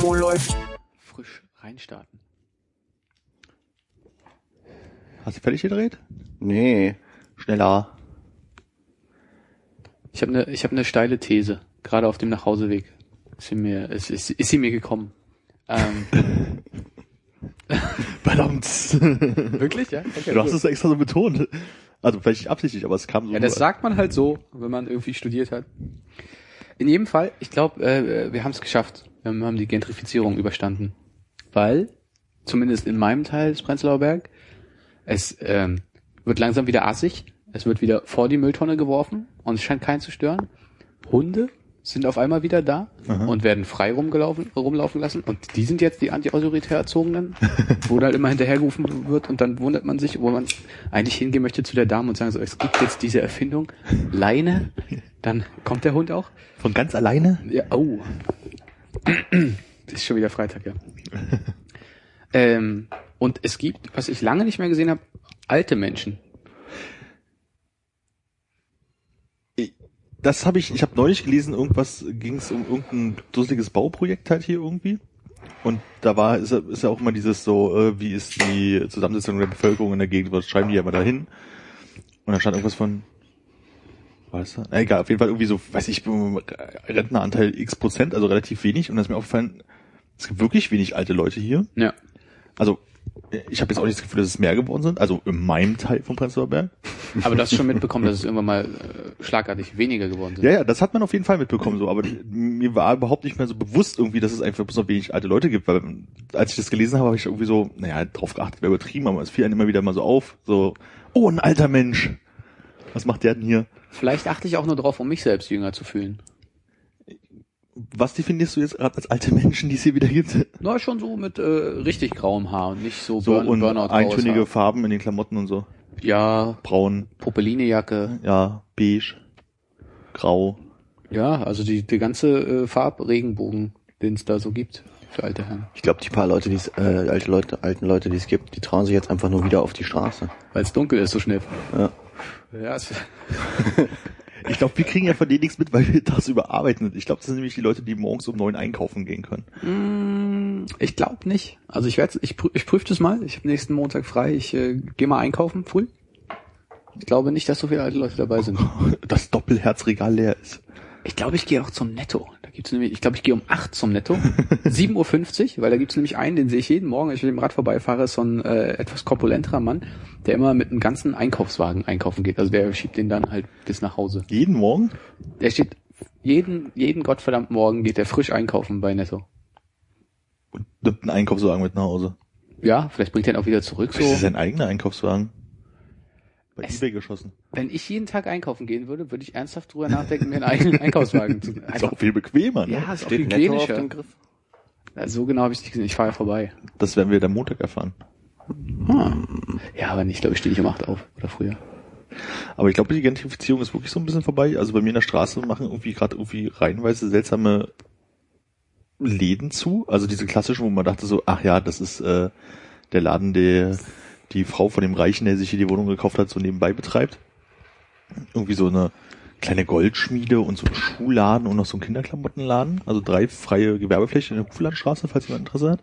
Wo läuft? Frisch reinstarten. Hast du fertig gedreht? Nee. Schneller. Ich habe eine ich hab ne steile These, gerade auf dem Nachhauseweg. Ist sie mir, ist, ist, ist sie mir gekommen. Ähm, Verdammt. wirklich, ja? Okay, du hast gut. es extra so betont. Also vielleicht nicht absichtlich, aber es kam so. Ja, das sagt man halt so, wenn man irgendwie studiert hat. In jedem Fall, ich glaube, äh, wir haben es geschafft. Wir haben die Gentrifizierung überstanden. Weil, zumindest in meinem Teil des Prenzlauer Berg, es ähm, wird langsam wieder assig. Es wird wieder vor die Mülltonne geworfen und es scheint keinen zu stören. Hunde sind auf einmal wieder da und werden frei rumgelaufen, rumlaufen lassen. Und die sind jetzt die anti-autoritär Erzogenen, wo dann immer hinterhergerufen wird und dann wundert man sich, wo man eigentlich hingehen möchte zu der Dame und sagen so, es gibt jetzt diese Erfindung, Leine, dann kommt der Hund auch. Von ganz alleine? Ja, oh. ist schon wieder Freitag, ja. ähm, und es gibt, was ich lange nicht mehr gesehen habe, alte Menschen. Das habe ich, ich habe neulich gelesen, irgendwas ging es um irgendein dusseliges Bauprojekt halt hier irgendwie. Und da war, ist ja, ist ja auch immer dieses so, äh, wie ist die Zusammensetzung der Bevölkerung in der Gegend, was schreiben die ja immer dahin. Und da stand irgendwas von, was? Na, egal, auf jeden Fall irgendwie so, weiß ich, Rentneranteil x Prozent, also relativ wenig. Und da ist mir aufgefallen, es gibt wirklich wenig alte Leute hier. Ja. Also, ich habe jetzt auch nicht das Gefühl, dass es mehr geworden sind, also in meinem Teil vom Prenzlauer Berg. Aber du hast schon mitbekommen, dass es irgendwann mal äh, schlagartig weniger geworden sind. Ja, ja, das hat man auf jeden Fall mitbekommen, so, aber mir war überhaupt nicht mehr so bewusst irgendwie, dass es einfach bloß noch wenig alte Leute gibt, weil als ich das gelesen habe, habe ich irgendwie so, naja, drauf geachtet, wäre übertrieben, aber es fiel einem immer wieder mal so auf, so, oh, ein alter Mensch. Was macht der denn hier? Vielleicht achte ich auch nur drauf, um mich selbst jünger zu fühlen. Was definierst du jetzt gerade als alte Menschen, die es hier wieder gibt? Na, schon so mit äh, richtig grauem Haar und nicht so, So Burn und Burnout eintönige Haar. Farben in den Klamotten und so. Ja, Braun, Popelinejacke. ja, beige, grau. Ja, also die, die ganze äh, Farbregenbogen, den es da so gibt für alte Herren. Ich glaube, die paar Leute, die es, äh, alte Leute, alten Leute, die es gibt, die trauen sich jetzt einfach nur wieder auf die Straße. Weil es dunkel ist so schnell. Ja. Ja, es, Ich glaube, wir kriegen ja von denen nichts mit, weil wir das überarbeiten. Ich glaube, das sind nämlich die Leute, die morgens um neun einkaufen gehen können. Mm, ich glaube nicht. Also ich werde, ich, prü ich prüfe das mal. Ich habe nächsten Montag frei. Ich äh, gehe mal einkaufen früh. Ich glaube nicht, dass so viele alte Leute dabei sind. Das Doppelherzregal leer ist. Ich glaube, ich gehe auch zum Netto. Gibt's nämlich, ich glaube, ich gehe um 8 zum Netto. 7.50 Uhr, weil da gibt's nämlich einen, den sehe ich jeden Morgen, wenn ich mit dem Rad vorbeifahre, ist so ein äh, etwas korpulenterer Mann, der immer mit einem ganzen Einkaufswagen einkaufen geht. Also der schiebt den dann halt bis nach Hause. Jeden Morgen? Der steht jeden, jeden gottverdammten Morgen geht der frisch einkaufen bei Netto. Und nimmt einen Einkaufswagen mit nach Hause. Ja, vielleicht bringt er ihn auch wieder zurück. Das ist So. sein eigener Einkaufswagen. Bei Es- Ebay geschossen. Wenn ich jeden Tag einkaufen gehen würde, würde ich ernsthaft drüber nachdenken, mir einen eigenen Einkaufswagen zu Ist auch viel bequemer, ne? Ja, ist auch Steht Netto auf hygienischer. dem Griff. Ja, so genau habe ich nicht gesehen. Ich fahre ja vorbei. Das werden wir dann Montag erfahren. Hm. Ja, aber nicht, glaube ich, stehe ich um 8 auf oder früher. Aber ich glaube, die Gentrifizierung ist wirklich so ein bisschen vorbei. Also bei mir in der Straße machen irgendwie gerade irgendwie reihenweise seltsame Läden zu. Also diese klassischen, wo man dachte so, ach ja, das ist äh, der Laden, der die Frau von dem Reichen, der sich hier die Wohnung gekauft hat, so nebenbei betreibt. Irgendwie so eine kleine Goldschmiede und so ein Schuhladen und noch so ein Kinderklamottenladen. Also drei freie Gewerbeflächen in der Huflandstraße, falls jemand Interesse hat.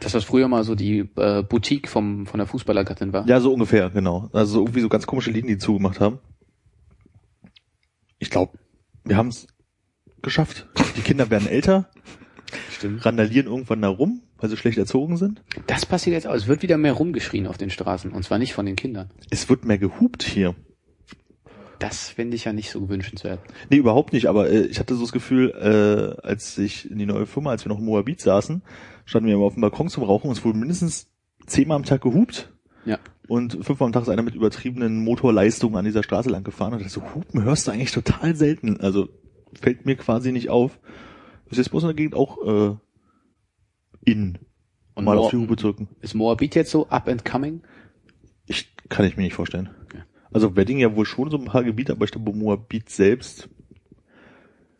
Das, was früher mal so die äh, Boutique vom, von der Fußballergattin war. Ja, so ungefähr, genau. Also so irgendwie so ganz komische Läden, die zugemacht haben. Ich glaube, wir haben es geschafft. Die Kinder werden älter, Stimmt. randalieren irgendwann da rum, weil sie schlecht erzogen sind. Das passiert jetzt auch. Es wird wieder mehr rumgeschrien auf den Straßen. Und zwar nicht von den Kindern. Es wird mehr gehupt hier. Das finde ich ja nicht so wünschenswert. Nee, überhaupt nicht, aber äh, ich hatte so das Gefühl, äh, als ich in die neue Firma, als wir noch in Moabit saßen, standen wir immer auf dem Balkon zum Rauchen und es wurde mindestens zehnmal am Tag gehupt. Ja. Und fünfmal am Tag ist einer mit übertriebenen Motorleistungen an dieser Straße lang gefahren und ich so, Hupen hörst du eigentlich total selten. Also fällt mir quasi nicht auf. Ist jetzt bloß in der Gegend auch äh, in. Und mal auf die Hupe drücken. Ist Moabit jetzt so up and coming? Ich kann ich mir nicht vorstellen. Okay. Also Wedding ja wohl schon so ein paar Gebiete, aber ich glaube Moabit selbst.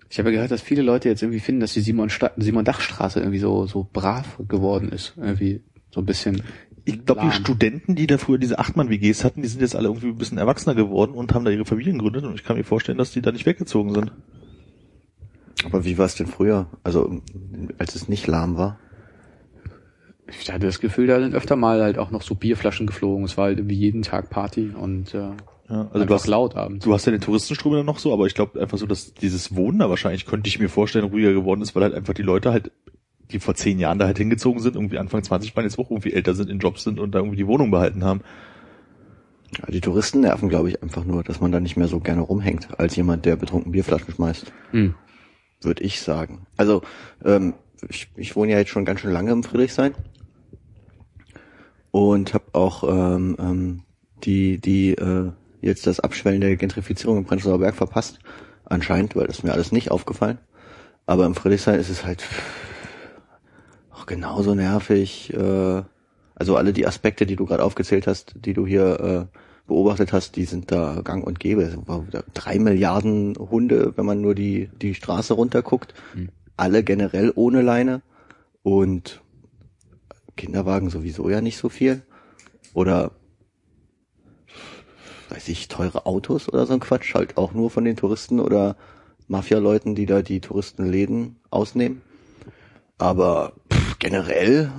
Ich habe ja gehört, dass viele Leute jetzt irgendwie finden, dass die Simon, Sta Simon Dachstraße irgendwie so, so brav geworden ist. Irgendwie so ein bisschen. Ich glaube, die. Studenten, die da früher diese Achtmann-WGs hatten, die sind jetzt alle irgendwie ein bisschen erwachsener geworden und haben da ihre Familien gegründet und ich kann mir vorstellen, dass die da nicht weggezogen sind. Aber wie war es denn früher? Also, als es nicht lahm war? Ich hatte das Gefühl, da sind öfter mal halt auch noch so Bierflaschen geflogen. Es war halt irgendwie jeden Tag Party und äh, Ja, also du hast, laut abends. du hast ja den Touristenstrom dann noch so, aber ich glaube einfach so, dass dieses Wohnen da wahrscheinlich, könnte ich mir vorstellen, ruhiger geworden ist, weil halt einfach die Leute halt, die vor zehn Jahren da halt hingezogen sind, irgendwie Anfang 20 waren jetzt auch irgendwie älter sind, in Jobs sind und da irgendwie die Wohnung behalten haben. Ja, die Touristen nerven, glaube ich, einfach nur, dass man da nicht mehr so gerne rumhängt, als jemand, der betrunken Bierflaschen schmeißt. Hm. Würde ich sagen. Also, ähm, ich, ich wohne ja jetzt schon ganz schön lange im Friedrichshain. Und habe auch ähm, ähm, die, die äh, jetzt das Abschwellen der Gentrifizierung im Prenzlauer Berg verpasst. Anscheinend, weil das mir alles nicht aufgefallen. Aber im Friedrichshain ist es halt auch genauso nervig. Äh, also alle die Aspekte, die du gerade aufgezählt hast, die du hier äh, beobachtet hast, die sind da gang und gäbe. Drei Milliarden Hunde, wenn man nur die, die Straße runterguckt. Hm. Alle generell ohne Leine. Und Kinderwagen sowieso ja nicht so viel. Oder weiß ich, teure Autos oder so ein Quatsch, halt auch nur von den Touristen oder Mafia-Leuten, die da die Touristenläden ausnehmen. Aber pff, generell,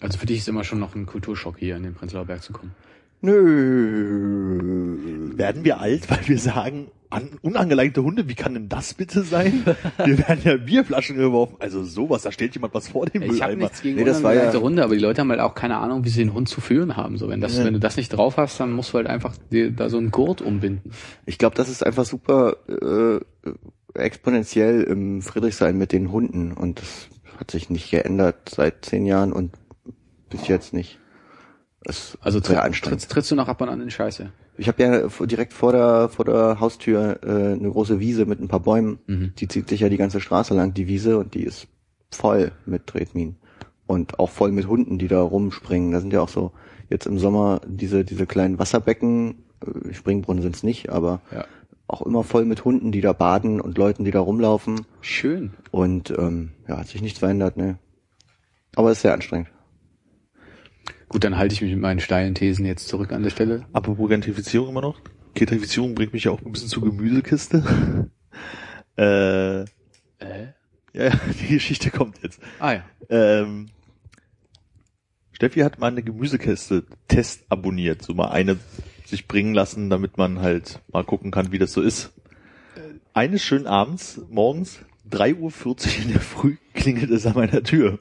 Also für dich ist immer schon noch ein Kulturschock hier in den Prenzlauer Berg zu kommen. Nö. Werden wir alt, weil wir sagen, an, unangeleitete Hunde, wie kann denn das bitte sein? Wir werden ja Bierflaschen geworfen. Also sowas, da stellt jemand was vor dem Ich habe Mülleimer. nichts gegen Nee, das war ja- Hunde, aber die Leute haben halt auch keine Ahnung, wie sie den Hund zu führen haben. So, wenn das, Ja. wenn du das nicht drauf hast, dann musst du halt einfach dir da so einen Gurt umbinden. Ich glaube, das ist einfach super äh, exponentiell im Friedrichshain mit den Hunden und das hat sich nicht geändert seit zehn Jahren und bis jetzt nicht. Es Also sehr tritt, anstrengend. trittst, du noch ab und an in Scheiße. Ich habe ja direkt vor der vor der Haustür äh, eine große Wiese mit ein paar Bäumen. Mhm. Die zieht sich ja die ganze Straße lang, die Wiese, und die ist voll mit Tretminen. Und auch voll mit Hunden, die da rumspringen. Da sind ja auch so jetzt im Sommer diese, diese kleinen Wasserbecken, äh, Springbrunnen sind's nicht, aber Ja. auch immer voll mit Hunden, die da baden und Leuten, die da rumlaufen. Schön. Und ähm, ja, hat sich nichts verändert, ne. Aber ist sehr anstrengend. Gut, dann halte ich mich mit meinen steilen Thesen jetzt zurück an der Stelle. Apropos Gentrifizierung immer noch. Gentrifizierung bringt mich ja auch ein bisschen zur Gemüsekiste. äh, Äh? ja, die Geschichte kommt jetzt. Ah ja. Ähm, Steffi hat mal eine Gemüsekiste Test abonniert, so mal eine sich bringen lassen, damit man halt mal gucken kann, wie das so ist. Eines schönen Abends, morgens, 3.40 Uhr in der Früh, klingelt es an meiner Tür.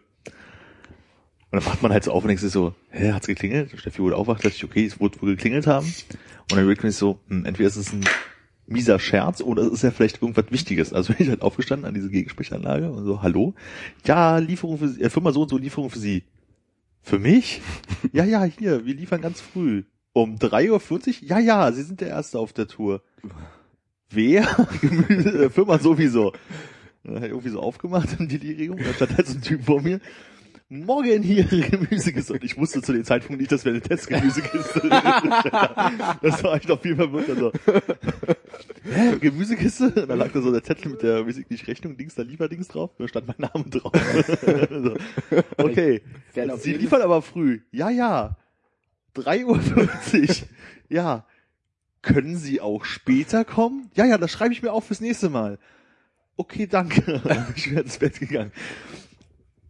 Und dann macht man halt so auf und denkt sich so, hä, hat's geklingelt? Steffi wurde aufwacht, dachte ich, okay, es wurde wohl geklingelt haben. Und dann überlegt man sich so, hm, entweder ist es ein mieser Scherz oder es ist ja vielleicht irgendwas Wichtiges. Also bin ich halt aufgestanden an diese Gegensprechanlage und so, hallo? Ja, Lieferung für Sie, äh, Firma so und so, Lieferung für Sie. Für mich? ja, ja, hier, wir liefern ganz früh. Um 3.40 Uhr? Ja, ja, Sie sind der Erste auf der Tour. Wer? Äh, Firma sowieso. Dann ich irgendwie so aufgemacht in die Regung, da stand halt so ein Typ vor mir. Morgen hier Gemüsekiste. Und ich wusste zu dem Zeitpunkt nicht, dass wir eine Testgemüsekiste Das war ich noch viel verwirrt. Also, hä, Gemüsekiste? Und dann lag da so der Zettel mit der, weiß ich nicht, Rechnung, Dings, da Lieferdings drauf. Da stand mein Name drauf. so. Okay. Sie liefern aber früh. Ja, ja. 3.50 Uhr. ja. Können Sie auch später kommen? Ja, ja, das schreibe ich mir auf fürs nächste Mal. Okay, danke. ich bin ins Bett gegangen.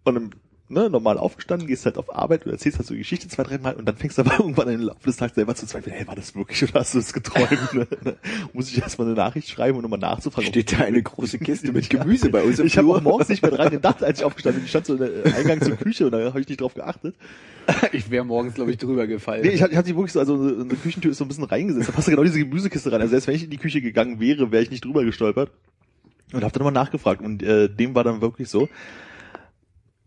Und dann, ne, normal aufgestanden, gehst halt auf Arbeit und erzählst halt so Geschichte zwei, dreimal und dann fängst du aber irgendwann im Laufe des Tages selber zu zweifeln, hey, war das wirklich oder hast du es geträumt? Ne? Muss ich erstmal eine Nachricht schreiben und nochmal nachzufragen. Steht da eine große Kiste mit Gemüse bei uns im Ich habe auch morgens nicht mehr dran gedacht, als ich aufgestanden bin. Ich stand so im Eingang zur Küche und da habe ich nicht drauf geachtet. Ich wäre morgens, glaube ich, drüber gefallen. Nee, ich hatte, ich hatte die wirklich so, also eine Küchentür ist so ein bisschen reingesetzt. Da passte genau diese Gemüsekiste rein. Also selbst wenn ich in die Küche gegangen wäre, wäre ich nicht drüber gestolpert. Und habe dann mal nachgefragt. Und äh, dem war dann wirklich so,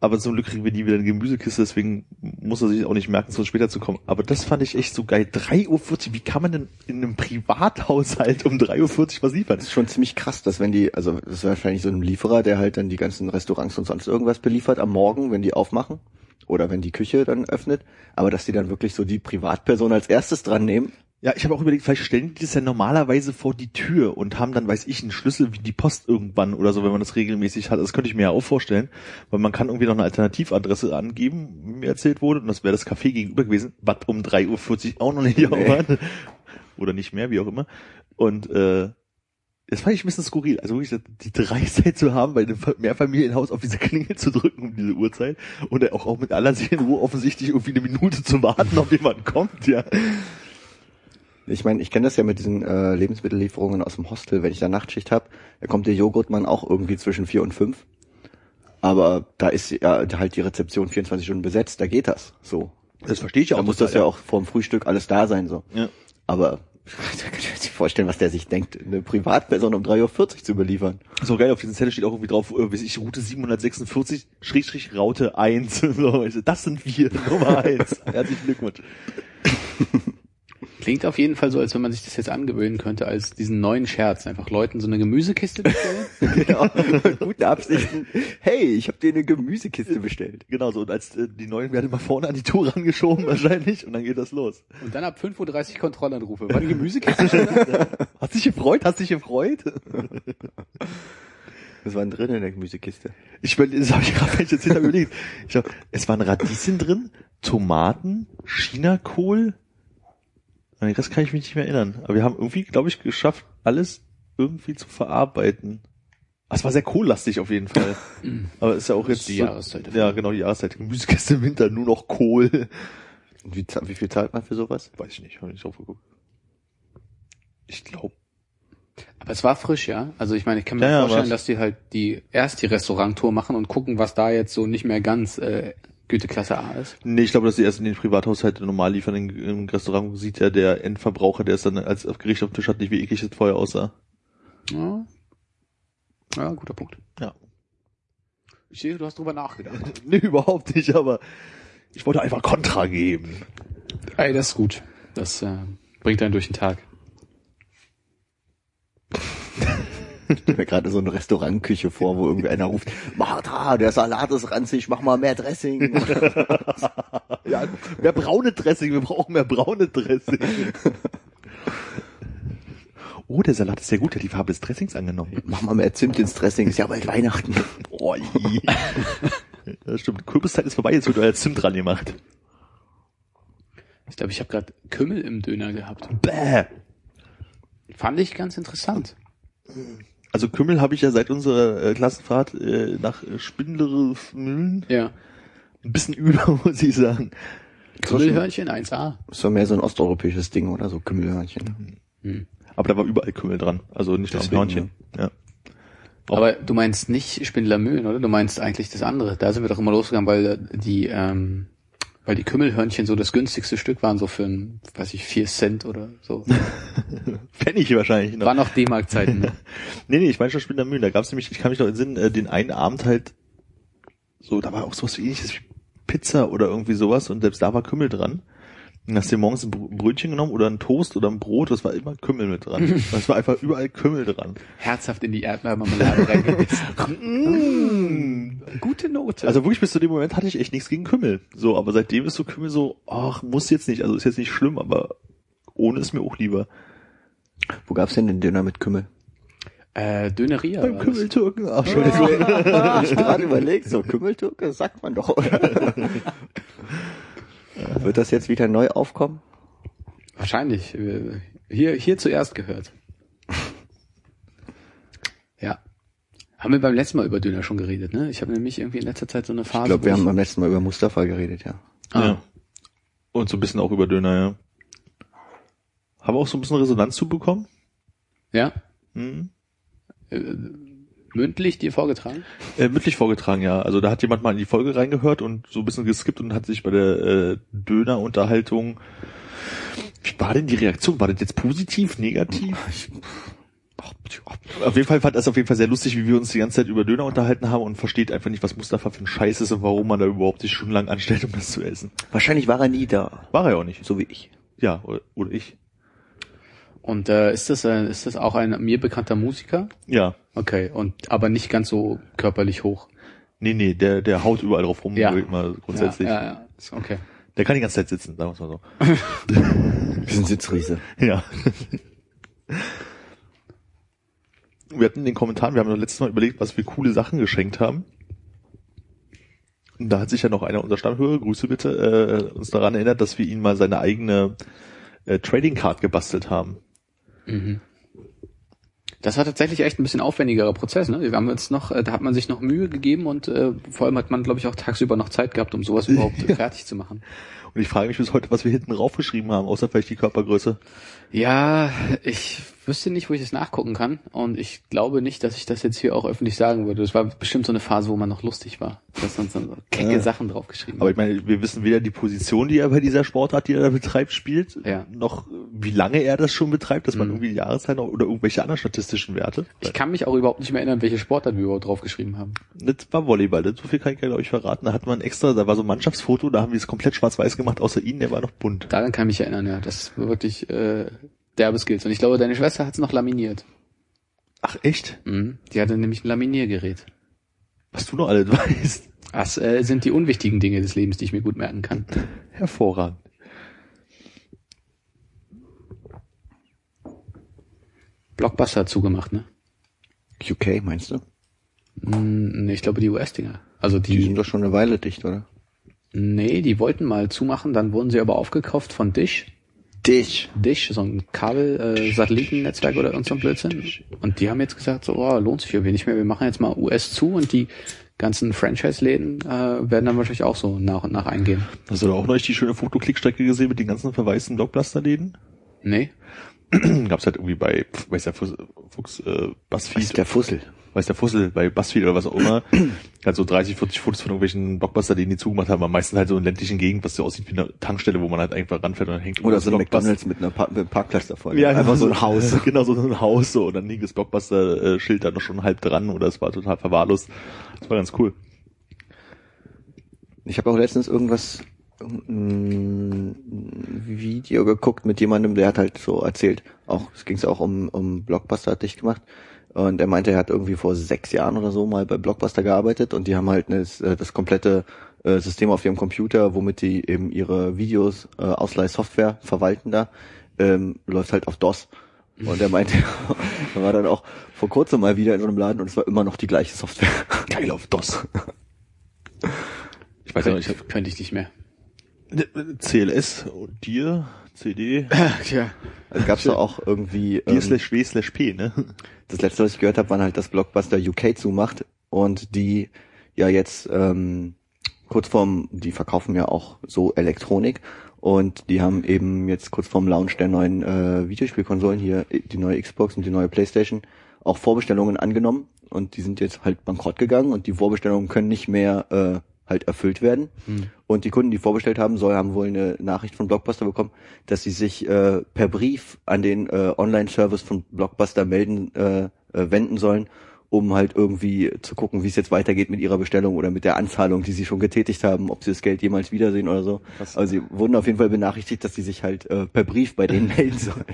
Aber zum Glück kriegen wir nie wieder eine Gemüsekiste, deswegen muss er sich auch nicht merken, so später zu kommen. Aber das fand ich echt so geil. 3.40 Uhr, wie kann man denn in einem Privathaushalt um 3.40 Uhr was liefern? Das ist schon ziemlich krass, dass wenn die, also das ist wahrscheinlich so ein Lieferer, der halt dann die ganzen Restaurants und sonst irgendwas beliefert am Morgen, wenn die aufmachen. Oder wenn die Küche dann öffnet. Aber dass die dann wirklich so die Privatperson als erstes dran nehmen. Ja, ich habe auch überlegt, vielleicht stellen die das ja normalerweise vor die Tür und haben dann, weiß ich, einen Schlüssel wie die Post irgendwann oder so, wenn man das regelmäßig hat. Das könnte ich mir ja auch vorstellen, weil man kann irgendwie noch eine Alternativadresse angeben, wie mir erzählt wurde, und das wäre das Café gegenüber gewesen, was um 3.40 Uhr auch noch nicht Nee. hat. Oder nicht mehr, wie auch immer. Und äh, das fand ich ein bisschen skurril. Also wirklich die Dreistheit zu haben, bei einem Mehrfamilienhaus auf diese Klingel zu drücken um diese Uhrzeit und auch, auch mit aller Seelenruhe offensichtlich irgendwie eine Minute zu warten, ob jemand kommt, ja. Ich meine, ich kenne das ja mit diesen äh, Lebensmittellieferungen aus dem Hostel. Wenn ich da Nachtschicht habe, da kommt der Joghurtmann auch irgendwie zwischen vier und fünf. Aber da ist ja halt die Rezeption 24 Stunden besetzt, da geht das so. Das verstehe ich auch. Da muss das ja auch vorm Frühstück alles da sein so. Ja. Aber da kann ich mir nicht vorstellen, was der sich denkt, eine Privatperson um 3.40 Uhr zu beliefern. So geil, auf diesem Zettel steht auch irgendwie drauf, äh, weiß ich, Route 746, Schrägstrich Raute 1. So, ich so, das sind wir, Nummer 1. Herzlichen Glückwunsch. Klingt auf jeden Fall so, als wenn man sich das jetzt angewöhnen könnte, als diesen neuen Scherz. Einfach Leuten so eine Gemüsekiste bestellen. genau. Gute Absichten. Hey, ich habe dir eine Gemüsekiste bestellt. Genau so, und als äh, die neuen werden mal vorne an die Tour rangeschoben wahrscheinlich und dann geht das los. Und dann ab 5.30 Uhr Kontrollanrufe. War die Gemüsekiste schon da? Hast dich gefreut? Hast dich gefreut? Was war denn drin in der Gemüsekiste? Ich will, das habe ich gerade jetzt hinter überlegt. Ich glaub, es waren Radieschen drin, Tomaten, Chinakohl. An den Rest kann ich mich nicht mehr erinnern. Aber wir haben irgendwie, glaube ich, geschafft, alles irgendwie zu verarbeiten. Ah, Es war sehr kohllastig auf jeden Fall. Aber ist ja auch jetzt die so- Jahreszeit dafür. Ja, genau die Jahreszeit. Gemüsekiste im Winter nur noch Kohl. Und Wie, wie viel zahlt man für sowas? Weiß ich nicht, habe ich nicht drauf geguckt. Ich glaube. Aber es war frisch, ja. Also ich meine, ich kann mir Ja, ja, vorstellen, war's. dass die halt die erst die Restauranttour machen und gucken, was da jetzt so nicht mehr ganz äh, Güteklasse A ist. Nee, ich glaube, dass die erst in den Privathaushalte normal liefern. Im, Im Restaurant sieht ja der Endverbraucher, der es dann als Gericht auf dem Tisch hat, nicht wie eklig das vorher aussah. Ja, ja guter Punkt. Ja. Ich sehe, du hast drüber nachgedacht. Nee, überhaupt nicht, aber ich wollte einfach Kontra geben. Ey, das ist gut. Das äh, bringt einen durch den Tag. Ich stell mir gerade so eine Restaurantküche vor, wo irgendwie einer ruft, Martha, der Salat ist ranzig, mach mal mehr Dressing. Ja, mehr braune Dressing, wir brauchen mehr braune Dressing. Oh, der Salat ist sehr gut, der hat die Farbe des Dressings angenommen. mach mal mehr Zimt ins Dressing, ist ja bald Weihnachten. Oh, je. Ja, stimmt. Kürbiszeit ist vorbei, jetzt wird euer Zimt dran gemacht. Ich glaube, ich habe gerade Kümmel im Döner gehabt. Bäh. Fand ich ganz interessant. Also Kümmel habe ich ja seit unserer äh, Klassenfahrt äh, nach äh, Spindlere Mühlen Ja. ein bisschen über, muss ich sagen. Kümmelhörnchen 1A. Das war mehr so ein osteuropäisches Ding, oder? So Kümmelhörnchen. Hm. Aber da war überall Kümmel dran. Also nicht nur am Deswegen, Hörnchen. Ja. Auch- Aber du meinst nicht Spindlermühlen, oder? Du meinst eigentlich das andere. Da sind wir doch immer losgegangen, weil die, ähm, weil die Kümmelhörnchen so das günstigste Stück waren, so für ein, weiß ich, vier Cent oder so. Pfennig wahrscheinlich noch. War noch D-Mark-Zeiten, ne? Nee, nee, ich meine schon Spindler Mühlen. Da gab es nämlich, ich kann mich noch entsinnen, äh, den einen Abend halt so, da war auch sowas wie ähnliches wie Pizza oder irgendwie sowas und selbst da war Kümmel dran. Hast dir morgens ein Br- Brötchen genommen oder ein Toast oder ein Brot, das war immer Kümmel mit dran. Das war einfach überall Kümmel dran. Herzhaft in die Erdbeermarmelade reingebissen. Gute Note. Also wirklich bis zu dem Moment hatte ich echt nichts gegen Kümmel. So, aber seitdem ist so Kümmel so, ach, muss jetzt nicht, also ist jetzt nicht schlimm, aber ohne ist mir auch lieber. Wo gab's denn den Döner mit Kümmel? äh, Döneria. Beim. Kümmeltürken, ach, Entschuldigung. Hab ich gerade überlegt, so Kümmeltürke, sagt man doch, oder? Wird das jetzt wieder neu aufkommen? Wahrscheinlich. Hier, hier zuerst gehört. Ja. Haben wir beim letzten Mal über Döner schon geredet, ne? Ich habe nämlich irgendwie in letzter Zeit so eine Phase. Ich glaube, wir haben beim letzten Mal über Mustafa geredet, ja. Ah, Ja. Und so ein bisschen auch über Döner, ja. Haben wir auch so ein bisschen Resonanz zu bekommen? ja. Mhm. Äh, mündlich dir vorgetragen? Äh, mündlich vorgetragen, ja. Also da hat jemand mal in die Folge reingehört und so ein bisschen geskippt und hat sich bei der äh, Döner-Unterhaltung. Wie war denn die Reaktion? War das jetzt positiv, negativ? Ich, Auf jeden Fall fand das auf jeden Fall sehr lustig, wie wir uns die ganze Zeit über Döner unterhalten haben und versteht einfach nicht, was Mustafa für ein Scheiß ist und warum man da überhaupt sich stundenlang anstellt, um das zu essen. Wahrscheinlich war er nie da. War er ja auch nicht. So wie ich. Ja, oder, oder ich. Und äh, ist das ein, ist das auch ein mir bekannter Musiker? Ja. Okay, und aber nicht ganz so körperlich hoch. Nee, nee, der, der haut überall drauf rum, Ja. mal grundsätzlich. Ja, ja, ja. Okay. Der kann die ganze Zeit sitzen, sagen wir es mal so. Wir sind Sitzriese. Ja. Wir hatten in den Kommentaren, wir haben noch letztes Mal überlegt, was wir coole Sachen geschenkt haben. Und da hat sich ja noch einer unserer Stammhörer, Grüße bitte, äh, uns daran erinnert, dass wir ihm mal seine eigene äh, Trading Card gebastelt haben. Mhm. Das war tatsächlich echt ein bisschen aufwendigerer Prozess. Ne? Wir haben jetzt noch, äh, da hat man sich noch Mühe gegeben und äh, vor allem hat man, glaube ich, auch tagsüber noch Zeit gehabt, um sowas überhaupt fertig zu machen. Und ich frage mich bis heute, was wir hinten raufgeschrieben haben, außer vielleicht die Körpergröße. Ja, ich wüsste nicht, wo ich das nachgucken kann und ich glaube nicht, dass ich das jetzt hier auch öffentlich sagen würde. Das war bestimmt so eine Phase, wo man noch lustig war, dass man so kecke Ja. Sachen draufgeschrieben Aber hat. ich meine, wir wissen weder die Position, die er bei dieser Sportart, die er da betreibt, spielt, Ja. noch wie lange er das schon betreibt, dass man Mhm. irgendwie noch oder irgendwelche anderen statistischen Werte. Ich kann mich auch überhaupt nicht mehr erinnern, welche Sportart wir überhaupt draufgeschrieben haben. Das war Volleyball, das so viel kann ich ja glaube ich verraten. Da hat man extra, da war so ein Mannschaftsfoto, da haben wir es komplett schwarz-weiß gemacht, außer ihn, der war noch bunt. Daran kann ich mich erinnern, ja. Das war wirklich äh, derbe Skills. Und ich glaube, deine Schwester hat es noch laminiert. Ach echt? Mhm. Die hatte nämlich ein Laminiergerät. Was du noch alles weißt. Das äh, sind die unwichtigen Dinge des Lebens, die ich mir gut merken kann. Hervorragend. Blockbuster hat zugemacht, ne? UK, meinst du? Mm, nee, ich glaube die US-Dinger. Also Die die, sind doch schon eine Weile dicht, oder? Nee, die wollten mal zumachen, dann wurden sie aber aufgekauft von Dish. Dich. Dish, so ein Kabel, äh, Satellitennetzwerk oder irgend so ein Blödsinn. Und die haben jetzt gesagt, so, oh, lohnt sich irgendwie nicht mehr. Wir machen jetzt mal US zu und die ganzen Franchise-Läden äh, werden dann wahrscheinlich auch so nach und nach eingehen. Hast du da auch neulich die schöne Fotoklickstrecke gesehen mit den ganzen verwaisten Blockbuster-Läden? Nee? Gab's halt irgendwie bei, weiß der Fuchs, äh, Was Buzzfeed, ist der Fussel? Weiß der Fussel, bei Buzzfeed oder was auch immer, halt so 30, 40 Fotos von irgendwelchen Blockbuster-Läden, die zugemacht haben, am meisten halt so in ländlichen Gegend, was so aussieht wie eine Tankstelle, wo man halt einfach ranfährt und dann hängt Oder so ein Blockbuster- McDonalds mit, einer pa mit Parkplatz davor. Ja, Einfach so ein Haus. Genau, so ein Haus so. Und dann hing das Blockbuster-Schild da noch schon halb dran oder es war total verwahrlost. Das war ganz cool. Ich habe auch letztens irgendwas ein Video geguckt mit jemandem, der hat halt so erzählt, auch es ging auch um, um Blockbuster hat dicht gemacht und er meinte, er hat irgendwie vor sechs Jahren oder so mal bei Blockbuster gearbeitet und die haben halt das, äh, das komplette äh, System auf ihrem Computer, womit die eben ihre Videos äh, Ausleihsoftware verwalten da, ähm, läuft halt auf DOS. Und er meinte, er war dann auch vor kurzem mal wieder in so einem Laden und es war immer noch die gleiche Software. Geil auf DOS. Ich weiß nicht, ich könnte ich nicht mehr. hab CLS und dir, CD, Tja. Also gab's da auch irgendwie ähm, slash W slash P, ne? das letzte, was ich gehört habe, war halt, dass Blockbuster UK zumacht und die ja jetzt ähm, kurz vorm, die verkaufen ja auch so Elektronik und die haben eben jetzt kurz vorm Launch der neuen äh, Videospielkonsolen hier die neue Xbox und die neue PlayStation auch Vorbestellungen angenommen und die sind jetzt halt bankrott gegangen und die Vorbestellungen können nicht mehr äh, halt erfüllt werden. Und die Kunden, die vorbestellt haben, soll haben wohl eine Nachricht von Blockbuster bekommen, dass sie sich äh, per Brief an den äh, Online-Service von Blockbuster melden, äh, äh, wenden sollen, um halt irgendwie zu gucken, wie es jetzt weitergeht mit ihrer Bestellung oder mit der Anzahlung, die sie schon getätigt haben, ob sie das Geld jemals wiedersehen oder so. Krass. Also sie wurden auf jeden Fall benachrichtigt, dass sie sich halt äh, per Brief bei denen melden sollen.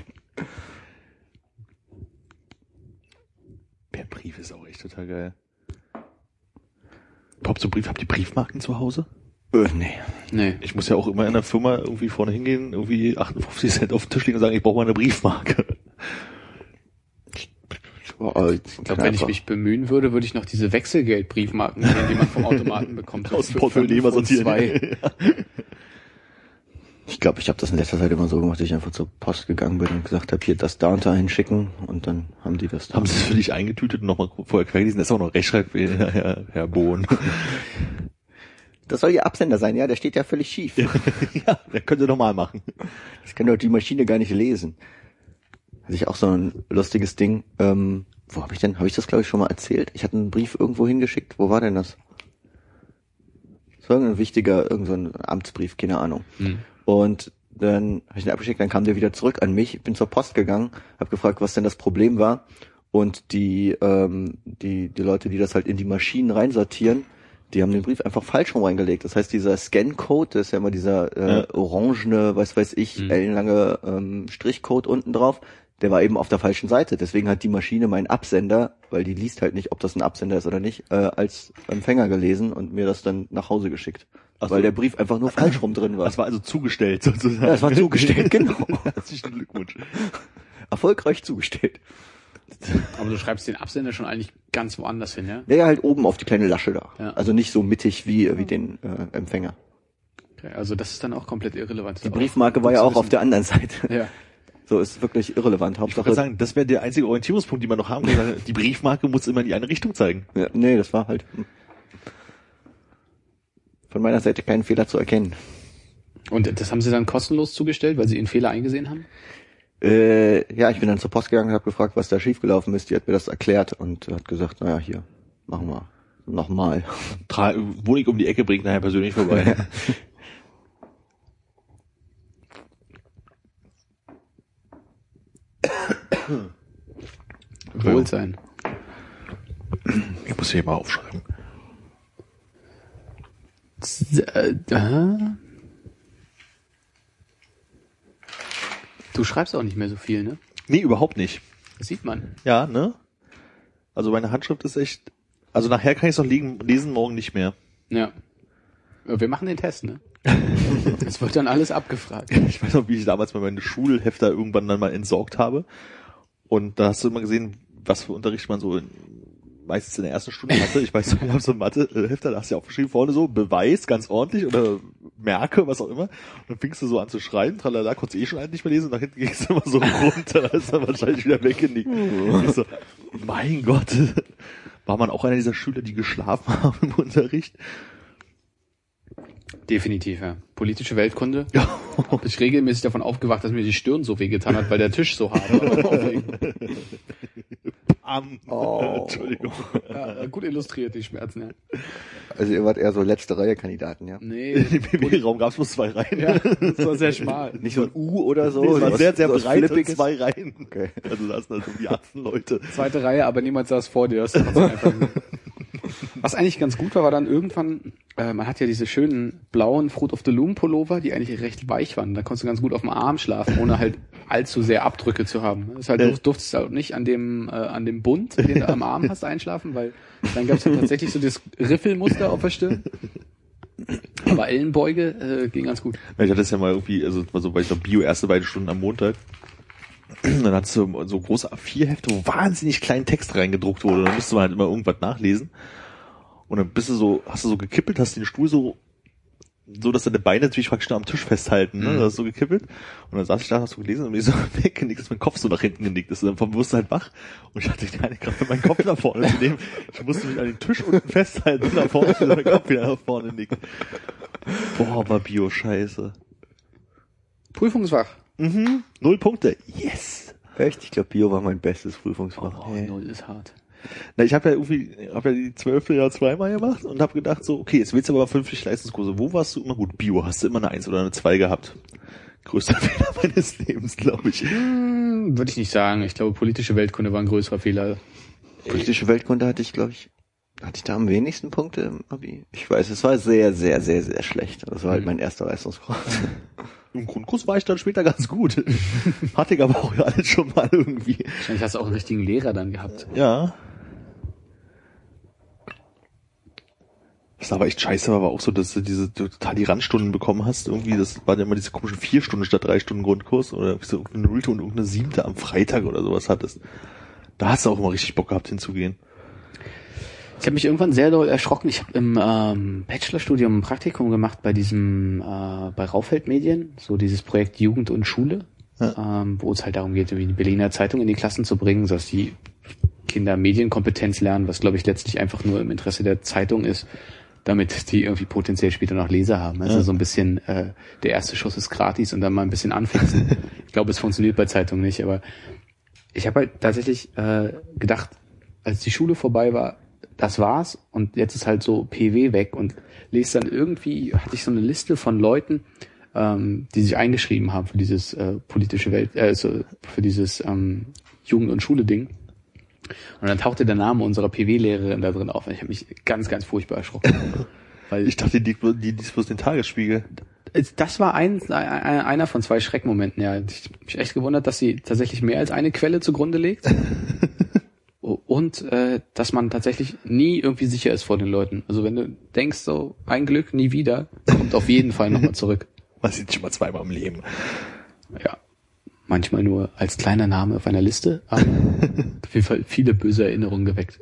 Per Brief ist auch echt total geil. Überhaupt so Brief, habt ihr Briefmarken zu Hause? Äh, nee. Nee. Ich muss ja auch immer in der Firma irgendwie vorne hingehen, irgendwie 58 Cent auf den Tisch legen und sagen, ich brauche mal eine Briefmarke. Oh, Ich glaube, wenn ich mich bemühen würde, würde ich noch diese Wechselgeldbriefmarken nehmen, die man vom Automaten bekommt. Aus dem Portemonnaie fünf mal sortieren. zwei. Ich glaube, ich habe das in letzter Zeit immer so gemacht, dass ich einfach zur Post gegangen bin und gesagt habe, hier das da und da hinschicken und dann haben die das da. Haben sie es für dich eingetütet und nochmal vorher quer gelesen? Das ist auch noch Rechtschreibfehler, Herr, Herr Bohn. Das soll Ihr Absender sein, ja, der steht ja völlig schief. ja, das können sie nochmal machen. Das kann doch die Maschine gar nicht lesen. Hatte ich auch so ein lustiges Ding. Ähm, wo habe ich denn? Habe ich das glaube ich schon mal erzählt? Ich hatte einen Brief irgendwo hingeschickt. Wo war denn das? Das war irgendein wichtiger, irgendein so ein Amtsbrief, keine Ahnung. Hm. Und dann habe ich den abgeschickt, dann kam der wieder zurück an mich, bin zur Post gegangen, habe gefragt, was denn das Problem war. Und die, ähm, die, die Leute, die das halt in die Maschinen reinsortieren, die haben den Brief einfach falsch rum reingelegt. Das heißt, dieser Scan-Code, das ist ja immer dieser äh, Ja. orangene, was weiß ich, Mhm. ellenlange ähm, Strichcode unten drauf, der war eben auf der falschen Seite. Deswegen hat die Maschine meinen Absender, weil die liest halt nicht, ob das ein Absender ist oder nicht, äh, als Empfänger gelesen und mir das dann nach Hause geschickt. Ach so. Weil der Brief einfach nur falsch rum drin war. Das war also zugestellt sozusagen. Ja, das war zugestellt, genau. Herzlichen Glückwunsch. Erfolgreich zugestellt. Aber du schreibst den Absender schon eigentlich ganz woanders hin, ja? Der ja halt oben auf die kleine Lasche da. Ja. Also nicht so mittig wie, wie den äh, Empfänger. Okay, also das ist dann auch komplett irrelevant. Die Briefmarke war ja auch auf der anderen Seite. Ja. So ist wirklich irrelevant. Ich wollte Hauptsache. sagen, das wäre der einzige Orientierungspunkt, den man noch haben kann. Die Briefmarke muss immer in die eine Richtung zeigen. Ja, nee, das war halt hm. Von meiner Seite kein Fehler zu erkennen. Und das haben sie dann kostenlos zugestellt, weil sie ihren Fehler eingesehen haben? Äh, ja, ich bin dann zur Post gegangen und habe gefragt, was da schiefgelaufen ist. Die hat mir das erklärt und hat gesagt, naja, hier, machen wir nochmal. Tra Wohnig um die Ecke bringt nachher persönlich vorbei. Wohlsein. Ich muss hier mal aufschreiben. Du schreibst auch nicht mehr so viel, ne? Nee, überhaupt nicht. Das sieht man. Ja, ne? Also meine Handschrift ist echt. Also nachher kann ich es noch liegen, lesen, morgen nicht mehr. Ja. Ja, Wir machen den Test, ne? Es wird dann alles abgefragt. Ich weiß noch, wie ich damals mal meine Schulhefter irgendwann dann mal entsorgt habe. Und da hast du immer gesehen, was für Unterricht man so in, meistens in der ersten Stunde hatte. Ich weiß, ich habe so Mathe-Hefter, da hast du ja auch geschrieben vorne so, Beweis, ganz ordentlich, oder Merke, was auch immer. Und dann fingst du so an zu schreiben, tralala, konntest du eh schon eigentlich nicht mehr lesen, und nach hinten ging es immer so runter, da ist er wahrscheinlich wieder weggenickt. Ich so, mein Gott, war man auch einer dieser Schüler, die geschlafen haben im Unterricht? Definitiv, ja. Politische Weltkunde. Ja. Hab ich regelmäßig davon aufgewacht, dass mir die Stirn so wehgetan hat, weil der Tisch so hart war. Am. Oh. Entschuldigung. ja, gut illustriert, die Schmerzen, ja. Also ihr wart eher so letzte Reihe Kandidaten, ja. Nee. Im BW-Raum gab es bloß zwei Reihen. Ja, das war sehr schmal. Nicht so ein U oder so. Nee, es war sehr, sehr was breit und zwei Reihen. Okay. Also da sind also die 18 Leute. Zweite Reihe, aber niemand saß vor dir. Das Was eigentlich ganz gut war, war dann irgendwann, äh, man hat ja diese schönen blauen Fruit of the Loom Pullover, die eigentlich recht weich waren. Da konntest du ganz gut auf dem Arm schlafen, ohne halt allzu sehr Abdrücke zu haben. Das halt, du durftest halt nicht an dem, äh, an dem Bund, den du am Arm hast, einschlafen, weil dann gab es ja tatsächlich so das Riffelmuster auf der Stirn. Aber Ellenbeuge äh, ging ganz gut. Ja, Ich hatte das ja mal irgendwie, also war so, weil ich noch Bio erste beide Stunden am Montag. Dann hattest du so große A4-Hefte, wo wahnsinnig kleinen Text reingedruckt wurde. Dann musste man halt immer irgendwas nachlesen. Und dann bist du so, hast du so gekippelt, hast den Stuhl so, so dass deine Beine natürlich praktisch nur am Tisch festhalten, ne? Mhm. Das hast du so gekippelt. Und dann saß ich da, hast du gelesen und mir so weggenickt, dass mein Kopf so nach hinten genickt ist. Und dann wirst du halt wach. Und ich hatte keine Kraft, meinen Kopf nach vorne zu nehmen. Ich musste mich an den Tisch unten festhalten und nach vorne, dass mein Kopf wieder nach vorne nickt. Boah, war Bio scheiße. Mhm. Null Punkte. Yes. Echt? Ich glaube, Bio war mein bestes Prüfungsfach. Oh, null ist hart. Na, ich habe ja irgendwie, habe ja die zwölfte ja zweimal gemacht und habe gedacht so, okay, jetzt willst du aber fünf Leistungskurse. Wo warst du immer gut? Bio, hast du immer eine Eins oder eine Zwei gehabt? Größter Fehler meines Lebens, glaube ich. Hm, Würde ich nicht sagen. Ich glaube, politische Weltkunde war ein größerer Fehler. Politische Weltkunde hatte ich, glaube ich, hatte ich da am wenigsten Punkte im Abi. Ich weiß, es war sehr, sehr, sehr, sehr schlecht. Das war halt Mhm. mein erster Leistungskurs. Im Grundkurs war ich dann später ganz gut. Hatte ich aber auch ja alles schon mal irgendwie. Wahrscheinlich hast du auch einen richtigen Lehrer dann gehabt. Ja. Was aber echt scheiße war, war auch so, dass du diese du total die Randstunden bekommen hast. Irgendwie, das waren ja immer diese komischen vier Stunden statt drei Stunden Grundkurs oder so irgendeine Nulte und irgendeine siebte am Freitag oder sowas hattest. Da hast du auch immer richtig Bock gehabt hinzugehen. Ich habe mich irgendwann sehr doll erschrocken. Ich habe im ähm, Bachelorstudium ein Praktikum gemacht bei diesem, äh, bei Raufeld Medien, so dieses Projekt Jugend und Schule, ähm, wo es halt darum geht, irgendwie die Berliner Zeitung in die Klassen zu bringen, sodass die Kinder Medienkompetenz lernen, was glaube ich letztlich einfach nur im Interesse der Zeitung ist, damit die irgendwie potenziell später noch Leser haben. Also Ja. so ein bisschen, äh, der erste Schuss ist gratis und dann mal ein bisschen anfixen. ich glaube, es funktioniert bei Zeitungen nicht, aber ich habe halt tatsächlich äh, gedacht, als die Schule vorbei war, das war's und jetzt ist halt so PW weg und lese dann irgendwie, hatte ich so eine Liste von Leuten, ähm, die sich eingeschrieben haben für dieses äh, politische Welt, äh, so, für dieses ähm, Jugend- und Schule-Ding. Und dann tauchte der Name unserer PW-Lehrerin da drin auf. Und ich habe mich ganz, ganz furchtbar erschrocken. Weil Ich dachte, die, die liest bloß den Tagesspiegel. das war ein, ein, einer von zwei Schreckmomenten, ja. Ich hab mich echt gewundert, dass sie tatsächlich mehr als eine Quelle zugrunde legt. Und äh, dass man tatsächlich nie irgendwie sicher ist vor den Leuten. Also wenn du denkst, so ein Glück, nie wieder, kommt auf jeden Fall nochmal zurück. Man sieht schon mal zweimal im Leben. Ja. Manchmal nur als kleiner Name auf einer Liste, aber auf jeden Fall viele böse Erinnerungen geweckt.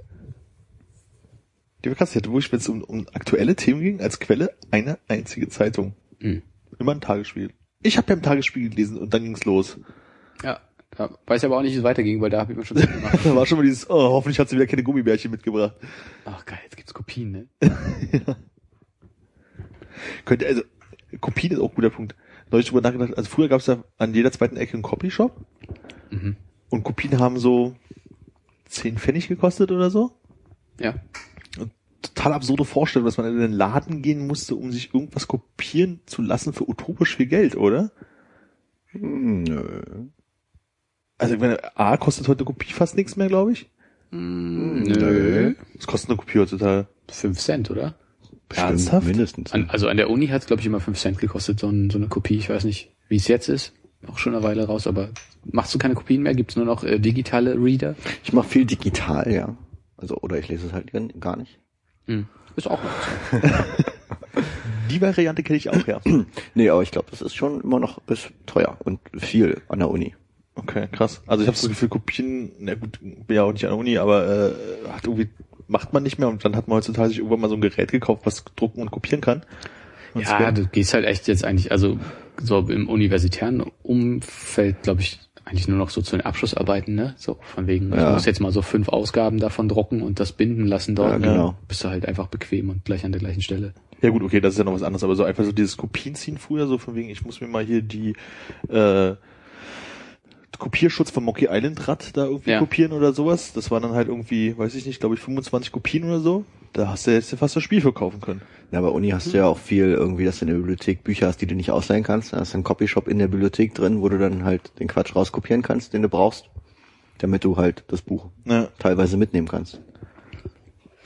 Die war krass, ich hatte wirklich, wenn es um, um aktuelle Themen ging, als Quelle eine einzige Zeitung. Mhm. Immer ein Tagesspiegel. Ich habe ja im Tagesspiegel gelesen und dann ging's los. Ja. Da weiß ich aber auch nicht, wie es weiterging, weil da habe ich mir schon so gemacht. Da war schon mal dieses, oh, hoffentlich hat sie wieder keine Gummibärchen mitgebracht. Ach geil, jetzt gibt's Kopien, ne? Könnte, also, Kopien ist auch ein guter Punkt. Neulich drüber nachgedacht, also früher gab es ja an jeder zweiten Ecke einen Copyshop Mhm. und Kopien haben so 10 Pfennig gekostet oder so. Ja. Total absurde Vorstellung, dass man in den Laden gehen musste, um sich irgendwas kopieren zu lassen für utopisch viel Geld, oder? Hm, Nö. Also, ich meine, A kostet heute eine Kopie fast nichts mehr, glaube ich. Nö. Was kostet eine Kopie heutzutage? Fünf Cent, oder? Bestimmt Ernsthaft? Mindestens. An, also an der Uni hat's glaube ich, immer fünf Cent gekostet, so, ein, so eine Kopie. Ich weiß nicht, wie es jetzt ist. Auch schon eine Weile raus, aber machst du keine Kopien mehr? Gibt's nur noch äh, digitale Reader? Ich mache viel digital, ja. Also, oder ich lese es halt gar- gar nicht. Hm. Ist auch noch so. Die Variante kenne ich auch, ja. Nee, aber ich glaube, das ist schon immer noch ist teuer und viel an der Uni. Okay, krass. Also ich habe das Gefühl, Kopien, na gut, bin ja auch nicht an der Uni, aber äh, hat irgendwie macht man nicht mehr und dann hat man heutzutage sich irgendwann mal so ein Gerät gekauft, was drucken und kopieren kann. Und Ja, du gehst halt echt jetzt eigentlich, also so im universitären Umfeld, glaube ich, eigentlich nur noch so zu den Abschlussarbeiten, ne? So von wegen, ich Ja. muss jetzt mal so fünf Ausgaben davon drucken und das binden lassen dort. Ja, ne? genau. Bist du halt einfach bequem und gleich an der gleichen Stelle. Ja gut, okay, das ist ja noch was anderes, aber so einfach so dieses Kopien ziehen früher, so von wegen, ich muss mir mal hier die äh, Kopierschutz von Monkey Island Rad da irgendwie Ja. kopieren oder sowas. Das waren dann halt irgendwie, weiß ich nicht, glaube ich 25 Kopien oder so. Da hast du jetzt fast das Spiel verkaufen können. Ja, bei Uni hast du ja auch viel irgendwie, dass du in der Bibliothek Bücher hast, die du nicht ausleihen kannst. Da hast du einen Copyshop in der Bibliothek drin, wo du dann halt den Quatsch rauskopieren kannst, den du brauchst, damit du halt das Buch Ja. teilweise mitnehmen kannst.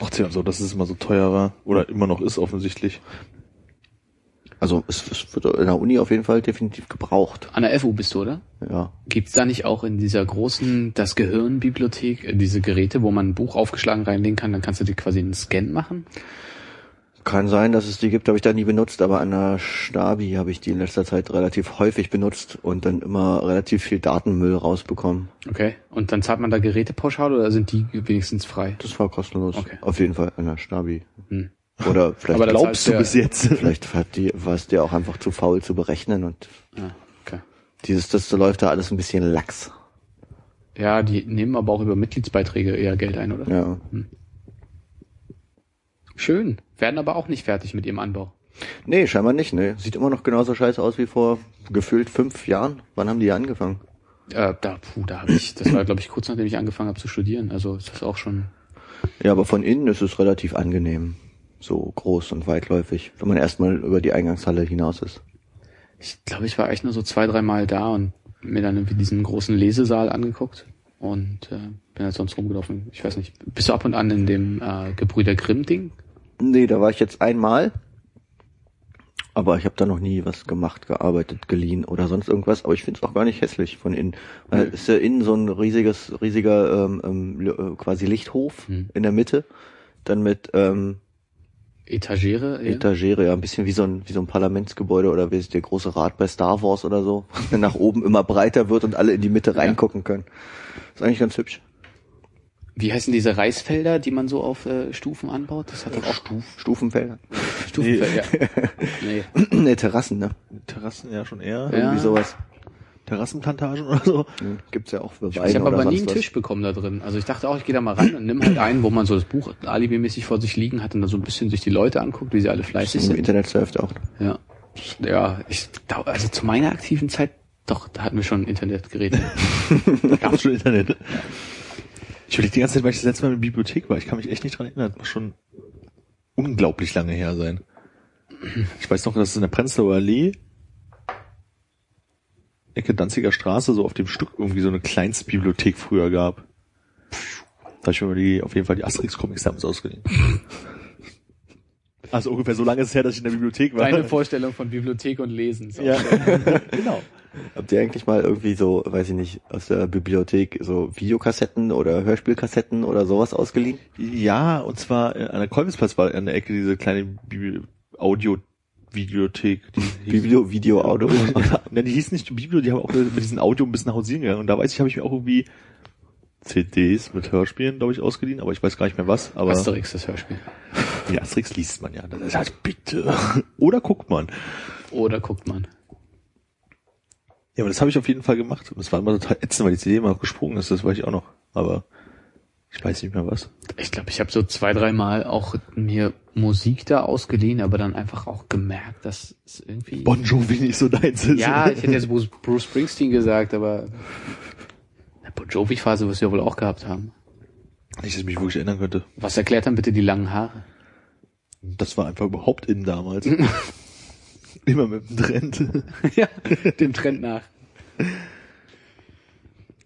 Macht ja so, dass es immer so teuer war. Oder immer noch ist offensichtlich. Also es, es wird in der Uni auf jeden Fall definitiv gebraucht. An der FU bist du, oder? Ja. Gibt's da nicht auch in dieser großen, das Gehirnbibliothek, äh, diese Geräte, wo man ein Buch aufgeschlagen reinlegen kann, dann kannst du dir quasi einen Scan machen? Kann sein, dass es die gibt, habe ich da nie benutzt, aber an der Stabi habe ich die in letzter Zeit relativ häufig benutzt und dann immer relativ viel Datenmüll rausbekommen. Okay. Und dann zahlt man da Gerätepauschale oder sind die wenigstens frei? Das war kostenlos. Okay. Auf jeden Fall an der Stabi. Hm. Oder vielleicht Glaubst heißt du ja- bis jetzt? Vielleicht die, war es dir auch einfach zu faul zu berechnen und Ah, okay. dieses, das läuft da alles ein bisschen lax. Ja, die nehmen aber auch über Mitgliedsbeiträge eher Geld ein, oder? Ja. Schön. Werden aber auch nicht fertig mit ihrem Anbau. Nee, scheinbar nicht, ne. Sieht immer noch genauso scheiße aus wie vor gefühlt fünf Jahren. Wann haben die angefangen? Äh, da, puh, da habe ich, das war glaube ich kurz nachdem ich angefangen habe zu studieren. Also ist das auch schon. Ja, aber von innen ist es relativ angenehm. So groß und weitläufig, wenn man erstmal über die Eingangshalle hinaus ist. Ich glaube, ich war echt nur so zwei, dreimal da und mir dann irgendwie diesen großen Lesesaal angeguckt und äh, bin halt sonst rumgelaufen. Ich weiß nicht. Bist du ab und an in dem äh, Gebrüder Grimm Ding? Nee, da war ich jetzt einmal. Aber ich habe da noch nie was gemacht, gearbeitet, geliehen oder sonst irgendwas. Aber ich finde es auch gar nicht hässlich von innen. Weil Mhm. ist ja innen so ein riesiges, riesiger ähm, ähm, äh, quasi Lichthof Mhm. in der Mitte. Dann mit ähm, Etagere? Ja. Etagere, ja, ein bisschen wie so ein, wie so ein Parlamentsgebäude oder wie ist der große Rat bei Star Wars oder so, der nach oben immer breiter wird und alle in die Mitte Ja. reingucken können. Ist eigentlich ganz hübsch. Wie heißen diese Reisfelder, die man so auf äh, Stufen anbaut? Das hat doch auch Stuf, Stufenfelder. Stufenfelder. Ja. Nee. ne, Terrassen, ne? Terrassen ja schon eher. Ja. Irgendwie sowas. Terrassenplantagen oder so. Hm, Gibt's ja auch für Ich Wein habe oder aber nie einen was. Tisch bekommen da drin. Also ich dachte auch, ich gehe da mal rein und nimm halt einen, wo man so das Buch alibimäßig vor sich liegen hat und da so ein bisschen sich die Leute anguckt, wie sie alle fleißig Im sind. Internet surft auch. Ja. Ja, ich dau- also zu meiner aktiven Zeit, doch, da hatten wir schon Internetgeräte. Da gab's schon Internet. Ich überlege die ganze Zeit, weil ich das letzte Mal in der Bibliothek war. Ich kann mich echt nicht dran erinnern. Das muss schon unglaublich lange her sein. Ich weiß noch, dass es in der Prenzlauer Allee Ecke Danziger Straße so auf dem Stück irgendwie so eine Kleinstbibliothek früher gab. Da habe ich mir die, auf jeden Fall die Asterix-Comics damals ausgeliehen. Also ungefähr so lange ist es her, dass ich in der Bibliothek war. Deine Vorstellung von Bibliothek und Lesen. So. ja, genau. Habt ihr eigentlich mal irgendwie so, weiß ich nicht, aus der Bibliothek so Videokassetten oder Hörspielkassetten oder sowas ausgeliehen? Ja, und zwar äh, an der Kolbisplatz war an der Ecke diese kleine Bibli Audio-Videothek. Die Biblio, Video, Audio. Ne, die hieß nicht Biblio, die haben auch mit diesen Audio ein bisschen hausieren gegangen. Und da weiß ich, habe ich mir auch irgendwie CDs mit Hörspielen, glaube ich, ausgeliehen, aber ich weiß gar nicht mehr was. Aber Asterix, das Hörspiel. die Asterix liest man ja. Das halt bitte. Oder guckt man. Oder guckt man. Ja, aber das habe ich auf jeden Fall gemacht. Und das war immer total ätzend, weil die CD immer noch gesprungen ist, das weiß ich auch noch. Aber ich weiß nicht mehr was. Ich glaube, ich habe so zwei, dreimal auch mir Musik da ausgeliehen, aber dann einfach auch gemerkt, dass es irgendwie... Bon Jovi nicht so deins ist. Ja, ich hätte jetzt Bruce, Springsteen gesagt, aber eine Bon Jovi-Phase wirst du ja wohl auch gehabt haben. Nicht, dass ich mich wirklich erinnern könnte. Was erklärt dann bitte die langen Haare? Das war einfach überhaupt in damals. immer mit dem Trend. ja, dem Trend nach.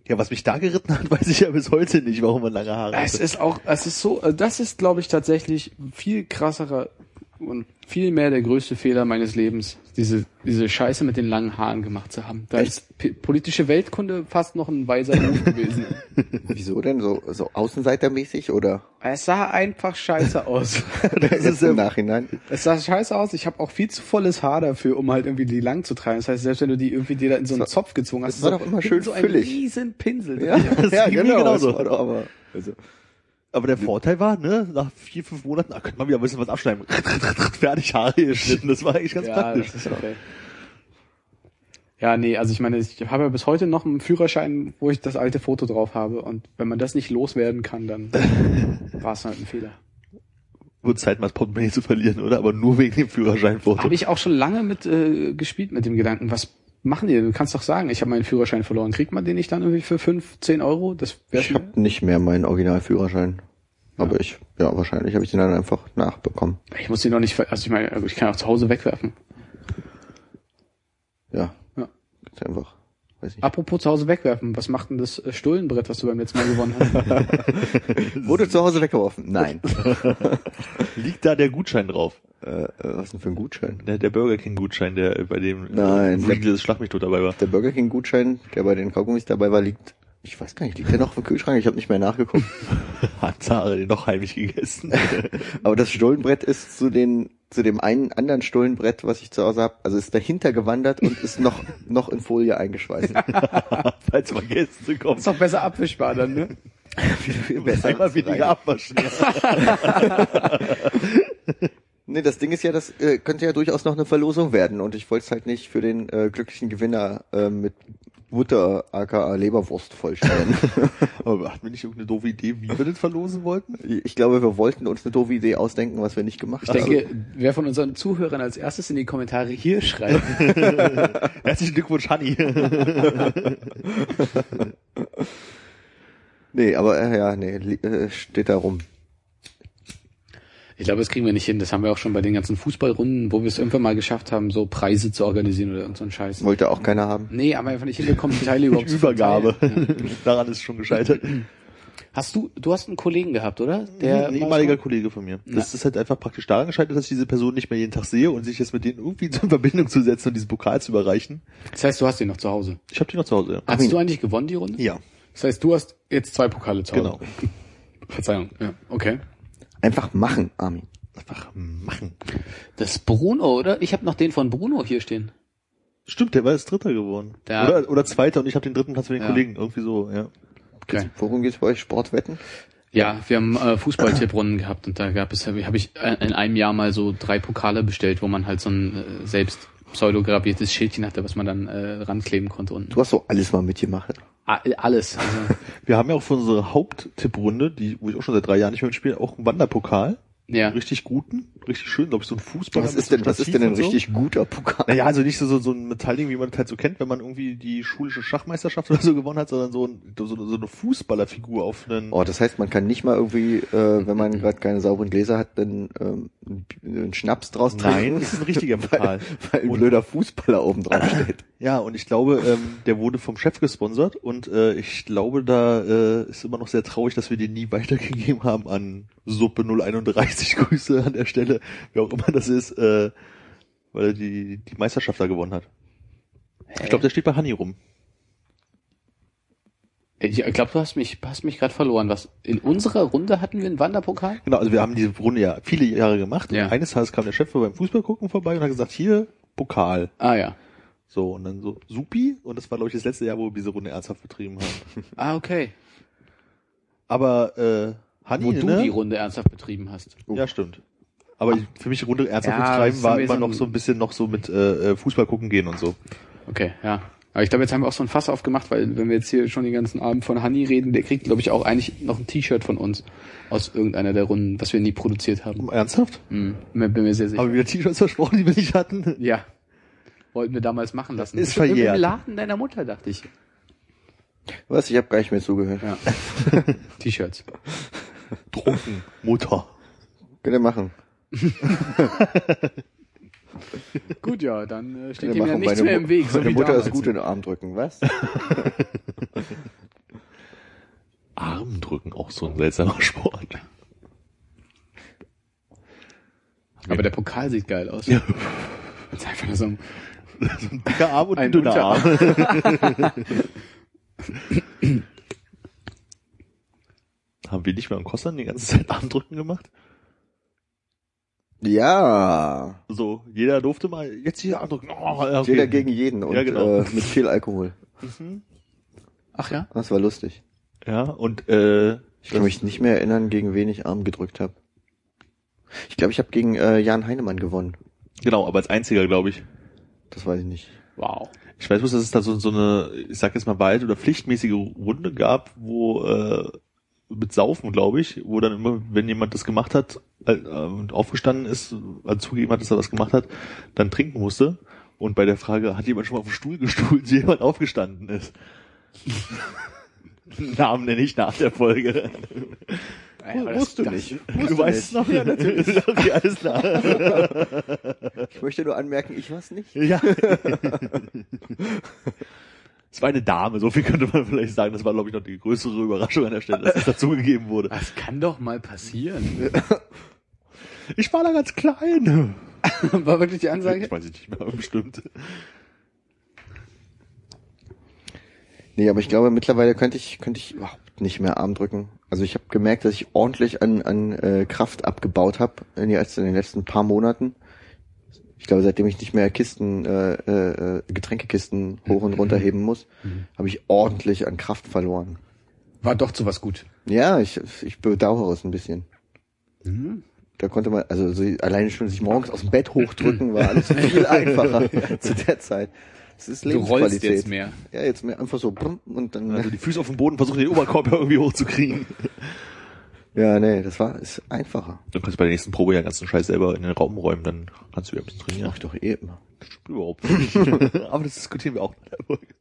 Ja, was mich da geritten hat, weiß ich ja bis heute nicht, warum man lange Haare Es hatte. ist auch, es ist so, äh, das ist, glaube ich, tatsächlich viel krasserer und viel mehr der größte Fehler meines Lebens, diese, diese Scheiße mit den langen Haaren gemacht zu haben. Da ist politische Weltkunde fast noch ein weiser Move gewesen. Wieso denn? So, so außenseitermäßig oder? Es sah einfach scheiße aus. Das ist im Nachhinein. Es sah scheiße aus. Ich habe auch viel zu volles Haar dafür, um halt irgendwie die lang zu treiben. Das heißt, selbst wenn du die irgendwie dir da in so einen war- Zopf gezwungen hast, das war so, doch immer schön so ein füllig. riesen Pinsel. Ja, ja das war doch aber, also, Aber der Vorteil war, ne, nach vier, fünf Monaten, ah, könnte man wieder ein bisschen was abschneiden. Fertig Haare geschnitten. Das war eigentlich ganz ja, praktisch. das ist okay. Ja, nee, also ich meine, ich habe ja bis heute noch einen Führerschein, wo ich das alte Foto drauf habe. Und wenn man das nicht loswerden kann, dann war es halt ein Fehler. Wird Zeit, mal das Portemonnaie zu verlieren, oder? Aber nur wegen dem Führerscheinfoto. Habe ich auch schon lange mit äh, gespielt mit dem Gedanken, was machen die? Du kannst doch sagen, ich habe meinen Führerschein verloren. Kriegt man den nicht dann irgendwie für fünf, zehn Euro? Das wäre ich habe nicht mehr meinen Originalführerschein. Aber ich, ja, wahrscheinlich habe ich den dann einfach nachbekommen. Ich muss den noch nicht, ver- also ich meine, ich kann auch zu Hause wegwerfen. Ja. Ja. Ganz einfach. Weiß nicht. Apropos zu Hause wegwerfen, was macht denn das äh, Stullenbrett, was du beim letzten Mal gewonnen hast? Wurde zu Hause weggeworfen? Nein. Liegt da der Gutschein drauf? Äh, äh, was denn für ein Gutschein? Der, der Burger King Gutschein, der äh, bei dem Nein. Riegel des Schlag mich tot dabei war. Der Burger King Gutschein, der bei den Kaugummis dabei war, liegt, ich weiß gar nicht, liegt der noch im Kühlschrank? Ich habe nicht mehr nachgeguckt. Hat Zare den noch heimlich gegessen. Aber das Stullenbrett ist zu den zu dem einen anderen Stullenbrett, was ich zu Hause habe, also ist dahinter gewandert und ist noch noch in Folie eingeschweißt. Falls mal Gäste kommen. Ist doch besser abwischbar dann, ne? viel, viel besser. Einmal weniger abwaschen. Nee, das Ding ist ja, das äh, könnte ja durchaus noch eine Verlosung werden und ich wollte es halt nicht für den äh, glücklichen Gewinner äh, mit Butter aka Leberwurst vollstellen. Aber hatten wir nicht irgendeine doofe Idee, wie wir das verlosen wollten? ich glaube, wir wollten uns eine doofe Idee ausdenken, was wir nicht gemacht Ich haben. denke, wer von unseren Zuhörern als erstes in die Kommentare hier schreibt, Herzlichen Glückwunsch, Hanni. Nee, aber äh, ja, nee, äh, steht da rum. Ich glaube, das kriegen wir nicht hin. Das haben wir auch schon bei den ganzen Fußballrunden, wo wir es irgendwann mal geschafft haben, so Preise zu organisieren oder irgend so ein Scheiß. Wollte auch keiner haben. Nee, haben wir einfach nicht hinbekommen, die Teile überhaupt zu Übergabe. verteilen. Daran ist es schon gescheitert. Hast du, du hast einen Kollegen gehabt, oder? Der ein ehemaliger Kollege von mir. Das ist halt einfach praktisch daran gescheitert, dass ich diese Person nicht mehr jeden Tag sehe und sich jetzt mit denen irgendwie in Verbindung zu setzen und diesen Pokal zu überreichen. Das heißt, du hast den noch zu Hause. Ich habe die noch zu Hause. Ja. Hast du eigentlich gewonnen, die Runde? ja. Das heißt, du hast jetzt zwei Pokale zu Hause. Genau. Verzeihung. Ja, okay. Einfach machen, Armin. Einfach machen. Das ist Bruno, oder? Ich habe noch den von Bruno hier stehen. Stimmt, der war jetzt Dritter geworden. Der- oder, oder Zweiter und ich habe den dritten Platz für den Ja. Kollegen. Irgendwie so, ja. Okay. Worum geht's bei euch? Sportwetten? Ja, wir haben äh, Fußballtipprunden gehabt und da gab es, habe ich äh, in einem Jahr mal so drei Pokale bestellt, wo man halt so ein äh, selbst pseudograbiertes Schildchen hatte, was man dann äh, rankleben konnte unten. Du hast so alles mal mitgemacht. Alles. Wir haben ja auch für unsere Haupttipprunde, die, wo ich auch schon seit drei Jahren nicht mehr mitspiele, auch einen Wanderpokal. Ja. Richtig guten. richtig schön, glaube ich, so ein Fußball. Was ist denn, was ist denn ein richtig guter Pokal? Naja, also nicht so, so, so ein Metallding, wie man das halt so kennt, wenn man irgendwie die schulische Schachmeisterschaft oder so gewonnen hat, sondern so, ein, so, so eine Fußballerfigur auf einen. Oh, das heißt, man kann nicht mal irgendwie, äh, wenn man gerade keine sauberen Gläser hat, dann ähm, einen Schnaps draus trinken. Nein, das ist ein richtiger Pokal. weil, weil ein blöder Fußballer oben drauf steht. Ja, und ich glaube, ähm, der wurde vom Chef gesponsert und äh, ich glaube, da äh, ist immer noch sehr traurig, dass wir den nie weitergegeben haben an Suppe 031. Grüße an der Stelle, wer auch immer das ist, äh, weil er die, die Meisterschaft da gewonnen hat. Ich glaube, der steht bei Hanni rum. Ich glaube, du hast mich, hast mich gerade verloren. Was in unserer Runde hatten wir einen Wanderpokal? Genau, also wir haben diese Runde ja viele Jahre gemacht. Ja. Und eines Tages kam der Chef beim Fußballgucken vorbei und hat gesagt, hier, Pokal. Ah ja. So, und dann so, Supi. Und das war, glaube ich, das letzte Jahr, wo wir diese Runde ernsthaft betrieben haben. Ah okay. Aber äh, Hanni, Wo du ne? die Runde ernsthaft betrieben hast. Ja, stimmt. Aber für mich Runde ernsthaft Ja, betreiben war immer so noch so ein bisschen noch so mit äh, äh, Fußball gucken gehen und so. Okay, ja. Aber ich glaube, jetzt haben wir auch so ein Fass aufgemacht, weil wenn wir jetzt hier schon den ganzen Abend von Honey reden, der kriegt, glaube ich, auch eigentlich noch ein T-Shirt von uns aus irgendeiner der Runden, was wir nie produziert haben. Ernsthaft? Hm, bin mir sehr sicher. Haben wir T-Shirts versprochen, die wir nicht hatten? ja. Wollten wir damals machen lassen. Ist verjährt. Im Laden deiner Mutter, dachte ich. Was? Ich habe gar nicht mehr zugehört. Ja. T-Shirts. Trunken. Mutter. Könnt ihr machen. Gut, ja, dann äh, steht ihm ihr ja nichts Meine mehr im Weg. So Meine wie Mutter ist gut in den Arm drücken, was? Arm drücken, auch so ein seltsamer Sport. Aber der Pokal sieht geil aus. Ja. Das ist einfach nur so ein so ein dicker Arm und ein, Ein dünner Unterarm. Arm. Haben wir nicht mehr am Kostern die ganze Zeit Armdrücken gemacht? Ja. So, jeder durfte mal, jetzt hier Armdrücken. Oh, okay. Jeder gegen jeden und Ja, genau. äh, mit viel Alkohol. Ach ja? Das war lustig. Ja, und äh, Ich kann mich nicht mehr erinnern, gegen wen ich Arm gedrückt habe. Ich glaube, ich habe gegen äh, Jan Heinemann gewonnen. genau, aber als einziger, glaube ich. Das weiß ich nicht. Wow. Ich weiß bloß, dass es da so, so eine, ich sag jetzt mal bald oder pflichtmäßige Runde gab, wo äh, mit Saufen, glaube ich, wo dann immer, wenn jemand das gemacht hat äh, und aufgestanden ist, also zugegeben hat, dass er das gemacht hat, dann trinken musste. Und bei der Frage, hat jemand schon mal auf den Stuhl gestuhlt, wie jemand aufgestanden ist? Namen nenne ich nach der Folge. Wusst du nicht. du weißt es noch? Ja, natürlich. okay, alles klar. Ich möchte nur anmerken, ich war's nicht. Ja. Es war eine Dame, so viel könnte man vielleicht sagen. Das war, glaube ich, noch die größere Überraschung an der Stelle, dass es dazugegeben wurde. Das kann doch mal passieren. Ich war da ganz klein. War wirklich die Ansage? Ich weiß nicht mehr, bestimmt. Nee, aber ich glaube, mittlerweile könnte ich, könnte ich überhaupt nicht mehr Arm drücken. Also ich habe gemerkt, dass ich ordentlich an, an äh, Kraft abgebaut habe in, in den letzten paar Monaten. Ich glaube, seitdem ich nicht mehr Kisten, äh, äh, Getränkekisten hoch und runter heben muss, habe ich ordentlich an Kraft verloren. War doch zu was gut. Ja, ich, ich bedauere es ein bisschen. Da konnte man, also so, alleine schon sich morgens aus dem Bett hochdrücken, war alles viel einfacher zu der Zeit. Es ist Du rollst jetzt mehr. Ja, jetzt mehr einfach so brumm, und dann. Also die Füße auf dem Boden versuchen, den Oberkörper irgendwie hochzukriegen. Ja, nee, das war ist einfacher. Dann kannst du bei der nächsten Probe ja den ganzen Scheiß selber in den Raum räumen, dann kannst du ja ein bisschen trainieren. Mach ich doch eh immer. Überhaupt nicht. Aber das diskutieren wir auch in der Folge.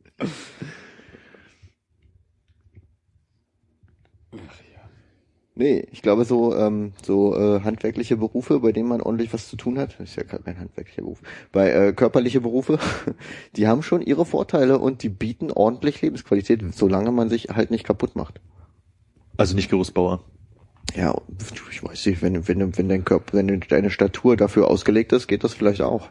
Nee, ich glaube so ähm, so äh, handwerkliche Berufe, bei denen man ordentlich was zu tun hat, ist ja kein handwerklicher Beruf. Bei äh, körperliche Berufe, die haben schon ihre Vorteile und die bieten ordentlich Lebensqualität, solange man sich halt nicht kaputt macht. Also nicht Gerüstbauer. Ja, ich weiß nicht, wenn wenn wenn dein Körper, wenn deine Statur dafür ausgelegt ist, geht das vielleicht auch.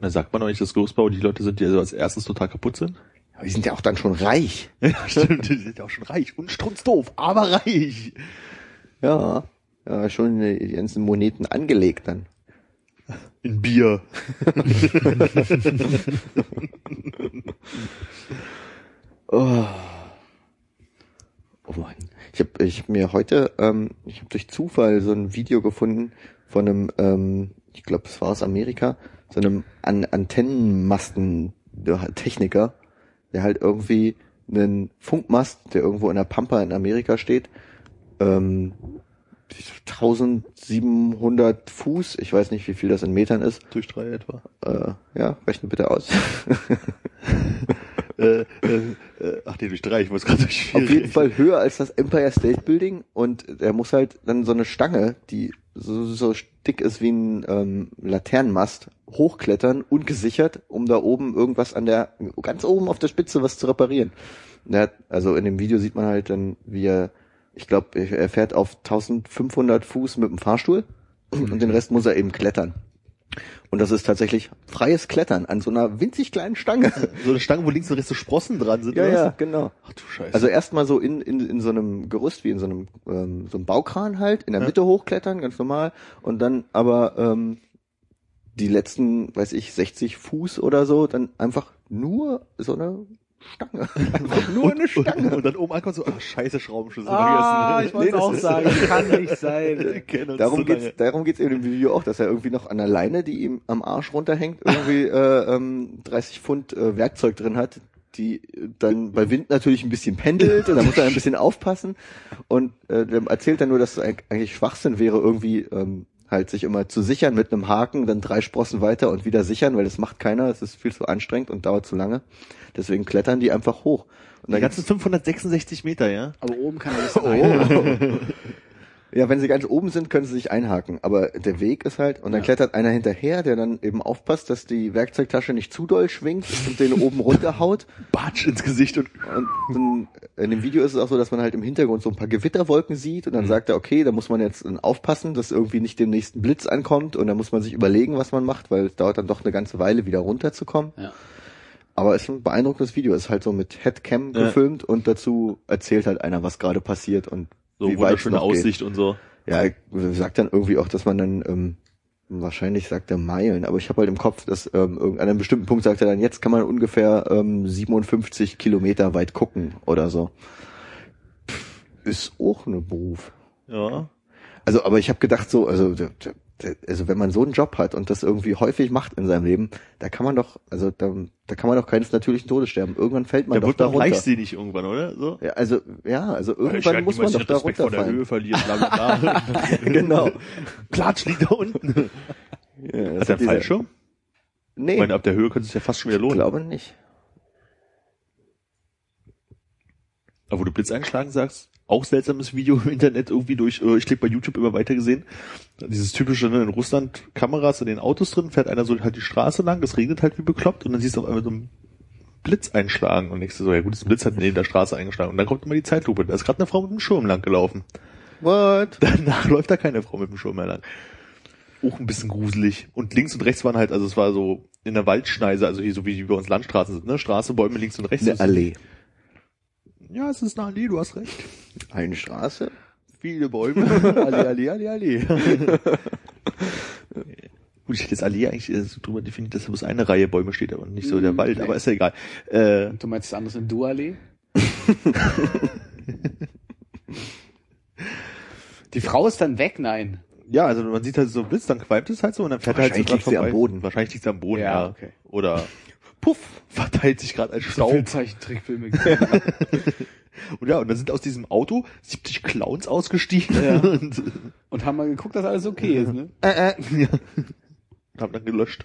Da sagt man doch nicht, dass Gerüstbauer die Leute sind, die also als erstes total kaputt sind. Aber die sind ja auch dann schon reich. Ja, stimmt, die sind ja auch schon reich und strunzdoof, aber reich. Ja, ja, schon die ganzen Moneten angelegt dann. In Bier. Oh. Oh Mann. Ich habe ich hab mir heute, ähm, ich habe durch Zufall so ein Video gefunden von einem, ähm, ich glaube, es war aus Amerika, so einem An Antennenmasten-Techniker, der halt irgendwie einen Funkmast, der irgendwo in der Pampa in Amerika steht, ähm, 1700 Fuß, ich weiß nicht, wie viel das in Metern ist. Durch drei etwa. Äh, ja, rechne bitte aus. äh, äh, äh, ach nee, durch drei, ich muss gerade durch vier. Auf jeden Fall höher als das Empire State Building und der muss halt dann so eine Stange, die so, so dick ist wie ein ähm, Laternenmast, hochklettern, ungesichert, um da oben irgendwas an der, ganz oben auf der Spitze was zu reparieren. Hat, also in dem Video sieht man halt dann, wie er, ich glaube, er fährt auf 1500 Fuß mit dem Fahrstuhl und den Rest muss er eben klettern. Und das ist tatsächlich freies Klettern an so einer winzig kleinen Stange. So eine Stange, wo links und rechts so Sprossen dran sind. Ja, ja, genau. Ach du Scheiße. Also erstmal so in, in, in so einem Gerüst, wie in so einem, ähm, so einem Baukran halt, in der Ja. Mitte hochklettern, ganz normal. Und dann aber ähm, die letzten, weiß ich, 60 Fuß oder so, dann einfach nur so eine Stange. Einfach nur eine Stange. Und, und dann oben ankommt so, ach scheiße, Schraubenschlüssel Ah, ich vergessen. wollte Nee, auch das- sagen, kann nicht sein. Darum so geht's, lange. darum geht's in dem Video auch, dass er irgendwie noch an der Leine, die ihm am Arsch runterhängt, irgendwie äh, ähm, 30 Pfund äh, Werkzeug drin hat, die dann bei Wind natürlich ein bisschen pendelt und da muss er ein bisschen aufpassen und äh, der erzählt dann nur, dass es eig- eigentlich Schwachsinn wäre, irgendwie ähm, halt sich immer zu sichern mit einem Haken, dann drei Sprossen weiter und wieder sichern, weil das macht keiner, das ist viel zu anstrengend und dauert zu lange. Deswegen klettern die einfach hoch. Und Die ganzen 566 Meter, ja? Aber oben kann er das oh. Ja, wenn sie ganz oben sind, können sie sich einhaken. Aber der Weg ist halt, und dann klettert einer hinterher, der dann eben aufpasst, dass die Werkzeugtasche nicht zu doll schwingt und den oben runterhaut. Batsch ins Gesicht und Und dann, in dem Video ist es auch so, dass man halt im Hintergrund so ein paar Gewitterwolken sieht und dann sagt er, okay, da muss man jetzt aufpassen, dass irgendwie nicht dem nächsten Blitz ankommt und dann muss man sich überlegen, was man macht, weil es dauert dann doch eine ganze Weile, wieder runterzukommen. Ja. Aber es ist ein beeindruckendes Video. Es ist halt so mit Headcam Ja. gefilmt und dazu erzählt halt einer, was gerade passiert und so wie weit es wunderschöne noch geht. Aussicht und so. Ja, sagt dann irgendwie auch, dass man dann, ähm, wahrscheinlich sagt er Meilen, aber ich habe halt im Kopf, dass ähm, an einem bestimmten Punkt sagt er dann, jetzt kann man ungefähr ähm, 57 Kilometer weit gucken oder so. Pff, ist auch ein Beruf. Ja. Also, aber ich habe gedacht so, also, also wenn man so einen Job hat und das irgendwie häufig macht in seinem Leben, da kann man doch, also da, da kann man doch keines natürlichen Todes sterben. Irgendwann fällt man Der doch wird da runter. leichtsinnig irgendwann, oder? So. Ja, also ja, also Ich irgendwann muss man doch da Respekt vor der runterfallen. Höhe verlieren, bla bla bla. genau. Klatsch liegt da unten. Ja, das Hat der dieser- Fallschirm? Nee, Ich meine, ab der Höhe könnte es ja fast schon wieder ich lohnen. glaube nicht. Aber wo du Blitz einschlagen sagst, auch seltsames Video im Internet irgendwie durch, äh, ich klick bei YouTube immer weiter gesehen. Dieses typische, ne, in Russland Kameras in den Autos drin, fährt einer so halt die Straße lang, es regnet halt wie bekloppt und dann siehst du auf einmal so einen Blitz einschlagen und denkst so, ja gut, das Blitz hat neben der Straße eingeschlagen und dann kommt immer die Zeitlupe. Da ist gerade eine Frau mit dem Schirm lang gelaufen. What? Danach läuft da keine Frau mit dem Schirm mehr lang. Auch ein bisschen gruselig. Und links und rechts waren halt, also es war so in der Waldschneise, also hier so wie bei uns Landstraßen sind, ne? Straße, Bäume links und rechts. Eine Allee. Ja, es ist eine Allee, du hast recht. Eine Straße? Viele Bäume. Allee, Allee, Allee, Allee. Gut, ich hätte jetzt Allee eigentlich äh, so drüber definiert, dass da bloß eine Reihe Bäume steht, aber nicht so der Mm, Wald, nee. aber ist ja egal. Äh, Du meinst das andere in Duallee? Die Frau ist dann weg, nein. ja, also man sieht halt so Blitz, dann qualmt es halt so und dann fährt er halt so Wahrscheinlich dran liegt sie am vorbei. Boden. Wahrscheinlich liegt sie am Boden, Ja, ja. okay. Oder puff, verteilt sich gerade als So Staub. viel Zeichentrickfilme. Und ja, und dann sind aus diesem Auto 70 Clowns ausgestiegen Ja. und, Und haben mal geguckt, dass alles okay ist, ne? äh, äh, ja. und haben dann gelöscht.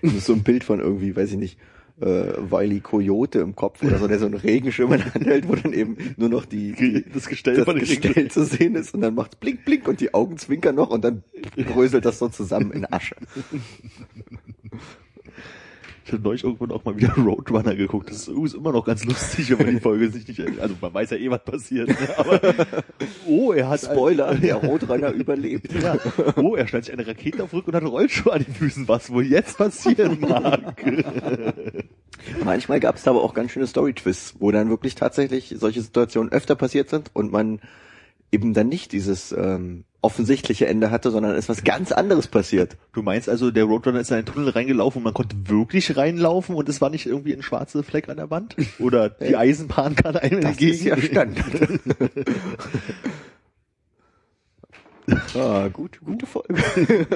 Das ist so ein Bild von irgendwie, weiß ich nicht, äh, Wiley Coyote im Kopf oder so, der so einen Regenschirm in der Hand hält, wo dann eben nur noch die, die Das Gestell das Gestell zu sehen ist und dann macht blink blink und die Augen zwinkern noch und dann bröselt das so zusammen in Asche. Ich habe neulich irgendwann auch mal wieder Roadrunner geguckt. Das ist immer noch ganz lustig, wenn man die Folge sich nicht, also man weiß ja eh, was passiert. Ne? Aber, oh, er hat, Spoiler, der Roadrunner überlebt. ja, oh, er stellt sich eine Rakete auf den Rücken und hat Rollschuhe an den Füßen, was wohl jetzt passieren mag. Manchmal gab es da aber auch ganz schöne Story-Twists, wo dann wirklich tatsächlich solche Situationen öfter passiert sind und man eben dann nicht dieses ähm, offensichtliche Ende hatte, sondern es was ganz anderes passiert. Du meinst also, der Roadrunner ist in einen Tunnel reingelaufen und man konnte wirklich reinlaufen und es war nicht irgendwie ein schwarzer Fleck an der Wand? Oder die Eisenbahn kann einem Das entgegen? ist ja Standard. ah, gut, gute Folge.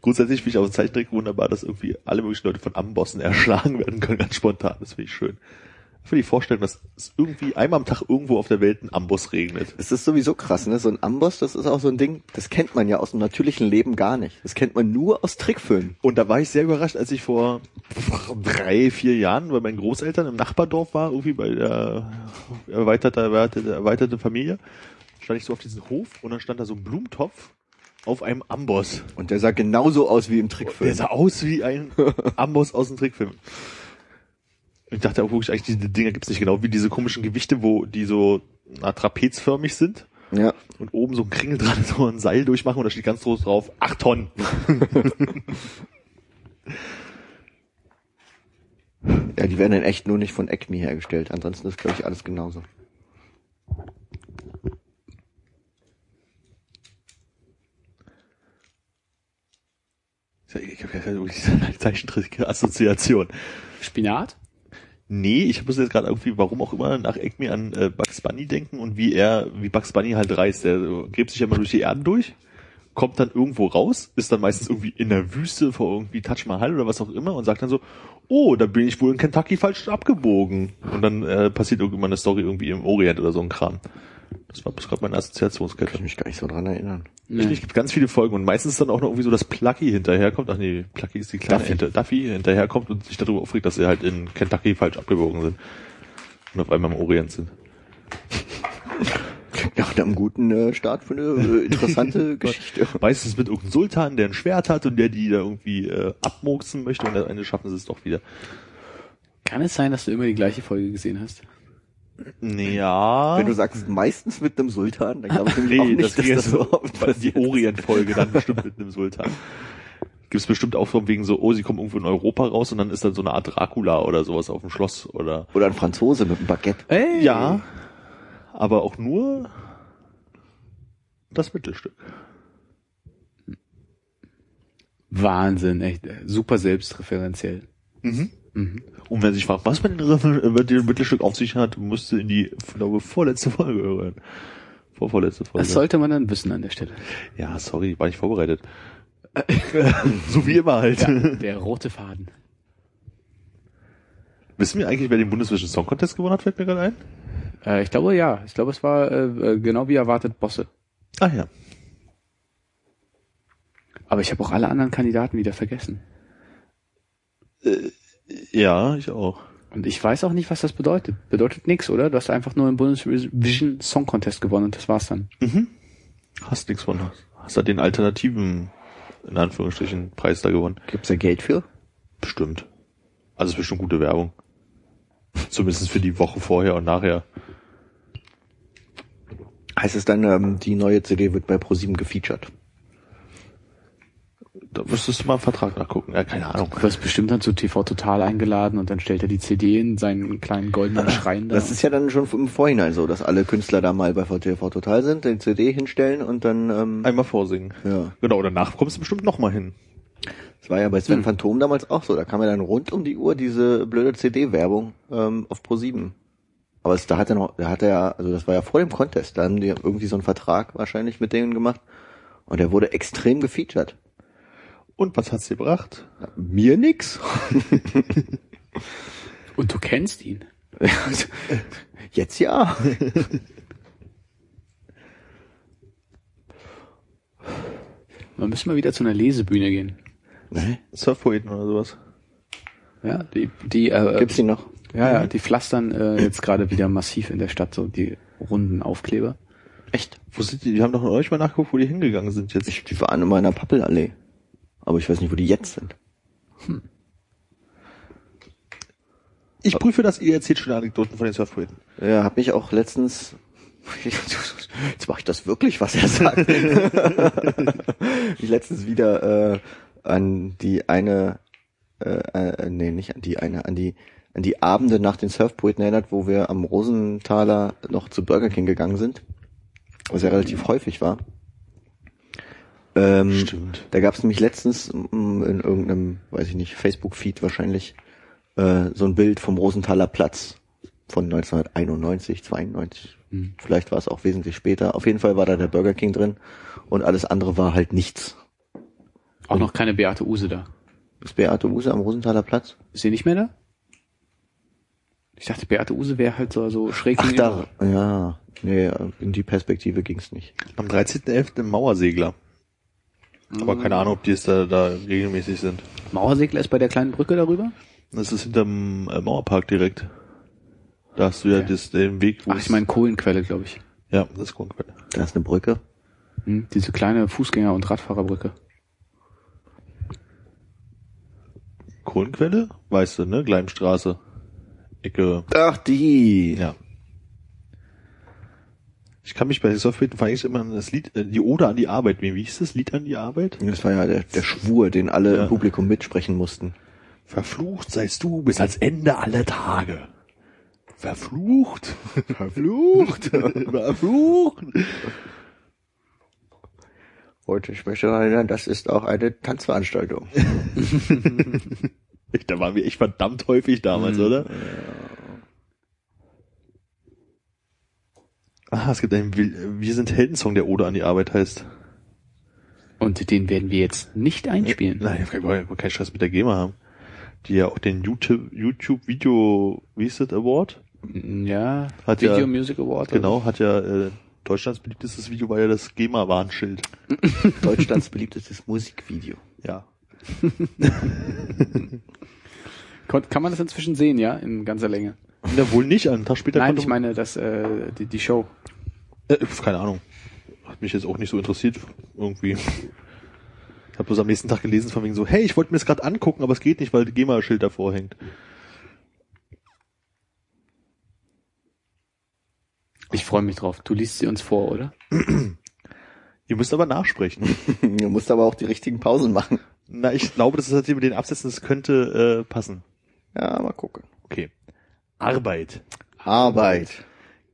Grundsätzlich finde ich auch Zeichentrick wunderbar, dass irgendwie alle möglichen Leute von Ambossen erschlagen werden können, ganz spontan. Das finde ich schön. Ich will dir vorstellen, dass es irgendwie einmal am Tag irgendwo auf der Welt ein Amboss regnet. Es ist sowieso krass, ne? So ein Amboss, das ist auch so ein Ding, das kennt man ja aus dem natürlichen Leben gar nicht. Das kennt man nur aus Trickfilmen. Und da war ich sehr überrascht, als ich vor drei, vier Jahren bei meinen Großeltern im Nachbardorf war, irgendwie bei der erweiterte, erweiterte, erweiterte Familie, stand ich so auf diesem Hof und dann stand da so ein Blumentopf auf einem Amboss. Und der sah genauso aus wie im Trickfilm. Der sah aus wie ein Amboss aus dem Trickfilm. Ich dachte auch wirklich, eigentlich diese Dinger gibt's nicht genau, wie diese komischen Gewichte, wo die so na, trapezförmig sind ja. und oben so ein Kringel dran so ein Seil durchmachen und da steht ganz groß drauf, acht Tonnen. Ja, die werden in echt nur nicht von Acme hergestellt. Ansonsten ist, glaube ich, alles genauso. Ich habe ja wirklich diese Zeichentrick-Assoziation. Spinat? Nee, ich muss jetzt gerade irgendwie, warum auch immer, nach Acme an äh, Bugs Bunny denken und wie er, wie Bugs Bunny halt reist. Der so, gräbt sich ja mal durch die Erden durch, kommt dann irgendwo raus, ist dann meistens irgendwie in der Wüste vor irgendwie Taj Mahal oder was auch immer und sagt dann so, oh, da bin ich wohl in Kentucky falsch abgebogen. Und dann äh, passiert irgendwann eine Story irgendwie im Orient oder so ein Kram. Das war bis gerade meine Assoziationskette. Kann ich mich gar nicht so dran erinnern. Nee. Es gibt ganz viele Folgen und meistens dann auch noch irgendwie so, dass Plucky hinterherkommt. Ach nee, Plucky ist die kleine Duffy. Ente. Duffy hinterherkommt und sich darüber aufregt, dass sie halt in Kentucky falsch abgebogen sind. Und auf einmal im Orient sind. Ja, nach einem guten äh, Start für eine äh, interessante Geschichte. Meistens mit irgendeinem Sultan, der ein Schwert hat und der die da irgendwie äh, abmurksen möchte und am Ende schaffen sie es doch wieder. Kann es sein, dass du immer die gleiche Folge gesehen hast? Ja. Wenn du sagst, meistens mit einem Sultan, dann glaube ich nämlich auch nee, nicht, das, dass das so so oft die passiert. Orient-Folge dann bestimmt mit einem Sultan. Gibt's bestimmt auch von wegen so, oh, sie kommen irgendwo in Europa raus und dann ist dann so eine Art Dracula oder sowas auf dem Schloss oder Oder ein Franzose mit einem Baguette. Hey. Ja, aber auch nur das Mittelstück. Wahnsinn, echt. äh, Super selbstreferenziell. Mhm. Mhm. Und wer sich fragt, was mit dem mit dem Mittelstück auf sich hat, müsste in die, ich glaube, vorletzte Folge hören. Vorvorletzte Folge. Das sollte man dann wissen an der Stelle. ja, sorry, war nicht vorbereitet. so wie immer halt. Ja, der rote Faden. Wissen wir eigentlich, wer den Bundesvision Song Contest gewonnen hat, fällt mir gerade ein? Äh, ich glaube ja. Ich glaube, es war äh, äh, genau wie erwartet Bosse. Ah ja. Aber ich habe auch alle anderen Kandidaten wieder vergessen. Ja, ich auch. Und ich weiß auch nicht, was das bedeutet. Bedeutet nix, oder? Du hast einfach nur im Bundesvision Song Contest gewonnen und das war's dann. Mhm. Hast nix von. Hast halt den alternativen, in Anführungsstrichen, Preis da gewonnen. Gibt's da Geld für? Bestimmt. Also ist bestimmt gute Werbung. Zumindest für die Woche vorher und nachher. Heißt es dann, ähm, die neue CD wird bei ProSieben gefeatured? Da müsstest du mal im Vertrag nachgucken. Ja, keine Ahnung. Du wirst bestimmt dann zu TV Total eingeladen und dann stellt er die CD in seinen kleinen goldenen Schrein da. Das ist ja dann schon im Vorhinein so, dass alle Künstler da mal bei VTV Total sind, den CD hinstellen und dann, ähm, Einmal vorsingen. ja. Genau, danach kommst du bestimmt nochmal hin. Das war ja bei Sven Hm. Phantom damals auch so. Da kam ja dann rund um die Uhr diese blöde CD-Werbung ähm, auf Pro7. Aber es, da hat er noch, da hat er ja, also das war ja vor dem Contest, da haben die irgendwie so einen Vertrag wahrscheinlich mit denen gemacht und der wurde extrem gefeatured. Und was hat's dir gebracht? Mir nix. und du kennst ihn. Jetzt ja. Man müssen mal wieder zu einer Lesebühne gehen. Ne? Surfpoeten oder sowas. Ja, die, die, äh, Gibt's die noch? ja, ja, die pflastern äh, jetzt gerade wieder massiv in der Stadt, so die runden Aufkleber. Echt? Wo sind die? Die haben doch neulich mal nachgeguckt, wo die hingegangen sind jetzt. Ich, die waren in der Pappelallee. Aber ich weiß nicht, wo die jetzt sind. Ich prüfe das, ihr erzählt schon Anekdoten von den Surfpoeten. Ja, hab mich auch letztens. Jetzt mache ich das wirklich, was er sagt. ich letztens wieder äh, an die eine, äh, äh, nee, nicht an die eine, an die an die Abende nach den Surfpoeten erinnert, wo wir am Rosenthaler noch zu Burger King gegangen sind, was ja relativ häufig war. Ähm, Stimmt. Da gab es nämlich letztens mm, in irgendeinem, weiß ich nicht, Facebook-Feed wahrscheinlich, äh, so ein Bild vom Rosenthaler Platz von 1991, 92. Vielleicht war es auch wesentlich später. Auf jeden Fall war da der Burger King drin und alles andere war halt nichts. Auch noch keine Beate Use da. Ist Beate Use am Rosenthaler Platz? Ist sie nicht mehr da? Ich dachte, Beate Use wäre halt so, so schräg Ach, da, ja. Nee, in die Perspektive ging's nicht. Am 13.11. im Mauersegler. Aber keine Ahnung, ob die jetzt da, da regelmäßig sind. Mauersegler ist bei der kleinen Brücke darüber? Das ist hinterm äh, Mauerpark direkt. Da hast du ja Okay. das, den Weg, wo Ach, es- ich meine Kohlenquelle, glaube ich. Ja, das ist Grundquelle. Da ist eine Brücke. Hm, diese kleine Fußgänger- und Radfahrerbrücke. Kohlenquelle? Weißt du, ne? Gleimstraße. Ecke. Ach, die. Ja. Ich kann mich bei den Software eigentlich immer an das Lied, äh, die Ode an die Arbeit, wie hieß das Lied an die Arbeit? Das war ja der, der Schwur, den alle Ja. im Publikum mitsprechen mussten. Verflucht seist du bis ans Ende aller Tage. Verflucht. Verflucht. Verflucht. Heute ich möchte daran erinnern, das ist auch eine Tanzveranstaltung. Da waren wir echt verdammt häufig damals, oder? Ah, es gibt einen Wir Wir sind Heldensong, der Ode an die Arbeit heißt. Und den werden wir jetzt nicht einspielen. Nein, wir wollen keinen Stress mit der GEMA haben. Die ja auch den YouTube, YouTube Video, wie ist das, Award? Ja, Hat Video ja- Music Award. Genau, hat ja, äh, Deutschlands beliebtestes Video war ja das GEMA-Warnschild. Deutschlands beliebtestes Musikvideo. Ja. Kann man das inzwischen sehen, ja, in ganzer Länge? Ja, wohl nicht, einen Tag später Nein, ich meine, das, äh, die, die Show. Äh, keine Ahnung. Hat mich jetzt auch nicht so interessiert, irgendwie. Ich habe bloß am nächsten Tag gelesen von wegen so, hey, ich wollte mir das gerade angucken, aber es geht nicht, weil das GEMA-Schild davor hängt. Ich freue mich drauf. Du liest sie uns vor, oder? Ihr müsst aber nachsprechen. Du musst aber auch die richtigen Pausen machen. Na, ich glaube, das ist halt mit den Absätzen, das könnte äh, passen. Ja, mal gucken. Okay. Arbeit. Arbeit.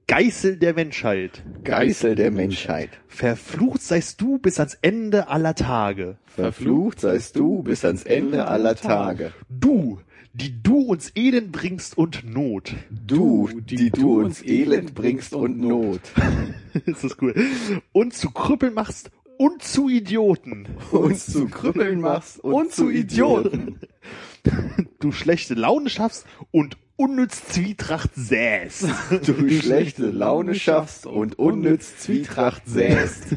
Geißel der Menschheit. Geißel der Menschheit. Verflucht seist du bis ans Ende aller Tage. Verflucht seist du bis ans Ende aller Tage. Du, die du uns Elend bringst und Not. Du, die du uns Elend bringst und Not. das ist cool. Und zu Krüppeln machst und zu Idioten. Uns zu Krüppeln machst und zu Idioten. Du schlechte Laune schaffst und unnütz Zwietracht säst. Du schlechte Laune schaffst und unnütz Zwietracht säst.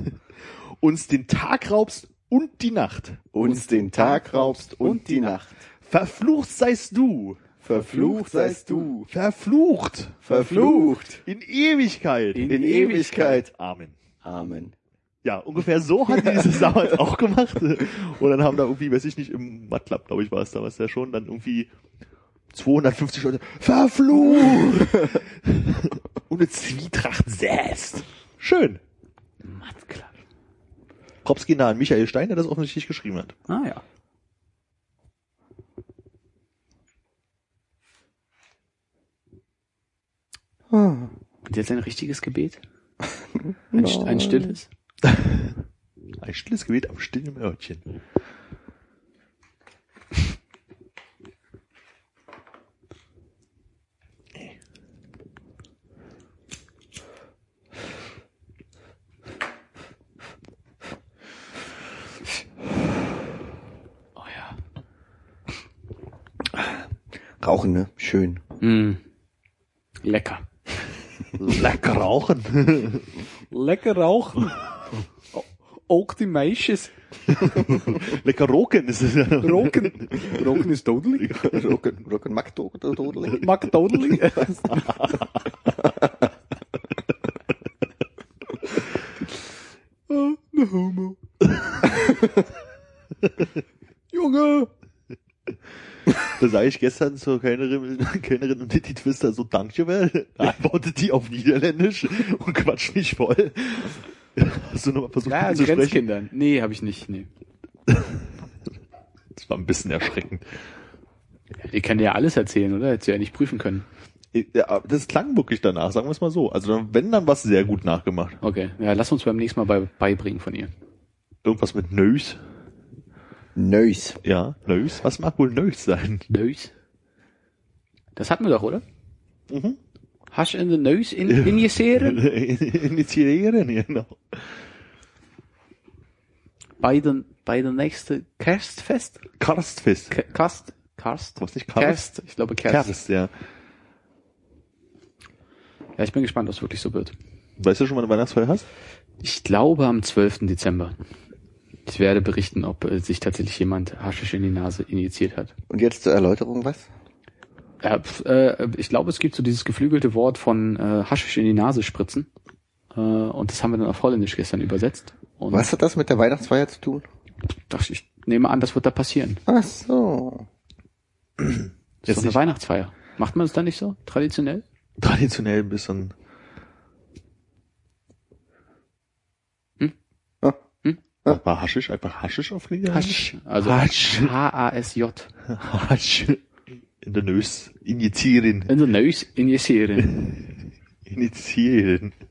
Uns den Tag raubst und die Nacht. Uns den Tag raubst und die Nacht. Verflucht seist du. Verflucht seist du. Verflucht. Verflucht. In Ewigkeit. In Ewigkeit. Amen. Amen. Ja, ungefähr so hat die das damals auch gemacht. Und dann haben da irgendwie, weiß ich nicht, im MATLAB, glaube ich, war es damals ja schon, dann irgendwie 250 Leute, verflucht! Und eine Zwietracht säst. Schön. Matklar. Props gehen da an Michael Stein, der das offensichtlich geschrieben hat. Ah ja. Und jetzt ein richtiges Gebet? Ein, st- ein stilles? Ein stilles Gebet am stillen Örtchen. Rauchen, ne? Schön. Mm. Lecker. Lecker rauchen. Lecker rauchen. Auch die Meisches. Lecker roken ist es ja. Roken. Roken ist totally. Rocken, Rocken McDonald's. McDonald's. oh, ne Homo. Junge. Da sage ich gestern zur Kellnerin, Kellnerin und die Twister so Danke, weil antwortet die auf Niederländisch und quatscht mich voll. Hast du nochmal versucht Ja, ihr zu sprechen? Nee, habe ich nicht. Nee. Das war ein bisschen erschreckend. Die kann dir ja alles erzählen, oder? Hättest du ja nicht prüfen können. Ja, das klang wirklich danach, sagen wir es mal so. Also wenn, dann was sehr gut nachgemacht. Okay. Ja, lass uns beim nächsten Mal bei, beibringen von ihr. Irgendwas mit Nös. Nös. Ja, Nös. Was mag wohl Nös sein? Nös. Das hatten wir doch, oder? Mhm. Hasch in the nose in, injiceren? Initiieren, genau. bei den, bei der nächsten Kerstfest? Karstfest. Kast? Karst? Was nicht Karst? Kerst. Ich glaube Kerst. Kerst, ja. Ja, ich bin gespannt, ob es wirklich so wird. Weißt du schon, wann du Weihnachtsfeier hast? Ich glaube am 12. Dezember. Ich werde berichten, ob äh, sich tatsächlich jemand Haschisch in die Nase injiziert hat. Und jetzt zur Erläuterung was? Ja, pf, äh, ich glaube, es gibt so dieses geflügelte Wort von äh, Haschisch in die Nase spritzen. Äh, und das haben wir dann auf Holländisch gestern übersetzt. Und Was hat das mit der Weihnachtsfeier zu tun? dachte ich nehme an, das wird da passieren. Ach so. Das ist Jetzt doch eine Weihnachtsfeier. Macht man es dann nicht so? Traditionell? Traditionell ein bisschen. War Haschisch einfach Haschisch auf Niederländisch? Hasch. Also Hasch. H-A-S-J. Hasch. In der Nös. Injizieren. In de neus injiceren. Initiieren.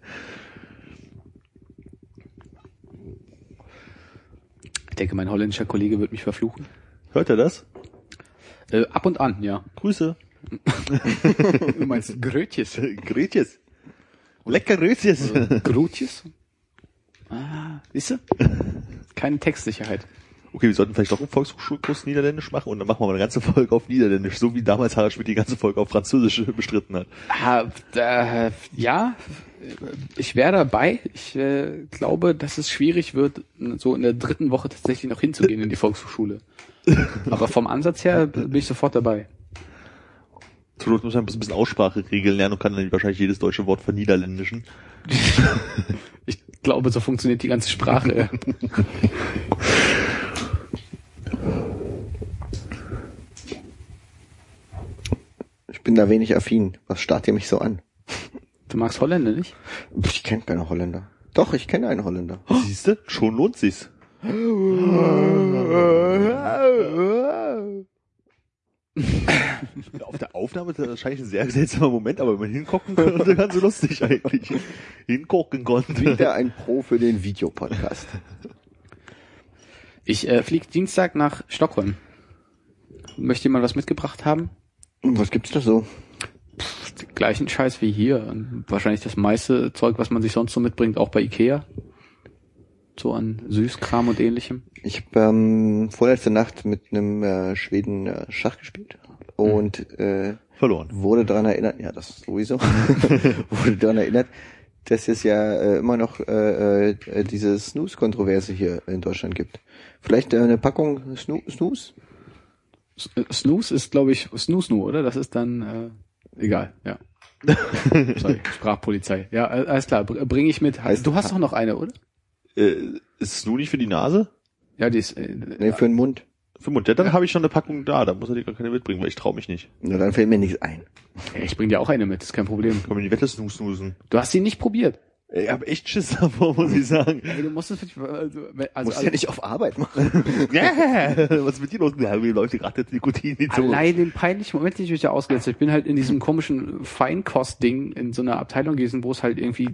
Ich denke, mein holländischer Kollege wird mich verfluchen. Hört er das? Äh, ab und an, ja. Grüße. Du meinst Grötjes? Grüßes. Lecker Grüßes. Grutjes? Ah, siehst du? Keine Textsicherheit. Okay, wir sollten vielleicht doch einen Volkshochschulkurs Niederländisch machen und dann machen wir mal eine ganze Folge auf Niederländisch, so wie damals Harald Schmidt die ganze Folge auf Französisch bestritten hat. Ah, äh, ja, ich wäre dabei. Ich äh, glaube, dass es schwierig wird, so in der dritten Woche tatsächlich noch hinzugehen in die Volkshochschule. Aber vom Ansatz her bin ich sofort dabei. Zur Not muss man ein bisschen Ausspracheregeln lernen und kann dann wahrscheinlich jedes deutsche Wort verniederländischen. Ich glaube, so funktioniert die ganze Sprache. Ich bin da wenig affin. Was starrt ihr mich so an? Du magst Holländer nicht? Ich kenne keine Holländer. Doch, ich kenne einen Holländer. Siehste, schon lohnt sich's. Auf der Aufnahme ist das wahrscheinlich ein sehr seltsamer Moment, aber wenn man hingucken konnte, ganz so lustig eigentlich. Hingucken konnte. Wieder ein Pro für den Videopodcast. Ich äh, fliege Dienstag nach Stockholm. Möchte jemand was mitgebracht haben? Was gibt's da so? Den gleichen Scheiß wie hier. Und wahrscheinlich das meiste Zeug, was man sich sonst so mitbringt, auch bei Ikea. So an Süßkram und ähnlichem. Ich habe ähm, vorletzte Nacht mit einem äh, Schweden äh, Schach gespielt und äh, Verloren. wurde daran erinnert, ja, das sowieso, wurde daran erinnert, dass es ja äh, immer noch äh, äh, diese Snooze-Kontroverse hier in Deutschland gibt. Vielleicht äh, eine Packung Snoo Snooze? S- äh, Snooze ist, glaube ich, Snoo Snoo, oder? Das ist dann äh, egal, ja. Sorry, Sprachpolizei. Ja, äh, alles klar, br- bringe ich mit. Heißt- du hast doch noch eine, oder? Äh, ist es nur nicht für die Nase? Ja, die ist. Äh, Nee, für den Mund. Für den Mund. Ja, dann habe ich schon eine Packung da, da muss er dir gar keine mitbringen, weil ich traue mich nicht. Na, dann fällt mir nichts ein. ja, ich bringe dir auch eine mit, ist kein Problem. Kann man die Wette snoosen. Du hast sie nicht probiert. Ich habe echt Schiss davor, muss ich sagen. Ey, du musst es wirklich, also, wenn- also, ja nicht auf Arbeit machen. Was ist mit dir los? Ja, mir läuft gerade jetzt Nikotin in. Allein den peinlichen Moment, den ich mich da ausgesetzt habe. Ich bin halt in diesem komischen Feinkost-Ding in so einer Abteilung gewesen, wo es halt irgendwie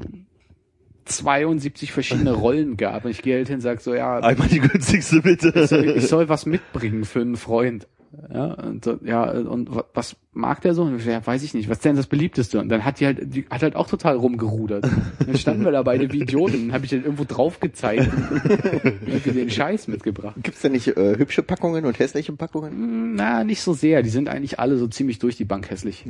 72 verschiedene Rollen gab. Und ich gehe halt hin und sag so, ja, Einmal die günstigste bitte. ich soll, ich soll was mitbringen für einen Freund. Ja, und, so, ja, und wa- was mag der so? Und ich Ja, weiß ich nicht. Was ist denn das beliebteste? Und dann hat die halt, die hat halt auch total rumgerudert. Dann standen wir da beide wie Idioten, dann habe ich halt irgendwo drauf gezeigt und hab den Scheiß mitgebracht. Gibt's da nicht äh, hübsche Packungen und hässliche Packungen? Hm, Na, nicht so sehr. Die sind eigentlich alle so ziemlich durch die Bank hässlich.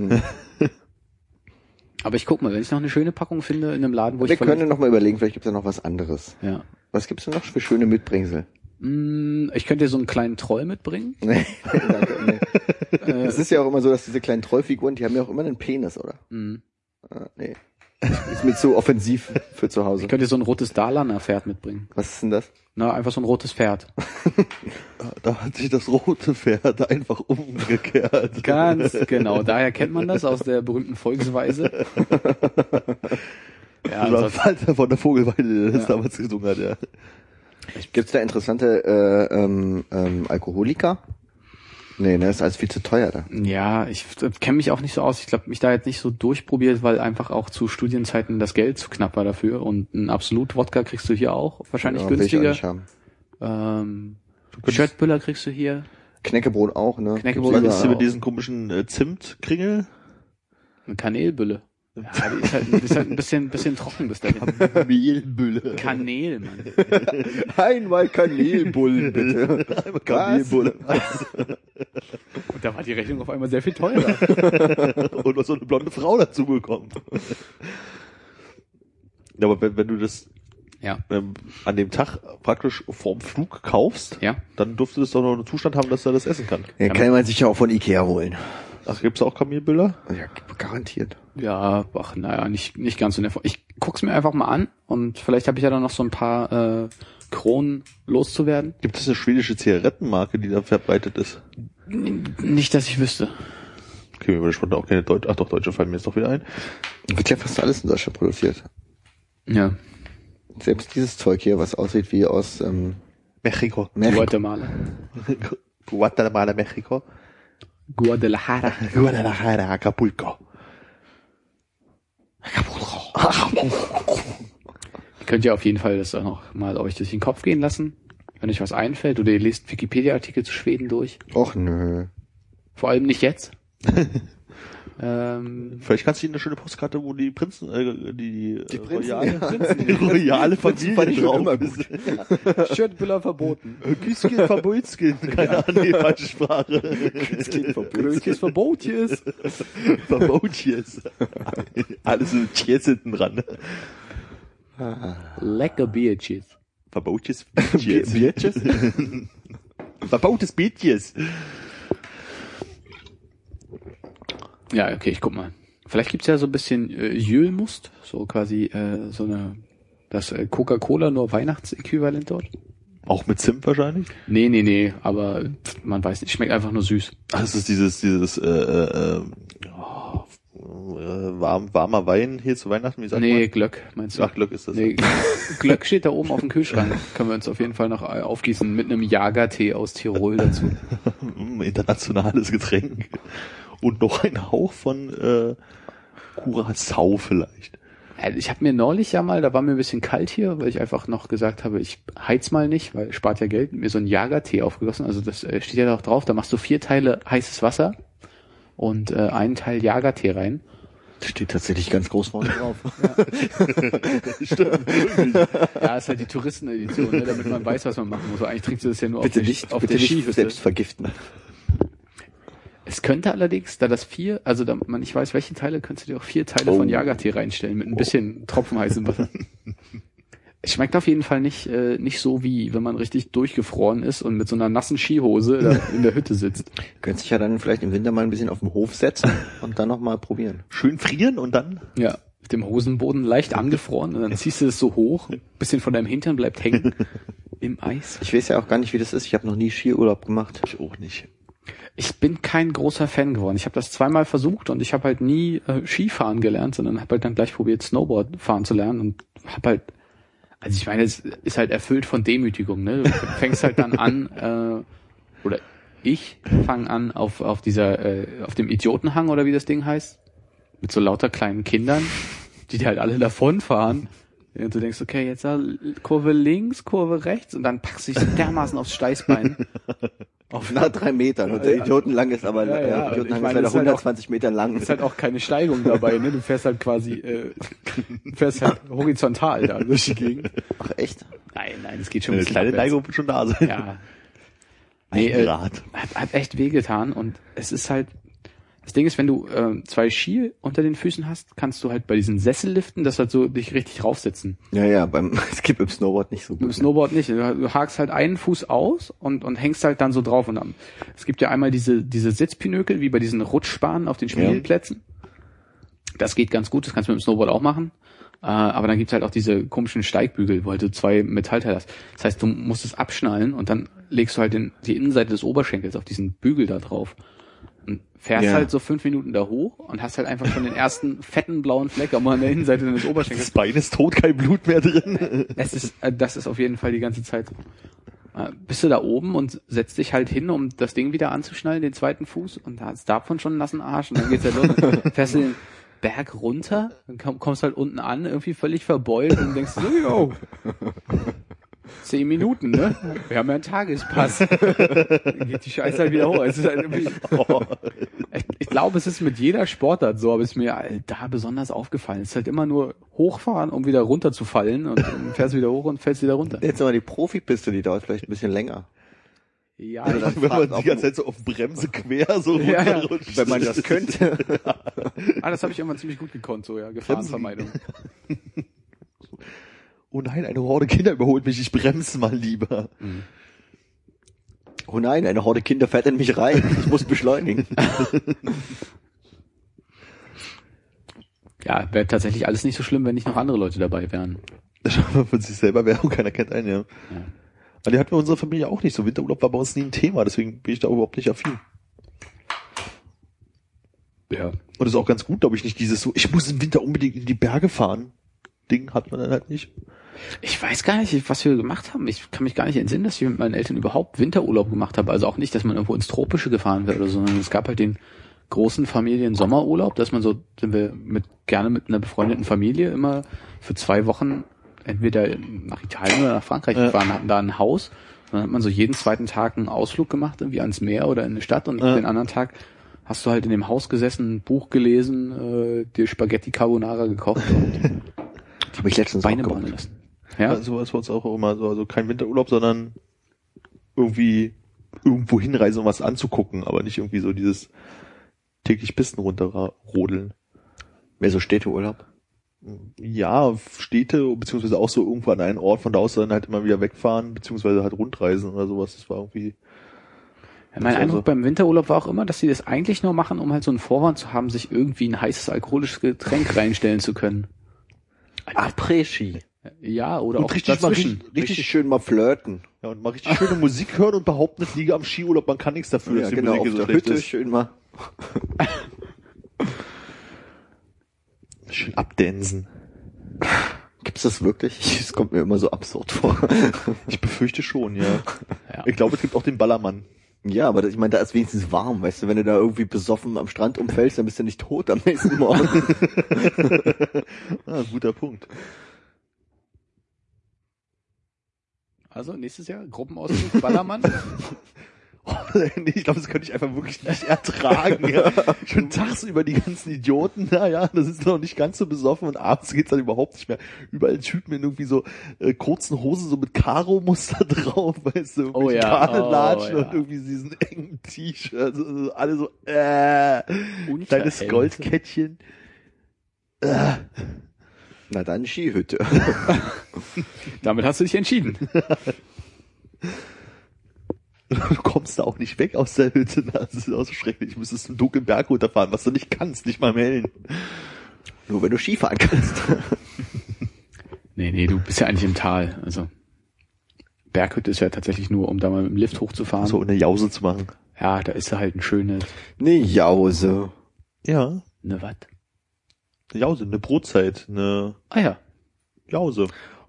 Aber ich guck mal, wenn ich noch eine schöne Packung finde in einem Laden, wo Wir ich vielleicht- können noch mal überlegen, vielleicht gibt's da noch was anderes. ja. Was gibt's denn noch für schöne Mitbringsel? Hm, Ich könnte dir so einen kleinen Troll mitbringen. Nee, danke, nee. Es ist ja auch immer so, dass diese kleinen Trollfiguren, die haben ja auch immer einen Penis, oder? Hm. Ah, nee. Ist mir zu offensiv für zu Hause. Ich könnte so ein rotes Dalaner Pferd mitbringen. Was ist denn das? Na, einfach so ein rotes Pferd. Da hat sich das rote Pferd einfach umgekehrt. Ganz genau. Daher kennt man das aus der berühmten Volksweise. Ja, Das war also, Walter von der Vogelweide, der das Ja. damals gesungen hat, ja. Gibt's da interessante äh, ähm, ähm, Alkoholiker? Nee, ne, ist alles viel zu teuer da. ja, ich kenne mich auch nicht so aus. Ich glaube, mich da jetzt nicht so durchprobiert, weil einfach auch zu Studienzeiten das Geld zu knapp war dafür. Und ein Absolut-Wodka kriegst du hier auch wahrscheinlich Ja, will ich auch günstiger. nicht haben. Ähm, Schöttbüller kriegst du hier. Knäckebrot auch, ne? Knäckebrot Gibt's Was ist mit diesen komischen äh, Zimtkringel? Eine Kanelbülle. Ja, die ist halt, die ist halt ein bisschen, bisschen trocken bis dahin. Mehlbülle. Kanäle, Mann. Einmal Kanelbullen, bitte. Einmal Kanelbulle. Und da war die Rechnung auf einmal sehr viel teurer. Und noch so eine blonde Frau dazu bekommen. Ja, aber wenn, wenn du das Ja. ähm, an dem Tag praktisch vorm Flug kaufst, Ja. dann dürfte es doch noch einen Zustand haben, dass er das essen kann. Ja, kann man sich ja auch von Ikea holen. Ach, gibt's auch Kamelbüller? Ja, garantiert. Ja, ach, naja, nicht, nicht ganz so in der Form. Ich guck's mir einfach mal an und vielleicht habe ich ja dann noch so ein paar äh, Kronen loszuwerden. Gibt es eine schwedische Zigarettenmarke, die da verbreitet ist? N- Nicht, dass ich wüsste. Okay, mir würde spontan auch keine Deutsche, ach doch, Deutsche fallen mir jetzt doch wieder ein. Wird ja fast alles in Deutschland produziert. Ja. Selbst dieses Zeug hier, was aussieht wie aus ähm, Mexiko. Mexiko. Guatemala. Guatemala, Mexiko. Guadalajara. Guadalajara, Acapulco. Ihr könnt ja auf jeden Fall das auch noch mal euch durch den Kopf gehen lassen. Wenn euch was einfällt oder ihr lest Wikipedia-Artikel zu Schweden durch. Och nö. Vor allem nicht jetzt. ähm, Vielleicht kannst du ihnen eine schöne Postkarte, wo die Prinzen, äh, die, die Prinzen, royale, ja. die royale Familie schon drauf immer ist. Schürtbüller verboten. Küskin, Verbotkin, keine Ahnung, die falsche Sprache. Größtes Verbotjes. Verbotjes. Alles so Tjes hinten dran. Lecker Biertjes. Verbotjes Bier- Biertjes. Verbautes Biertjes. Ja, okay, ich guck mal. Vielleicht gibt's ja so ein bisschen äh, Jülmust, so quasi äh, so eine das äh, Coca-Cola nur Weihnachtsäquivalent dort. Auch mit Zimt wahrscheinlich? Nee, nee, nee, aber pff, man weiß nicht, schmeckt einfach nur süß. Ach, das ist dieses, dieses, äh, äh, oh, äh, warm, warmer Wein hier zu Weihnachten, wie sagt nee, man? Glöck, meinst du? Ach, Glück ist das. Nee, Glöck steht da oben auf dem Kühlschrank. Können wir uns auf jeden Fall noch äh, aufgießen mit einem Jagertee aus Tirol dazu. Mm, internationales Getränk. Und noch ein Hauch von äh, Curacao vielleicht. Äh, Ich habe mir neulich ja mal, da war mir ein bisschen kalt hier, weil ich einfach noch gesagt habe, ich heiz mal nicht, weil spart ja Geld, mir so einen Jagertee aufgegossen. Also das äh, steht ja auch drauf, da machst du vier Teile heißes Wasser und äh, einen Teil Jagertee rein. Steht tatsächlich ganz groß vorne drauf. Stimmt. Ja, ist halt die Touristenedition, ne, damit man weiß, was man machen muss. Aber Eigentlich trinkst du das ja nur bitte auf der, nicht, auf bitte der nicht Skihütte. selbst vergiften. Es könnte allerdings, da das vier, also da man nicht weiß, welche Teile, könntest du dir auch vier Teile von Oh. Jagertee reinstellen mit ein bisschen Tropfen heißem Wasser. Es schmeckt auf jeden Fall nicht, äh, nicht so wie, wenn man richtig durchgefroren ist und mit so einer nassen Skihose da in der Hütte sitzt. Könntest dich ja dann vielleicht im Winter mal ein bisschen auf den Hof setzen und dann noch mal probieren. Schön frieren und dann Ja. Mit dem Hosenboden leicht angefroren und dann ziehst du es so hoch, bisschen von deinem Hintern bleibt hängen im Eis. Ich weiß ja auch gar nicht, wie das ist. Ich habe noch nie Skiurlaub gemacht. ich auch nicht. Ich bin kein großer Fan geworden. Ich habe das zweimal versucht und ich habe halt nie äh, Skifahren gelernt, sondern habe halt dann gleich probiert, Snowboard fahren zu lernen und habe halt, also ich meine, es ist halt erfüllt von Demütigung. Ne? Du fängst halt dann an, äh, oder ich fange an auf auf dieser, äh, auf dem Idiotenhang oder wie das Ding heißt, mit so lauter kleinen Kindern, die halt alle davonfahren. Und du denkst, okay, jetzt Kurve links, Kurve rechts und dann packst du dich so dermaßen aufs Steißbein. Auf nach drei Metern. Und der Idiotenlang ist aber, Ja, ja, äh, Idiotenhang meine, ist leider ist halt auch- 120 Meter lang. ist halt auch keine Steigung dabei, ne? Du fährst halt quasi, äh, fährst halt horizontal da durch die Gegend. Ach echt? Nein, nein, es geht schon ein Eine kleine. Neigung wird schon da sein. Ja. Nee, äh, Grad. hat, hat echt wehgetan und es ist halt, das Ding ist, wenn du äh, zwei Ski unter den Füßen hast, kannst du halt bei diesen Sesselliften das halt so dich richtig raufsetzen. Ja, ja, beim, es gibt im Snowboard nicht so Mit dem gut. Snowboard nicht. Du hakst halt einen Fuß aus und, und hängst halt dann so drauf. Und dann, es gibt ja einmal diese, diese Sitzpinökel, wie bei diesen Rutschbahnen auf den Spielplätzen. Das geht ganz gut, das kannst du mit dem Snowboard auch machen. Äh, aber dann gibt's halt auch diese komischen Steigbügel, wo halt du zwei Metallteile hast. Das heißt, du musst es abschnallen und dann legst du halt den, die Innenseite des Oberschenkels auf diesen Bügel da drauf. Fährst Ja. halt so fünf Minuten da hoch und hast halt einfach schon den ersten fetten blauen Fleck am- an der Innenseite deines Oberschenkels. Das Bein ist tot, kein Blut mehr drin. Es ist, äh, das ist auf jeden Fall die ganze Zeit. Äh, Bist du da oben und setzt dich halt hin, um das Ding wieder anzuschnallen, den zweiten Fuß, und da hast davon schon einen nassen Arsch, und dann geht's ja los. Fährst du den Berg runter, dann komm, kommst halt unten an, irgendwie völlig verbeult und denkst so, yo, zehn Minuten, ne? Wir haben ja einen Tagespass. Dann geht die Scheiße halt wieder hoch. Halt ich, ich glaube, es ist mit jeder Sportart so, aber es ist mir da besonders aufgefallen. Es ist halt immer nur hochfahren, um wieder runterzufallen und dann fährst du wieder hoch und fällst wieder runter. Jetzt aber die Profipiste, die dauert vielleicht ein bisschen länger. Ja, Also das Wenn man die ganze Zeit so auf Bremse quer so ja. runterrutscht. Wenn man das könnte. ah, das habe ich immer ziemlich gut gekonnt, so ja, Gefahrenvermeidung. Oh nein, eine Horde Kinder überholt mich, ich bremse mal lieber. Oh nein, eine Horde Kinder fährt in mich rein. Ich muss beschleunigen. Ja, wäre tatsächlich alles nicht so schlimm, wenn nicht noch andere Leute dabei wären. Von sich selber Werbung, keiner kennt einen, ja. Ja. Aber die hatten wir in unserer Familie auch nicht so. Winterurlaub war bei uns nie ein Thema, deswegen bin ich da überhaupt nicht affin. Ja. Und das ist auch ganz gut, glaube ich, nicht dieses so, ich muss im Winter unbedingt in die Berge fahren. Ding hat man dann halt nicht. Ich weiß gar nicht, was wir gemacht haben. Ich kann mich gar nicht entsinnen, dass ich mit meinen Eltern überhaupt Winterurlaub gemacht habe. Also auch nicht, dass man irgendwo ins Tropische gefahren wäre sondern es gab halt den großen Familien Sommerurlaub, dass man so, sind wir mit, gerne mit einer befreundeten Familie immer für zwei Wochen entweder nach Italien oder nach Frankreich Ja. gefahren, hatten da ein Haus. Und dann hat man so jeden zweiten Tag einen Ausflug gemacht, irgendwie ans Meer oder in eine Stadt und Ja. den anderen Tag hast du halt in dem Haus gesessen, ein Buch gelesen, äh, dir Spaghetti Carbonara gekocht und Habe ich letztens Beine auch lassen. Ja, Ja. Sowas war uns auch immer so, also kein Winterurlaub, sondern irgendwie irgendwo hinreisen, um was anzugucken, aber nicht irgendwie so dieses täglich Pisten runterrodeln. Mehr so Städteurlaub. Ja, Städte, beziehungsweise auch so irgendwo an einen Ort, von da aus dann halt immer wieder wegfahren, beziehungsweise halt rundreisen oder sowas. Das war irgendwie, Ja, mein Also- Eindruck beim Winterurlaub war auch immer, dass sie das eigentlich nur machen, um halt so einen Vorwand zu haben, sich irgendwie ein heißes alkoholisches Getränk reinstellen zu können. Après-Ski. Ja, oder Und auch richtig mal dazwischen. richtig- Richtig schön mal flirten. ja, und mal richtig schöne Musik hören und behaupten, es liege am Skiurlaub, man kann nichts dafür, Ja, dass die genau, auf Musik so der Hütte ist. schön mal. Schön abdänsen. Gibt's das wirklich? Es kommt mir immer so absurd vor. Ich befürchte schon, ja. Ja. Ich glaube, es gibt auch den Ballermann. Ja, aber ich meine, da ist wenigstens warm, weißt du, wenn du da irgendwie besoffen am Strand umfällst, dann bist du nicht tot am nächsten Morgen. Ah, guter Punkt. Also nächstes Jahr Gruppenausflug Ballermann. nee, ich glaube, das könnte ich einfach wirklich nicht ertragen. Ja. Schon tags über die ganzen Idioten, naja, das ist noch nicht ganz so besoffen und abends geht's dann überhaupt nicht mehr. Überall Typen in irgendwie so äh, kurzen Hosen, so mit Karo-Muster drauf, weißt du, Oh ja, Karnelatschen oh ja. und irgendwie diesen engen T-Shirts, also alle so, äh, kleines Unterhemd. Goldkettchen. Äh. Na dann Skihütte. Damit hast du dich entschieden. Du kommst da auch nicht weg aus der Hütte, das ist auch so schrecklich. Du müsstest einen dunklen Berg runterfahren, was du nicht kannst, nicht mal melden. Nur wenn du Skifahren kannst. Nee, nee, du bist ja eigentlich im Tal. Also Berghütte ist ja tatsächlich nur, um da mal mit dem Lift hochzufahren. So eine Jause zu machen. Ja, da ist ja halt ein schönes, Ne Jause. Ja, ne wat? eine Jause, eine Brotzeit, eine Ah ja. Jause.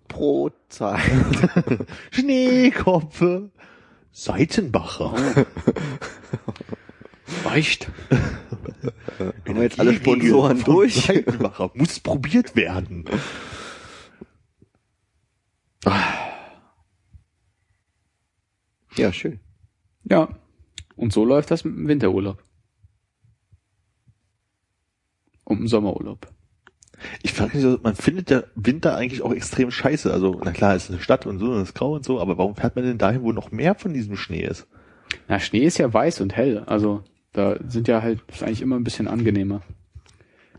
Brotzeit. Schneekopf. Seitenbacher. Weicht. Haben wir jetzt alle Sponsoren durch? Seitenbacher. Muss probiert werden. Ja, schön. Ja. Und so läuft das mit dem Winterurlaub. Und dem Sommerurlaub. Ich frage mich, so, man findet der Winter eigentlich auch extrem scheiße. Also, na klar, es ist eine Stadt und so, und es ist grau und so, aber warum fährt man denn dahin, wo noch mehr von diesem Schnee ist? Na, Schnee ist ja weiß und hell. Also da sind ja halt, ist eigentlich immer ein bisschen angenehmer.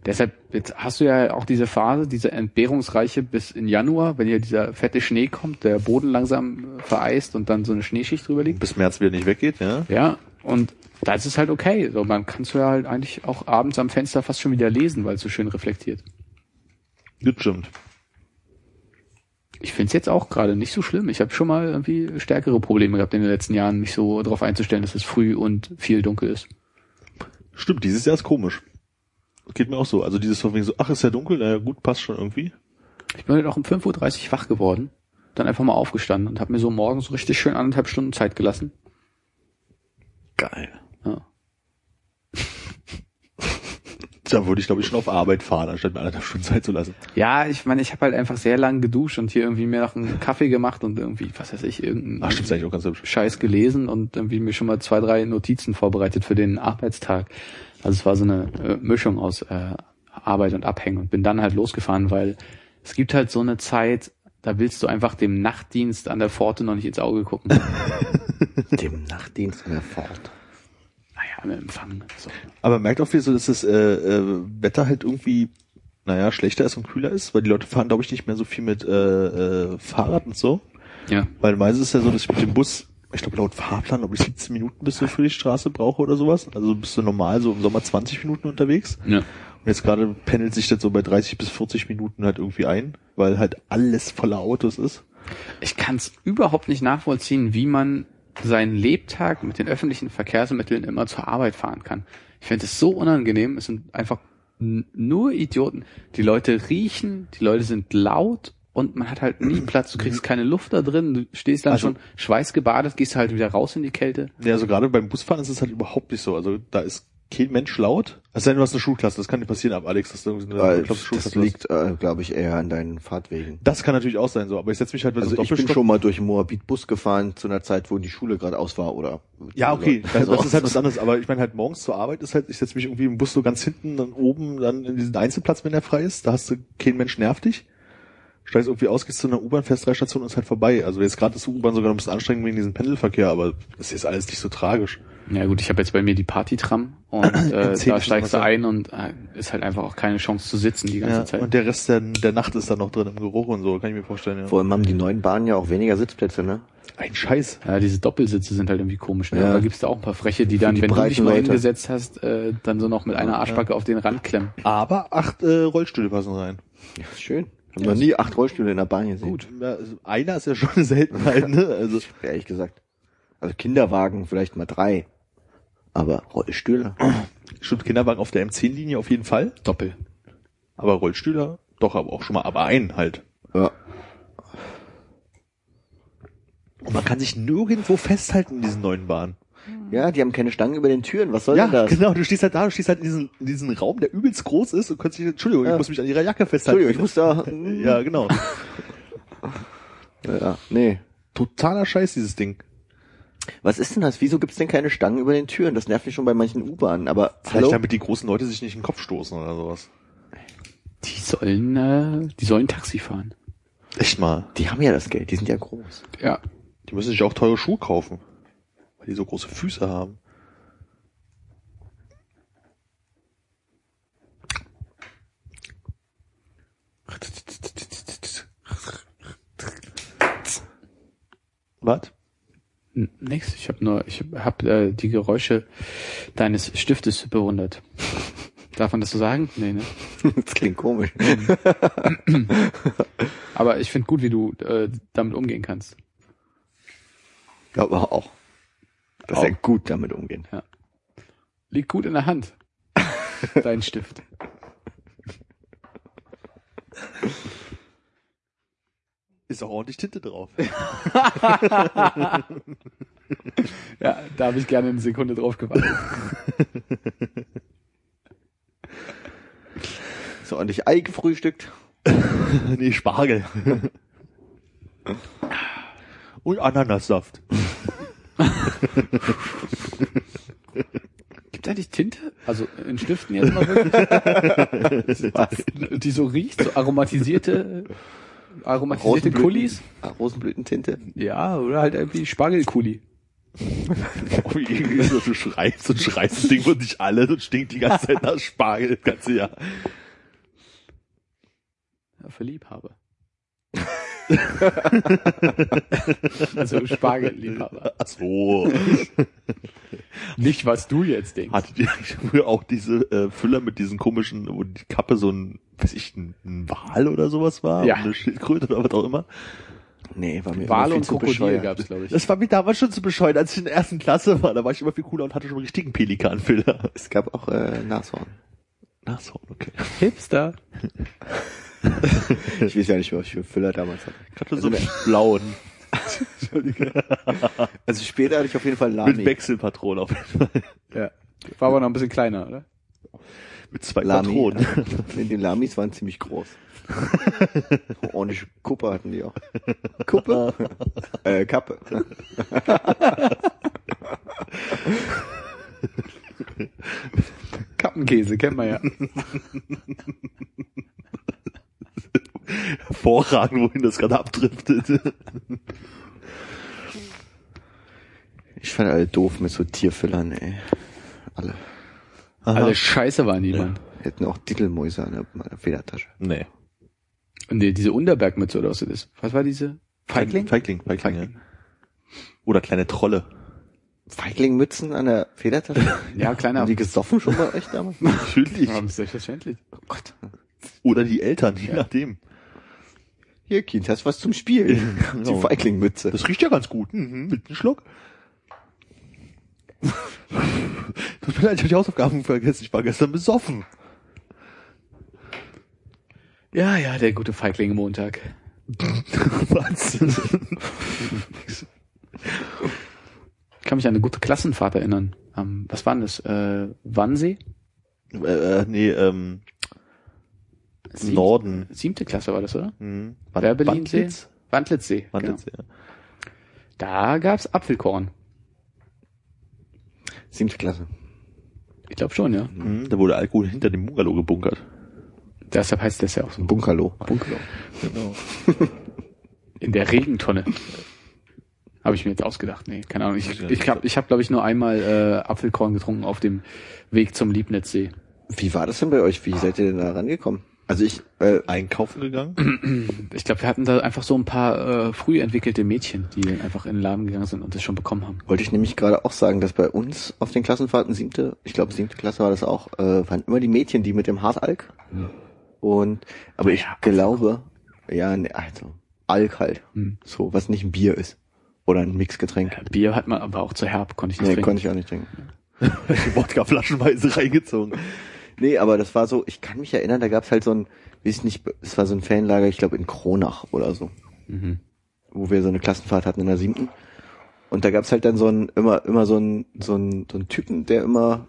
Deshalb, jetzt hast du ja auch diese Phase, diese entbehrungsreiche bis in Januar, wenn hier dieser fette Schnee kommt, der Boden langsam äh, vereist und dann so eine Schneeschicht drüber liegt. Bis März wieder nicht weggeht, ja? Ja, und da ist es halt okay. So, man kannst du ja halt eigentlich auch abends am Fenster fast schon wieder lesen, weil es so schön reflektiert. Das stimmt. Ich find's jetzt auch gerade nicht so schlimm. Ich habe schon mal irgendwie stärkere Probleme gehabt in den letzten Jahren, mich so darauf einzustellen, dass es früh und viel dunkel ist. Stimmt, dieses Jahr ist komisch. Geht mir auch so. Also dieses von wegen so, ach, ist ja dunkel, naja, gut, passt schon irgendwie. Ich bin heute auch um 5.30 Uhr wach geworden, dann einfach mal aufgestanden und habe mir so morgens richtig schön anderthalb Stunden Zeit gelassen. Geil. Ja. Da würde ich, glaube ich, schon auf Arbeit fahren, anstatt mir anderthalb Stunden Zeit zu lassen. Ja, ich meine, ich habe halt einfach sehr lang geduscht und hier irgendwie mir noch einen Kaffee gemacht und irgendwie, was weiß ich, irgendeinen Ach, stimmt, ist eigentlich auch ganz hübsch. Scheiß gelesen und irgendwie mir schon mal zwei, drei Notizen vorbereitet für den Arbeitstag. Also es war so eine äh, Mischung aus äh, Arbeit und Abhängen und bin dann halt losgefahren, weil es gibt halt so eine Zeit, da willst du einfach dem Nachtdienst an der Pforte noch nicht ins Auge gucken. Dem Nachtdienst an der Fahrt. Naja, im Empfang. So. Aber man merkt auch wieder so, dass das äh, äh, Wetter halt irgendwie, naja, schlechter ist und kühler ist, weil die Leute fahren, glaube ich, nicht mehr so viel mit äh, äh, Fahrrad und so. Ja. Weil meistens ist ja so, dass ich mit dem Bus, ich glaube laut Fahrplan, glaube ich 17 Minuten bis du für die Straße brauche oder sowas. Also bist du normal so im Sommer 20 Minuten unterwegs. ja. Und jetzt gerade pendelt sich das so bei 30 bis 40 Minuten halt irgendwie ein, weil halt alles voller Autos ist. Ich kann es überhaupt nicht nachvollziehen, wie man seinen Lebtag mit den öffentlichen Verkehrsmitteln immer zur Arbeit fahren kann. Ich finde es so unangenehm. Es sind einfach nur Idioten. Die Leute riechen, die Leute sind laut und man hat halt nie Platz. Du kriegst keine Luft da drin. Du stehst dann Also- schon schweißgebadet, gehst halt wieder raus in die Kälte. Ja, also gerade beim Busfahren ist es halt überhaupt nicht so. Also da ist kein Mensch laut. Sei denn, du hast eine Schulklasse. Das kann nicht passieren, ab Alex, dass du irgendwie eine das Schulklasse hast. liegt, äh, glaube ich, eher an deinen Fahrtwegen. Das kann natürlich auch sein, so. Aber ich setze mich halt bei Also so ich bin schon mal durch Moabit Bus gefahren zu einer Zeit, wo die Schule gerade aus war oder. Ja, okay, das, Also, das ist halt was anderes. Aber ich meine halt morgens zur Arbeit ist halt, ich setze mich irgendwie im Bus so ganz hinten, dann oben, dann in diesen Einzelplatz, wenn der frei ist. Da hast du kein Mensch nervt dich. Steigst irgendwie aus, gehst zu einer U-Bahn, fährst drei Stationen und ist halt vorbei. Also jetzt gerade ist die U-Bahn sogar ein bisschen anstrengend wegen diesem Pendelverkehr, aber das ist alles nicht so tragisch. Ja gut, ich habe jetzt bei mir die Partytram und äh, Zehn da steigst du ja. ein und äh, ist halt einfach auch keine Chance zu sitzen die ganze Ja, Zeit. und der Rest der, der Nacht ist dann noch drin im Geruch und so, kann ich mir vorstellen. Ja. Vor allem haben die neuen Bahnen ja auch weniger Sitzplätze, ne? Ein Scheiß. Ja, diese Doppelsitze sind halt irgendwie komisch. Ne? Ja. Da gibt's da auch ein paar Freche, die dann, die wenn du dich mal Leute. hingesetzt hast, äh, dann so noch mit einer Arschbacke auf den Rand klemmen. Aber acht äh, Rollstühle passen rein. Ja, schön. Ich habe noch nie acht Rollstühle in der Bahn gesehen. Gut. Ja, also einer ist ja schon eine Seltenheit, ne? Also Ehrlich gesagt. Also Kinderwagen vielleicht mal drei. Aber Rollstühle? stimmt Kinderwagen auf der M10-Linie auf jeden Fall. Doppel. Aber Rollstühle doch, aber auch schon mal, aber einen halt. Ja. Und man kann sich nirgendwo festhalten in diesen neuen Bahnen. Ja, die haben keine Stangen über den Türen. Was soll Ja, denn das? genau. Du stehst halt da, du stehst halt in diesem, in diesem Raum, der übelst groß ist und kannst dich, Entschuldigung, Ja. ich muss mich an ihrer Jacke festhalten. Entschuldigung, ich muss da. Ja, genau. ja, nee. Totaler Scheiß, dieses Ding. Was ist denn das? Wieso gibt's denn keine Stangen über den Türen? Das nervt mich schon bei manchen U-Bahnen. Aber Vielleicht hallo? damit die großen Leute sich nicht in den Kopf stoßen oder sowas. Die sollen, äh, die sollen Taxi fahren. Echt mal. Die haben ja das Geld. Die sind ja groß. Ja. Die müssen sich auch teure Schuhe kaufen. Weil die so große Füße haben. Was? Nix. Ich habe nur, ich habe äh, die Geräusche deines Stiftes bewundert. Darf man das so sagen? Nee, ne? das klingt komisch. Aber ich finde gut, wie du äh, damit umgehen kannst. Aber auch. Dass Auch. er gut damit umgehen. Liegt gut in der Hand. Dein Stift. Ist auch ordentlich Tinte drauf. Ja, da habe ich gerne eine Sekunde drauf gewartet. So ordentlich Ei gefrühstückt. nee, Spargel. Und Ananassaft. Gibt eigentlich Tinte? Also in Stiften jetzt mal wirklich? Was? Die so riecht, so aromatisierte, aromatisierte Rosenblüten. Kulis? Ah, Rosenblütentinte. Ja, oder halt irgendwie Spargelkuli. Oh, irgendwie so, du schreibst und schreibst das Ding und nicht alle und stinkt die ganze Zeit nach Spargel das ganze Jahr. Ja, für Liebhaber. also Spargelliebhaber. Ach so. Nicht, was du jetzt denkst. Hattet ihr eigentlich früher auch diese äh, Füller mit diesen komischen, wo die Kappe so ein, weiß ich, ein, ein Wal oder sowas war? Ja. Eine Schildkröte oder was auch immer? Nee, war mir Wale und viel zu Krokodil bescheuert. gab's, glaube ich. Das war mir damals schon zu bescheuert, als ich in der ersten Klasse war. Da war ich immer viel cooler und hatte schon einen richtigen Pelikanfüller. Es gab auch äh, Nashorn. Nashorn, okay. Hipster. Ich weiß ja nicht, was ich für Füller damals hatte. Gerade so Also einen blauen. Also später hatte ich auf jeden Fall Mit Lami. Wechselpatronen auf jeden Fall. Ja. War aber noch ein bisschen kleiner, oder? Mit zwei Lami. Patronen. Nee, die Lamis waren ziemlich groß. Ordentliche Kuppe hatten die auch. Kuppe? äh, Kappe. Gartenkäse, kennt man ja. Hervorragend, wohin das gerade abdriftet. Ich fand alle doof mit so Tierfüllern, ey. Alle. Alle Scheiße waren die, Ja. Mann. Hätten auch Dickelmäuse an der, Federtasche. Nee. Und die, diese Unterbergmütze oder was das ist. Was war diese? Feigling? Feigling, Feigling, Feigling. Ja. Oder kleine Trolle. Feiglingmützen an der Federtasche? Ja, kleiner. Haben die gesoffen schon bei euch damals? Natürlich. Ja, selbstverständlich. Oh Gott. Oder die Eltern, je nachdem. Hier, Kind, hast was zum Spielen. Die Genau. Feiglingmütze. Das riecht ja ganz gut. Mhm. Mit einem Schluck. Tut mir leid, ich habe die Hausaufgaben vergessen. Ich war gestern besoffen. Ja, ja, der gute Feigling Montag. Was? Ich kann mich an eine gute Klassenfahrt erinnern. Ähm, was war denn das? Äh, Wannsee? äh, nee, ähm, Sieb- Norden. Siebte Klasse war das, oder? Hm. Werbelinsee? Wandlitz? Wandlitzsee. Wandlitz, Genau. ja. Da gab's Apfelkorn. Siebte Klasse. Ich glaube schon, ja. Mhm, da wurde Alkohol hinter dem Bungalow gebunkert. Deshalb heißt das ja auch so. Bunkerlo. Bunkerlo. Genau. In der Regentonne. Habe ich mir jetzt ausgedacht. Nee, keine Ahnung. Ich, ich habe, ich hab, glaube ich, nur einmal äh, Apfelkorn getrunken auf dem Weg zum Liebnitzsee. Wie war das denn bei euch? Wie seid ihr denn da rangekommen? Also ich, äh, Einkaufen gegangen. Ich glaube, wir hatten da einfach so ein paar äh, früh entwickelte Mädchen, die einfach in den Laden gegangen sind und das schon bekommen haben. wollte ich nämlich gerade auch sagen, dass bei uns auf den Klassenfahrten siebte, ich glaube siebte Klasse war das auch, äh, waren immer die Mädchen, die mit dem Hartalk. Und, aber ich Ja, glaube, ja, ne, also Alk halt. Hm. So, was nicht ein Bier ist. Oder ein Mixgetränk. Bier hat man aber auch zu herb, konnte ich nicht Nee, trinken. konnte ich auch nicht trinken. Wodka flaschenweise reingezogen. Nee, aber das war so, ich kann mich erinnern, da gab's halt so ein, weiß ich nicht, es war so ein Fanlager, ich glaube in Kronach oder so, Mhm. wo wir so eine Klassenfahrt hatten in der siebten. Und da gab's halt dann so ein, immer, immer so ein, so ein, so ein Typen, der immer,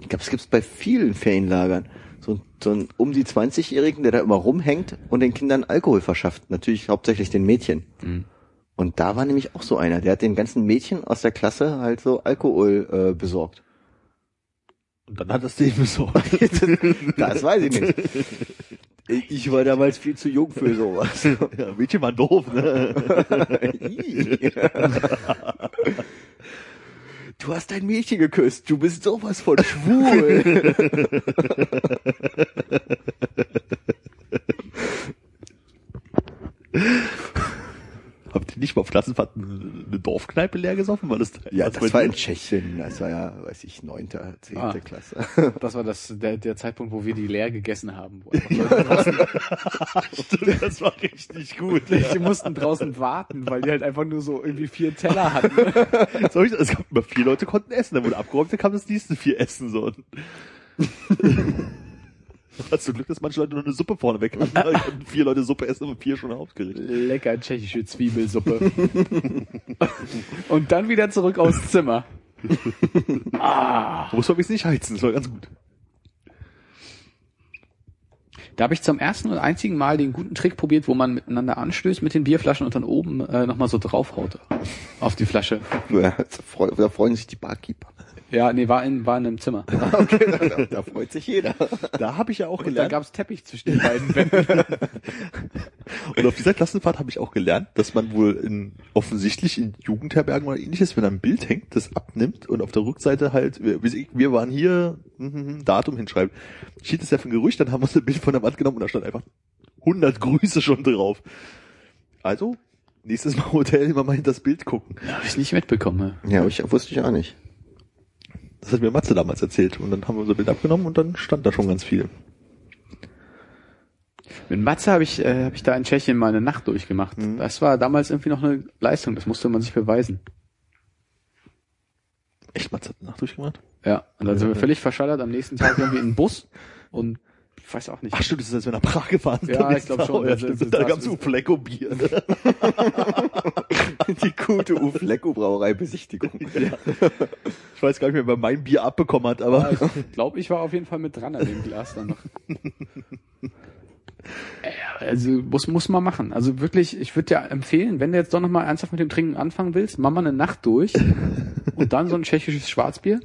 ich glaube, es gibt's bei vielen Ferienlagern, so, ein- so ein um die 20-Jährigen, der da immer rumhängt und den Kindern Alkohol verschafft. Natürlich hauptsächlich den Mädchen. Mhm. Und da war nämlich auch so einer, der hat den ganzen Mädchen aus der Klasse halt so Alkohol äh, besorgt. Und dann hat das den besorgt. Das weiß ich nicht. Ich war damals viel zu jung für sowas. ja, Mädchen waren doof, ne? Du hast ein Mädchen geküsst. Du bist sowas von schwul. Habt ihr nicht mal auf Klassenfahrt eine Dorfkneipe leer gesoffen? Weil das, ja, was das war in Tschechien. Das war ja, weiß ich, neunte, zehnte Ah. Klasse. Das war das, der, der Zeitpunkt, wo wir die leer gegessen haben. Stimmt, das war richtig gut. die mussten draußen warten, weil die halt einfach nur so irgendwie vier Teller hatten. Soll ich, es gab immer vier Leute konnten essen, dann wurde abgeräumt, dann kam das nächste vier essen so. Hast du Glück, dass manche Leute nur eine Suppe vorne weg hatten. Da konnten vier Leute Suppe essen und vier schon Hauptgericht. Lecker tschechische Zwiebelsuppe. Und dann wieder zurück aufs Zimmer. Da muss man wenigstens nicht heizen, das war ganz gut. Da habe ich zum ersten und einzigen Mal den guten Trick probiert, wo man miteinander anstößt mit den Bierflaschen und dann oben äh, nochmal so draufhaut auf die Flasche. Freu- da freuen sich die Barkeeper. Ja, nee, war in, war in einem Zimmer. Okay, da, da freut sich jeder. Da habe ich ja auch Und da gelernt. gab's Teppich zwischen den beiden Wänden. Und auf dieser Klassenfahrt habe ich auch gelernt, dass man wohl in, offensichtlich in Jugendherbergen oder ähnliches, wenn ein Bild hängt, das abnimmt und auf der Rückseite halt, wir, wir waren hier, hm, hm, hm, Datum hinschreibt. Steht es ja für ein Gerücht, dann haben wir uns ein Bild von der Wand genommen und da stand einfach 100 Grüße schon drauf. Also, nächstes Mal Hotel immer mal hinter das Bild gucken. Habe ich nicht mitbekommen. Ja, ich wusste ich auch nicht. Das hat mir Matze damals erzählt und dann haben wir unser Bild abgenommen und dann stand da schon ganz viel. Mit Matze habe ich, äh, hab ich da in Tschechien mal eine Nacht durchgemacht. Mhm. Das war damals irgendwie noch eine Leistung, das musste man sich beweisen. Echt, Matze hat eine Nacht durchgemacht? Ja, und dann sind wir völlig verschallert am nächsten Tag irgendwie in den Bus und ich weiß auch nicht. Ach stimmt, das ist, als wir nach Prag gefahren sind. Ja, ich glaub nächsten schon. Ja, stimmt. das- da das- gab's Uflecko-Bier. Die gute Uflecko Brauerei Besichtigung. Ich weiß gar nicht mehr, wer mein Bier abbekommen hat, aber Ich glaube, ich war auf jeden Fall mit dran an dem Glas dann noch. Ja, Also muss muss man machen. Also wirklich, ich würde dir empfehlen, wenn du jetzt doch noch mal ernsthaft mit dem Trinken anfangen willst, mach mal eine Nacht durch und dann so ein tschechisches Schwarzbier.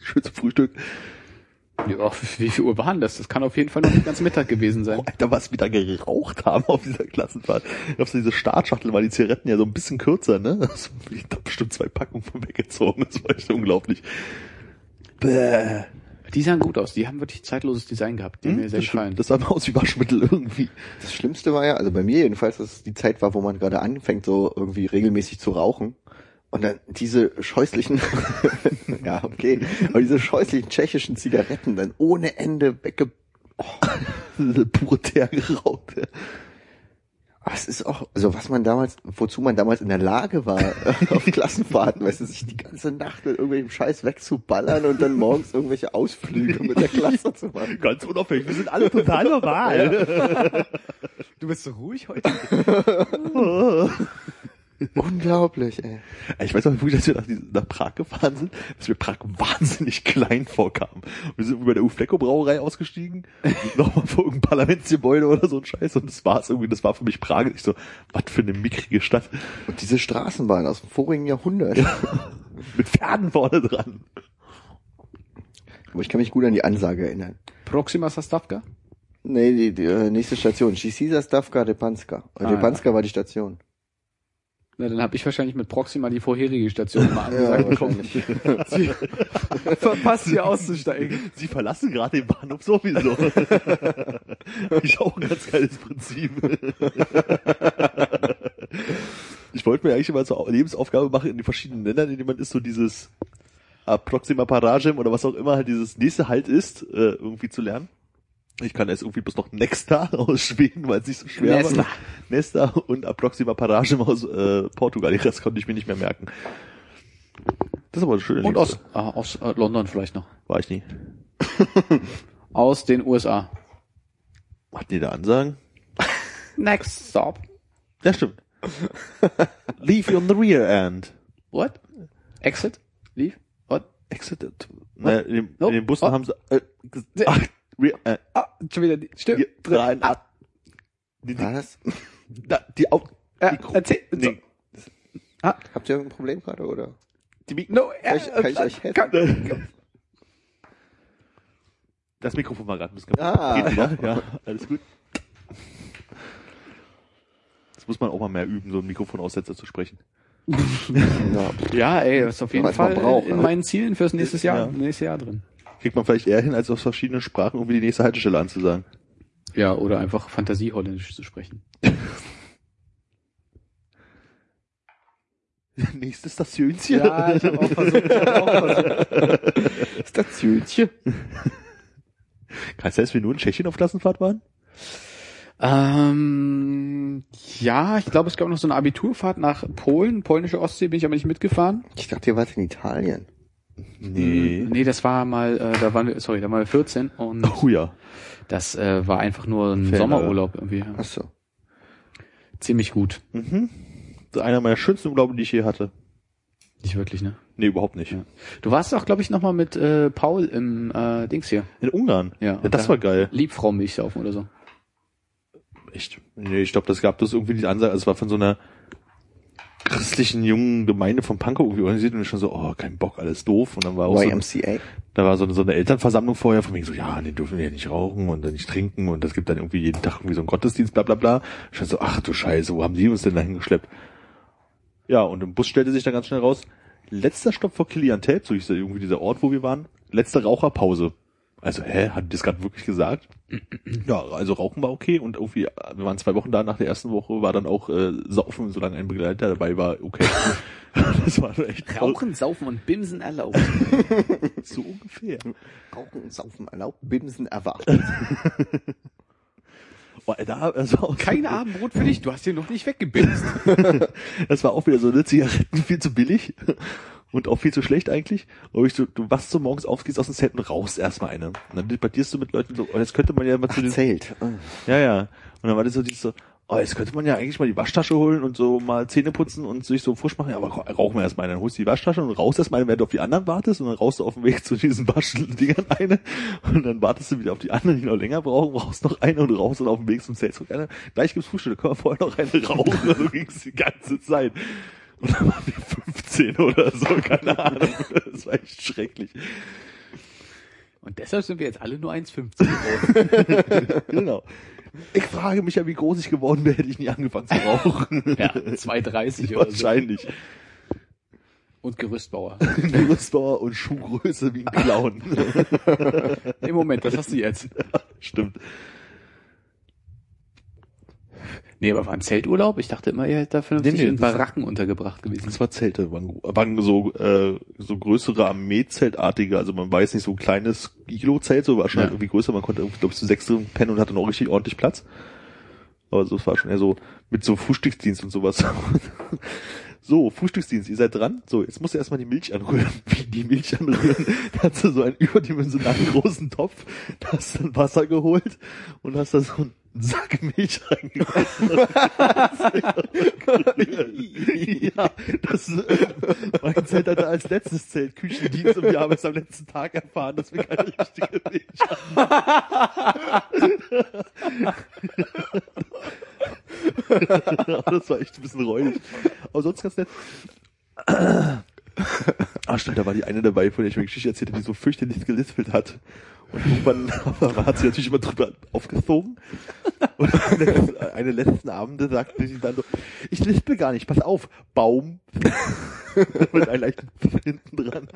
schön zum Frühstück. Ja, wie viel Uhr waren das? Das kann auf jeden Fall noch nicht ganz Mittag gewesen sein. Oh, Alter, was wir da geraucht haben auf dieser Klassenfahrt. Ich glaube, so diese Startschachtel war die Zigaretten ja so ein bisschen kürzer, ne? Also, ich habe bestimmt zwei Packungen von weggezogen. Das war echt unglaublich. Bäh. Die sahen gut aus. Die haben wirklich zeitloses Design gehabt. Die haben mir sehr das, gefallen. das sah mal aus wie Waschmittel irgendwie. Das Schlimmste war ja, also bei mir jedenfalls, dass es die Zeit war, wo man gerade anfängt, so irgendwie regelmäßig zu rauchen. Und dann diese scheußlichen, ja, okay, aber diese scheußlichen tschechischen Zigaretten dann ohne Ende wegge... Puritär geraucht. ja. Aber es ist auch, also was man damals, wozu man damals in der Lage war, auf Klassenfahrten, weißt du, sich die ganze Nacht mit irgendwelchem Scheiß wegzuballern und dann morgens irgendwelche Ausflüge mit der Klasse zu machen. Ganz unauffällig. Wir sind alle total normal. Du bist so ruhig heute. Unglaublich, ey. Ich weiß auch wirklich, dass wir nach, nach Prag gefahren sind, dass mir Prag wahnsinnig klein vorkam. Wir sind über der Uflecko Brauerei ausgestiegen, nochmal vor irgendeinem Parlamentsgebäude oder so ein Scheiß und das war's irgendwie, das war für mich Prag. Ich so, was für eine mickrige Stadt. Und diese Straßenbahn aus dem vorigen Jahrhundert. Mit Pferden vorne dran. Aber ich kann mich gut an die Ansage erinnern. Proxima Sastavka? Nee, die, die äh, nächste Station. Shisisa Stavka Repanska. Ah, Repanska war die Station. Na, dann habe ich wahrscheinlich mit Proxima die vorherige Station mal Ja, angesagt bekommen. wahrscheinlich. Verpasst hier auszusteigen. Sie verlassen gerade den Bahnhof sowieso. ich auch ein ganz geiles Prinzip. ich wollte mir eigentlich immer zur Lebensaufgabe machen, in den verschiedenen Ländern, in denen man ist, so dieses Approxima Parajem oder was auch immer halt dieses nächste Halt ist, äh, irgendwie zu lernen. Ich kann jetzt irgendwie bloß noch Nexta aus Schweden, weil es nicht so schwer Nesta. war. Nesta und Approxima Parajem aus äh, Portugal. Rest konnte ich mir nicht mehr merken. Das ist aber eine schöne Und Liste. aus, ah, aus äh, London vielleicht noch. War ich nie. Aus den USA. Hatten die da Ansagen? Next stop. Ja, stimmt. Leave you on the rear end. What? Exit? Leave? What? Exited. Naja, in, den, Nope. in den Bussen Oh. haben sie, äh, ach, rear end. Ah, schon wieder die Stimme. Rein, ab. Die, die, Was? da, die, Au- Ja, Mikro- erzähl. nee, Habt ihr irgendein Problem gerade, oder? die Mik No, Kann ich- kann ich euch helfen? das Mikrofon war gerade ein bisschen Ah. Geht wieder? Ja, alles gut. Das muss man auch mal mehr üben, so einen Mikrofonaussetzer zu sprechen. Ja. Ja, ey, das ist auf jeden Fall braucht, in ne? meinen Zielen fürs nächste Jahr, Ja. nächste Jahr drin. Kriegt man vielleicht eher hin, als aus verschiedenen Sprachen irgendwie die nächste Haltestelle anzusagen. Ja, oder einfach Fantasie-Holländisch zu sprechen. Nächstes Stationchen. ich habe auch versucht. Ich hab auch versucht. Stationchen. Kannst du dass wir nur in Tschechien auf Klassenfahrt waren? Ähm, ja, ich glaube, es gab noch so eine Abiturfahrt nach Polen, polnische Ostsee, bin ich aber nicht mitgefahren. Ich dachte, ihr wart in Italien. Nee. Nee, das war mal, äh, da waren wir, sorry, da waren wir 14 und Oh ja. das äh, war einfach nur ein Fan, Sommerurlaub irgendwie. Ach so. Ziemlich gut. Mhm. Einer meiner schönsten Urlaube, die ich je hatte. Nicht wirklich, ne? Nee, überhaupt nicht. Ja. Du warst auch, glaube ich, noch mal mit äh, Paul im äh, Dings hier. In Ungarn. Ja, ja das da- war geil. Liebfrau Milch saufen oder so. Echt? Nee, ich glaube, das gab das irgendwie die Ansage, also es war von so einer christlichen jungen Gemeinde von Pankow irgendwie organisiert und ich schon so, oh, kein Bock, alles doof. Und dann war auch so, YMCA. da war so eine, so eine Elternversammlung vorher, von wegen so, ja, nee, dürfen wir ja nicht rauchen und dann nicht trinken und das gibt dann irgendwie jeden Tag irgendwie so einen Gottesdienst, bla bla bla. Ich schon so, ach du Scheiße, wo haben die uns denn da hingeschleppt? Ja, und im Bus stellte sich dann ganz schnell raus, letzter Stopp vor Kiliantelp, so hieß ja irgendwie dieser Ort, wo wir waren, letzte Raucherpause. Also, hä, hat das gerade wirklich gesagt? ja, also Rauchen war okay und irgendwie, wir waren zwei Wochen da, nach der ersten Woche war dann auch äh, Saufen, solange ein Begleiter dabei war, okay. das war echt Rauchen, saufen und Bimsen erlaubt. so ungefähr. Rauchen und Saufen erlaubt, Bimsen erwartet. Oh, da, das war auch Kein Abendbrot für dich, du hast hier noch nicht weggebimst. Das war auch wieder so, ne, Zigaretten viel zu billig und auch viel zu schlecht eigentlich. Aber ich so, du wachst so morgens auf, gehst aus dem Zelt und rauchst erstmal eine. Und dann debattierst du mit Leuten so, oh, jetzt könnte man ja mal zu Ach, den, Zelt. Ja, ja. Und dann war das so dieses so, oh, jetzt könnte man ja eigentlich mal die Waschtasche holen und so mal Zähne putzen und sich so frisch machen. Ja, aber rauchen wir erstmal. Dann holst du die Waschtasche und rauchst erstmal während du auf die anderen wartest und dann rauchst du auf dem Weg zu diesen Waschdingern eine und dann wartest du wieder auf die anderen, die noch länger brauchen, rauchst noch eine und rauchst dann auf dem Weg zum zurück eine. Gleich gibt's Frühstück, da können wir vorher noch eine rauchen. so ging's die ganze Zeit. Und dann waren wir 15 oder so, keine Ahnung. Das war echt schrecklich. Und deshalb sind wir jetzt alle nur 1,50 groß. genau. Ich frage mich ja, wie groß ich geworden wäre, hätte ich nie angefangen zu rauchen. ja, 2,30 oder so. Wahrscheinlich. Und Gerüstbauer. Gerüstbauer und Schuhgröße wie ein Clown. Im Moment, das hast du jetzt. Stimmt. Nee, aber war ein Zelturlaub? Ich dachte immer, ihr hättet da vernünftig Nee, nee, in Baracken untergebracht gewesen. Das war Zelte, waren, waren so, äh, so größere Armeezeltartige, also man weiß nicht, so ein kleines Iglo-Zelt, so war schon Ja. halt irgendwie größer, man konnte, glaube ich, zu sechs drin pennen und hatte noch richtig ordentlich Platz. Aber so, es war schon eher so mit so Frühstücksdienst und sowas. So, Frühstücksdienst, ihr seid dran. So, jetzt musst du erstmal die Milch anrühren. Wie die Milch anrühren? Da hast du so einen überdimensionalen großen Topf, da hast du dann Wasser geholt und hast da so einen Sack Milch reingegossen. ja, das äh, mein Zelt hatte als letztes Zelt Küchendienst und wir haben es am letzten Tag erfahren, dass wir keine richtige Milch haben. das war echt ein bisschen räudig. Aber sonst ganz nett. Ah, stimmt, da war die eine dabei, von der ich mir Geschichte erzählt habe, die so fürchterlich gelispelt hat. Und irgendwann hat sie natürlich immer drüber aufgezogen. Und eine, eine letzten Abende sagte sie dann so, ich lispel gar nicht, pass auf, Baum. Mit einem leichten hinten dran.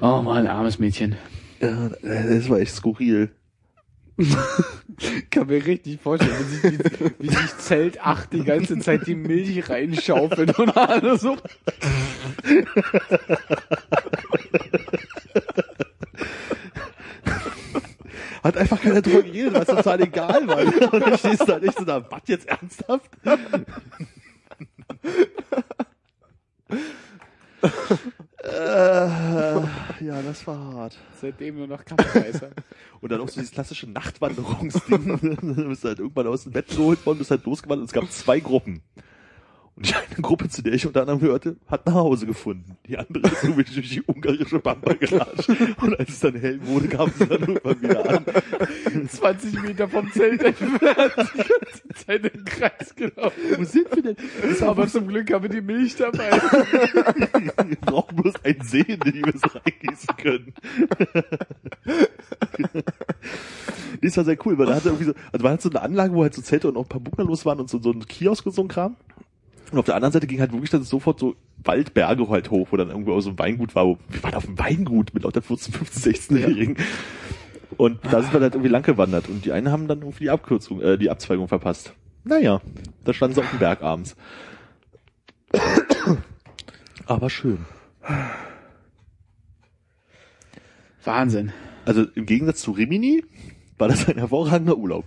Oh Mann, armes Mädchen. Ja, das war echt skurril. Kann mir richtig vorstellen, wie sich, wie, wie sich Zelt 8 die ganze Zeit die Milch reinschaufelt und alles so. Hat einfach keiner drüber geredet, weil es total egal war. Und dann stehst du da nicht so da, was jetzt ernsthaft? äh, ja, das war hart. Seitdem nur noch Kaffeereißer. Und dann auch so dieses klassische Nachtwanderungsding. du bist halt irgendwann aus dem Bett geholt worden, bist halt losgewandert und es gab zwei Gruppen. Und die eine Gruppe, zu der ich unter anderem gehörte, hat nach Hause gefunden. Die andere ist irgendwie durch die ungarische Pampa gelatscht. Und als es dann hell wurde, kam sie dann irgendwann wieder an. 20 Meter vom Zelt entfernt. Die Zeit im Kreis gelaufen. Wo sind wir denn? Das Aber zum Glück haben wir die Milch dabei. wir brauchen bloß einen See, in den wir es reingießen können. Das war sehr cool, weil da hatte irgendwie so, also man hat so eine Anlage, wo halt so Zelte und auch ein paar Bungalows waren und so, so ein Kiosk und so ein Kram. Und auf der anderen Seite ging halt wirklich dann sofort so Waldberge halt hoch, wo dann irgendwo aus so ein Weingut war, wo, wir waren auf dem Weingut mit lauter 14, 15, 16-Jährigen. Und da sind wir halt irgendwie lang gewandert und die einen haben dann irgendwie die Abkürzung, äh, die Abzweigung verpasst. Naja, da standen sie auf dem Berg abends. Aber schön. Wahnsinn. Also im Gegensatz zu Rimini war das ein hervorragender Urlaub.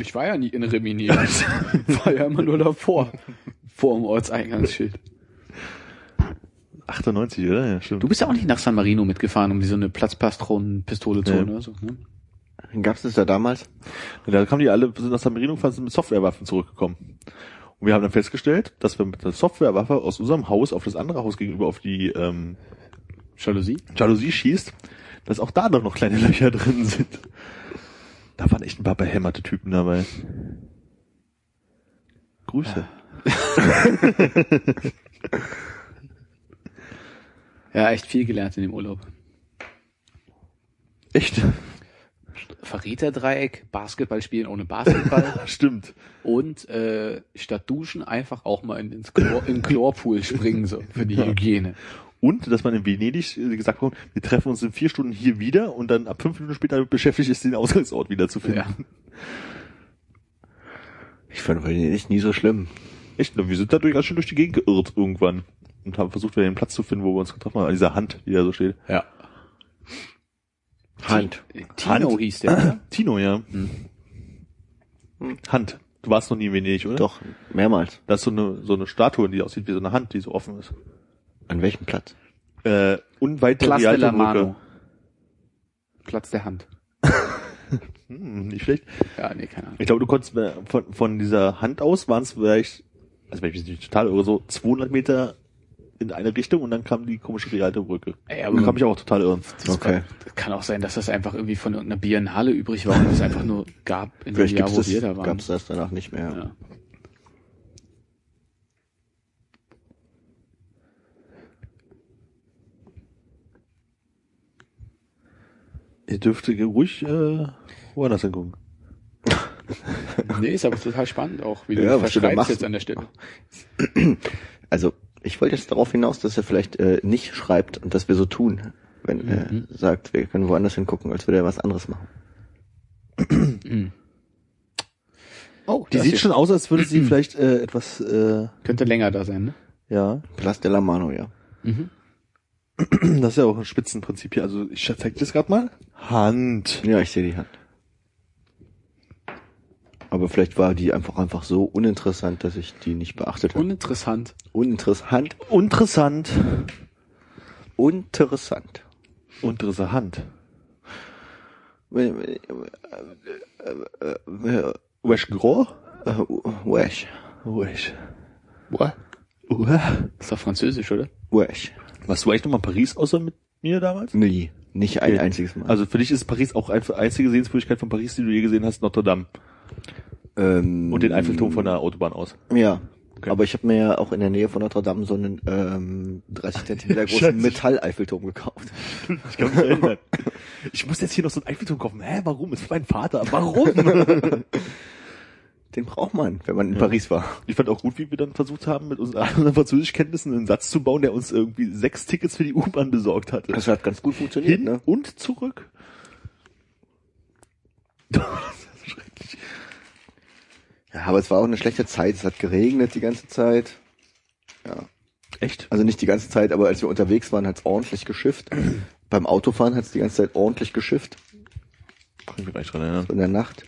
Ich war ja nie in Rimini. Ich war ja immer nur davor. Vor dem Ortseingangsschild. 98, oder? Ja, stimmt. Du bist ja auch nicht nach San Marino mitgefahren, um so eine Platzpatronen-Pistole zu holen oder so. Ne? Gab's das da damals? Da kamen die alle, sind nach San Marino gefahren, sind mit Softwarewaffen zurückgekommen. Und wir haben dann festgestellt, dass wir mit der Softwarewaffe aus unserem Haus auf das andere Haus gegenüber auf die ähm, Jalousie? Jalousie schießt, dass auch da doch noch kleine Löcher drin sind. Da waren echt ein paar behämmerte Typen dabei. Grüße. Ja, echt viel gelernt in dem Urlaub. Echt? Verräterdreieck, Basketball spielen ohne Basketball Stimmt. und äh, statt duschen einfach auch mal in, ins Chlor, in Chlorpool springen, so für die Hygiene. Und, dass man in Venedig äh, gesagt hat, wir treffen uns in vier Stunden hier wieder und dann ab fünf Minuten später beschäftigt ist, den Ausgangsort wiederzufinden. Ja. Ich fand Venedig nie so schlimm. Echt, wir sind dadurch ganz schön durch die Gegend geirrt irgendwann und haben versucht, wieder den Platz zu finden, wo wir uns getroffen haben, an dieser Hand, die da so steht. ja. Hand. Tino Hand. hieß der, oder? Tino, ja. Hand. Du warst noch nie in Venedig, oder? Doch, mehrmals. Da ist so eine, so eine Statue, die aussieht wie so eine Hand, die so offen ist. An welchem Platz? Äh, unweit der Platz de la Mano. Brücke. Platz der Hand. Hm, nicht schlecht. Ja, nee, keine Ahnung. Ich glaube, du konntest äh, von, von dieser Hand aus waren es vielleicht, also wenn ich mich nicht total irre, so 200 Meter in eine Richtung und dann kam die komische Rialto Brücke. Ey, Da aber kam ich auch total irren. das Okay. Kann, kann auch sein, dass das einfach irgendwie von irgendeiner Biennale übrig war und es einfach nur gab in dem Vielleicht Jahr, gibt's wo das, wir da waren. gab's das danach nicht mehr. Ja. Ihr dürft ruhig äh, woanders hingucken. Nee, ist aber total spannend auch, wie du Ja, was du da machst. jetzt an der Stelle. Also, ich wollte jetzt darauf hinaus, dass er vielleicht äh, nicht schreibt und dass wir so tun, wenn Mhm. er sagt, wir können woanders hingucken, als würde er was anderes machen. Oh, Die sieht schon aus, als würde sie vielleicht äh, etwas, äh, Könnte länger da sein, ne? ja, Plus de la Mano, ja. das ist ja auch ein Spitzenprinzip hier. Also ich zeig dir das gerade mal. Hand. Ja, ich sehe die Hand. Aber vielleicht war die einfach einfach so uninteressant, dass ich die nicht beachtet habe. Uninteressant. Uninteressant. Interessant. Interessant. Interessant. Äh, Wesh gros? Wesh. Wesh. Boah. Uah. Ist doch französisch, oder? Wesh. Warst du eigentlich noch mal in Paris außer mit mir damals? Nie. Nicht ein Okay. einziges Mal. Also für dich ist Paris auch eine einzige Sehenswürdigkeit von Paris, die du je gesehen hast, Notre Dame. ähm, Und den Eiffelturm von der Autobahn aus. Ja. Okay. Aber ich habe mir ja auch in der Nähe von Notre Dame so einen ähm, 30 Zentimeter großen. Metall-Eiffelturm gekauft. Ich kann mich erinnern. Ich muss jetzt hier noch so einen Eiffelturm kaufen. Hä, warum? Ist mein Vater. Warum? Den braucht man, wenn man in Paris war. Ich fand auch gut, wie wir dann versucht haben, mit unseren unseren Französischkenntnissen einen Satz zu bauen, der uns irgendwie sechs Tickets für die U-Bahn besorgt hatte. Das hat ganz gut funktioniert, Hin ne? und zurück. Das ist schrecklich. Ja, aber es war auch eine schlechte Zeit. Es hat geregnet die ganze Zeit. Ja. Echt? Also nicht die ganze Zeit, aber als wir unterwegs waren, hat es ordentlich geschifft. Beim Autofahren hat es die ganze Zeit ordentlich geschifft. Kann ich mich gar nicht dran erinnern. So in der Nacht.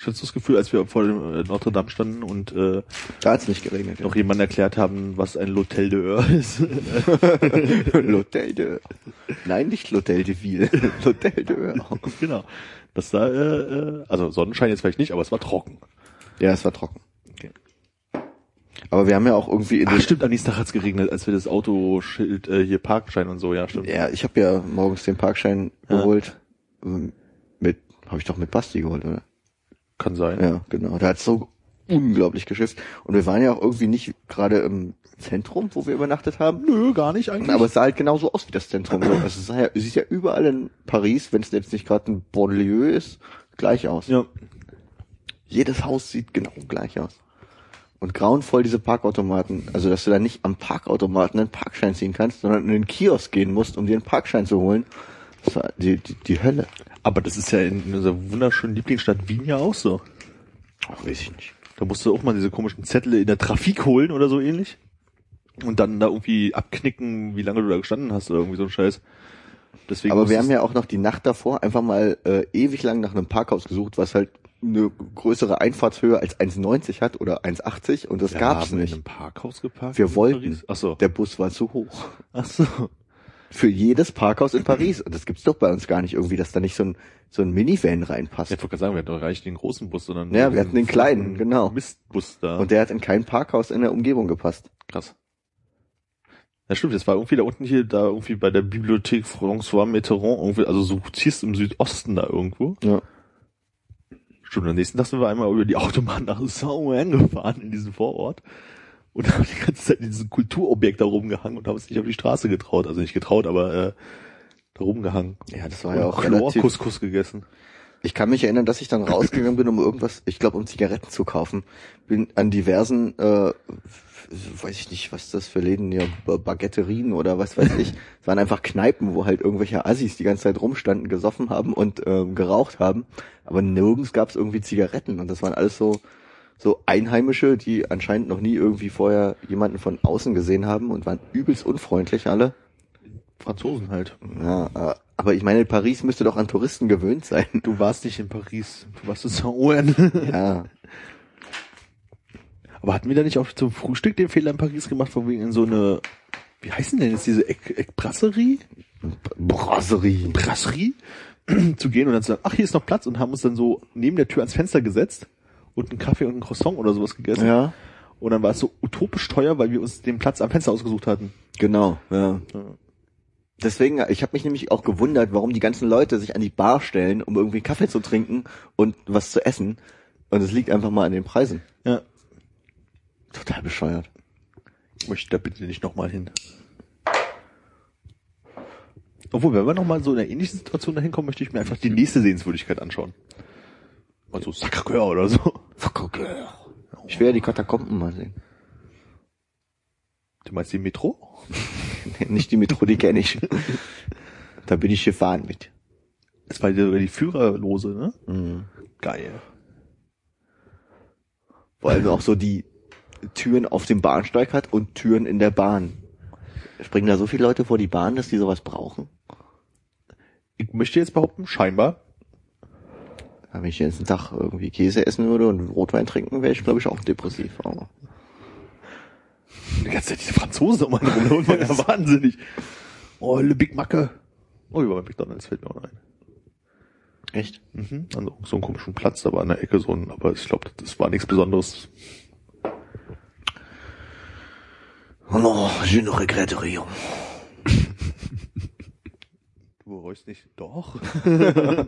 Ich hatte so das Gefühl, als wir vor dem äh, Notre Dame standen und äh, Da hat es nicht geregnet. noch jemand erklärt haben, was ein L'Hotel de Heure ist. L'Hotel de... Nein, nicht L'Hotel de Ville. L'Hotel de Heure. genau. Das da, äh, äh, also Sonnenschein jetzt vielleicht nicht, aber es war trocken. Ja, es war trocken. Okay. Aber wir haben ja auch irgendwie in Ach stimmt, am nächsten Tag hat's geregnet, als wir das Autoschild, äh, hier Parkschein und so, ja stimmt. Ja, ich habe ja morgens den Parkschein Ja. geholt. Ähm, Mit, habe ich doch mit Basti geholt, oder? Kann sein. Ja, genau. Da hat so unglaublich geschifft. Und wir waren ja auch irgendwie nicht gerade im Zentrum, wo wir übernachtet haben. Nö, gar nicht eigentlich. Aber es sah halt genauso aus wie das Zentrum. So. Es sah ja, es sieht ja überall in Paris, wenn es jetzt nicht gerade ein Banlieue ist, gleich aus. ja. Jedes Haus sieht genau gleich aus. Und grauenvoll diese Parkautomaten. Also, dass du da nicht am Parkautomaten einen Parkschein ziehen kannst, sondern in den Kiosk gehen musst, um dir einen Parkschein zu holen. Das war die, die, die Hölle. Aber das ist ja in unserer wunderschönen Lieblingsstadt Wien ja auch so. Ach, weiß ich nicht. Da musst du auch mal diese komischen Zettel in der Trafik holen oder so ähnlich. Und dann da irgendwie abknicken, wie lange du da gestanden hast oder irgendwie so ein Scheiß. Deswegen Aber wir haben ja auch noch die Nacht davor einfach mal äh, ewig lang nach einem Parkhaus gesucht, was halt eine größere Einfahrtshöhe als 1,90 hat oder 1,80 und das wir gab's haben in nicht. einem Parkhaus geparkt. Wir in wollten. Ach so. Der Bus war zu hoch. Ach so. Für jedes Parkhaus in Paris. Und das gibt's doch bei uns gar nicht irgendwie, dass da nicht so ein, so ein Minivan reinpasst. Ja, ich wollte gerade sagen, wir hatten doch gar nicht den großen Bus, sondern Ja, wir hatten den kleinen, genau. Mistbus da. Und der hat in kein Parkhaus in der Umgebung gepasst. Krass. Ja, stimmt, das war irgendwie da unten hier, da irgendwie bei der Bibliothek François Mitterrand, irgendwie, also so ziehst im Südosten da irgendwo. Ja. Stimmt, am nächsten Tag sind wir einmal über die Autobahn nach Saint-Ouen gefahren, in diesen Vorort. Und haben die ganze Zeit in diesem Kulturobjekt da rumgehangen und haben uns nicht auf die Straße getraut. Also nicht getraut, aber äh, da rumgehangen. Ja, das war ja Und auch relativ. Chlorkuskus gegessen. Ich kann mich erinnern, dass ich dann rausgegangen bin, um irgendwas, ich glaube, um Zigaretten zu kaufen. Bin an diversen, äh, weiß ich nicht, was das für Läden, ja, Ba- Baguetterien oder was weiß ich. Es waren einfach Kneipen, wo halt irgendwelche Assis die ganze Zeit rumstanden, gesoffen haben und ähm, geraucht haben. Aber nirgends gab es irgendwie Zigaretten. Und das waren alles so, so Einheimische, die anscheinend noch nie irgendwie vorher jemanden von außen gesehen haben und waren übelst unfreundlich alle. Franzosen halt. Ja, äh, aber ich meine, Paris müsste doch an Touristen gewöhnt sein. Du warst nicht in Paris, du warst in Saint-Ouen. Ja, Aber hatten wir da nicht auch zum Frühstück den Fehler in Paris gemacht, von wegen in so eine, wie heißen denn jetzt diese Eck, Eckbrasserie? Brasserie. Brasserie? zu gehen und dann zu sagen, ach, hier ist noch Platz und haben uns dann so neben der Tür ans Fenster gesetzt und einen Kaffee und einen Croissant oder sowas gegessen. Ja, Und dann war es so utopisch teuer, weil wir uns den Platz am Fenster ausgesucht hatten. genau. Ja. Deswegen, ich habe mich nämlich auch gewundert, warum die ganzen Leute sich an die Bar stellen, um irgendwie Kaffee zu trinken und was zu essen. Und es liegt einfach mal an den Preisen. Ja. Total bescheuert. Ich möchte da bitte nicht nochmal hin. Obwohl wenn wir nochmal so in einer ähnlichen Situation dahin kommen, möchte ich mir einfach die nächste Sehenswürdigkeit anschauen. Mal so Sacré-Cœur oder so. Ich will ja die Katakomben mal sehen. Du meinst die Metro? Nicht die Metro, die kenne ich. Da bin ich gefahren mit. Das war die, die Führerlose, ne? Mhm. Geil. Vor allem auch so die Türen auf dem Bahnsteig hat und Türen in der Bahn. Springen da so viele Leute vor die Bahn, dass die sowas brauchen? Ich möchte jetzt behaupten, scheinbar. Wenn ich jetzt einen Tag irgendwie Käse essen würde und Rotwein trinken, wäre ich, glaube ich, auch depressiv. Aber Die ganze Zeit diese Franzosen um einen rum, man ja wahnsinnig. Oh, Le Big Macke. Oh, über McDonalds fällt mir auch ein. echt? Mhm. An so einem komischen Platz, da war an der Ecke so ein, aber ich glaube, das war nichts Besonderes. Oh no, je ne regrette rien. Du bereust nicht. Doch.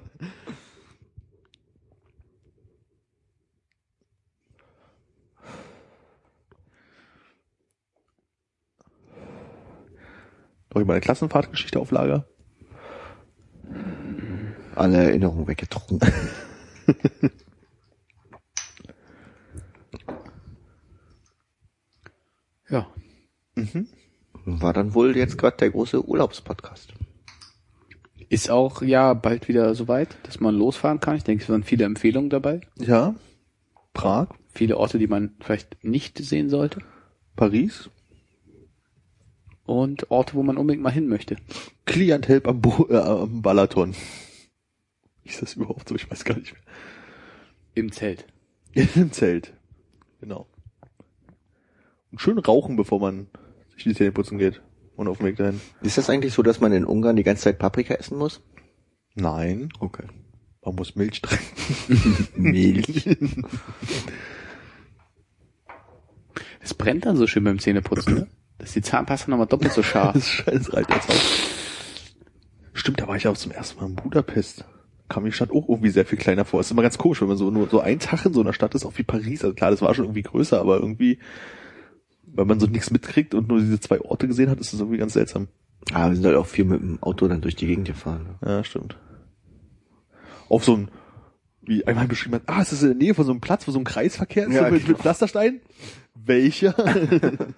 Habe ich meine Klassenfahrtgeschichte auf Lager? Alle Erinnerungen weggetrunken. Ja. War dann wohl jetzt gerade der große Urlaubspodcast. Ist auch ja bald wieder soweit, dass man losfahren kann. Ich denke, es waren viele Empfehlungen dabei. Ja. Prag, Viele Orte, die man vielleicht nicht sehen sollte. Paris, Und Orte, wo man unbedingt mal hin möchte. Klientelp am, Bo äh, am Balaton. Ist das überhaupt so? Ich weiß gar nicht mehr. Im Zelt. Im Zelt. Genau. Und schön rauchen, bevor man sich die Zähne putzen geht. Und auf dem Weg dahin. Ist das eigentlich so, dass man in Ungarn die ganze Zeit Paprika essen muss? Nein. Okay. Man muss Milch trinken. Milch. Es brennt dann so schön beim Zähneputzen, ne? Das ist die Zahnpasta nochmal doppelt so scharf. Das scheiß reicht jetzt auf. Stimmt, da war ich auch zum ersten Mal in Budapest. Kam die Stadt auch irgendwie sehr viel kleiner vor. Es ist immer ganz komisch, wenn man so nur so ein Tag in so einer Stadt ist, auch wie Paris. Also klar, das war schon irgendwie größer, aber irgendwie, wenn man so nichts mitkriegt und nur diese zwei Orte gesehen hat, ist das irgendwie ganz seltsam. Ah, wir sind halt auch viel mit dem Auto dann durch die Gegend gefahren. ne? Ja, stimmt. Auf so ein, wie einmal beschrieben hat, ah, es ist in der Nähe von so einem Platz, wo so ein Kreisverkehr ist, Ja, so mit, genau. mit Pflasterstein. Welcher?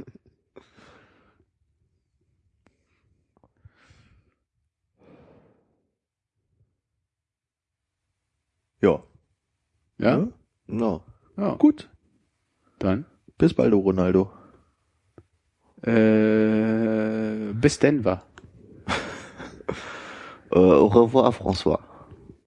ja. Ja? No. Ja. Gut. Dann. Bis bald, Ronaldo. Äh, bis Denver. Äh, au revoir, François.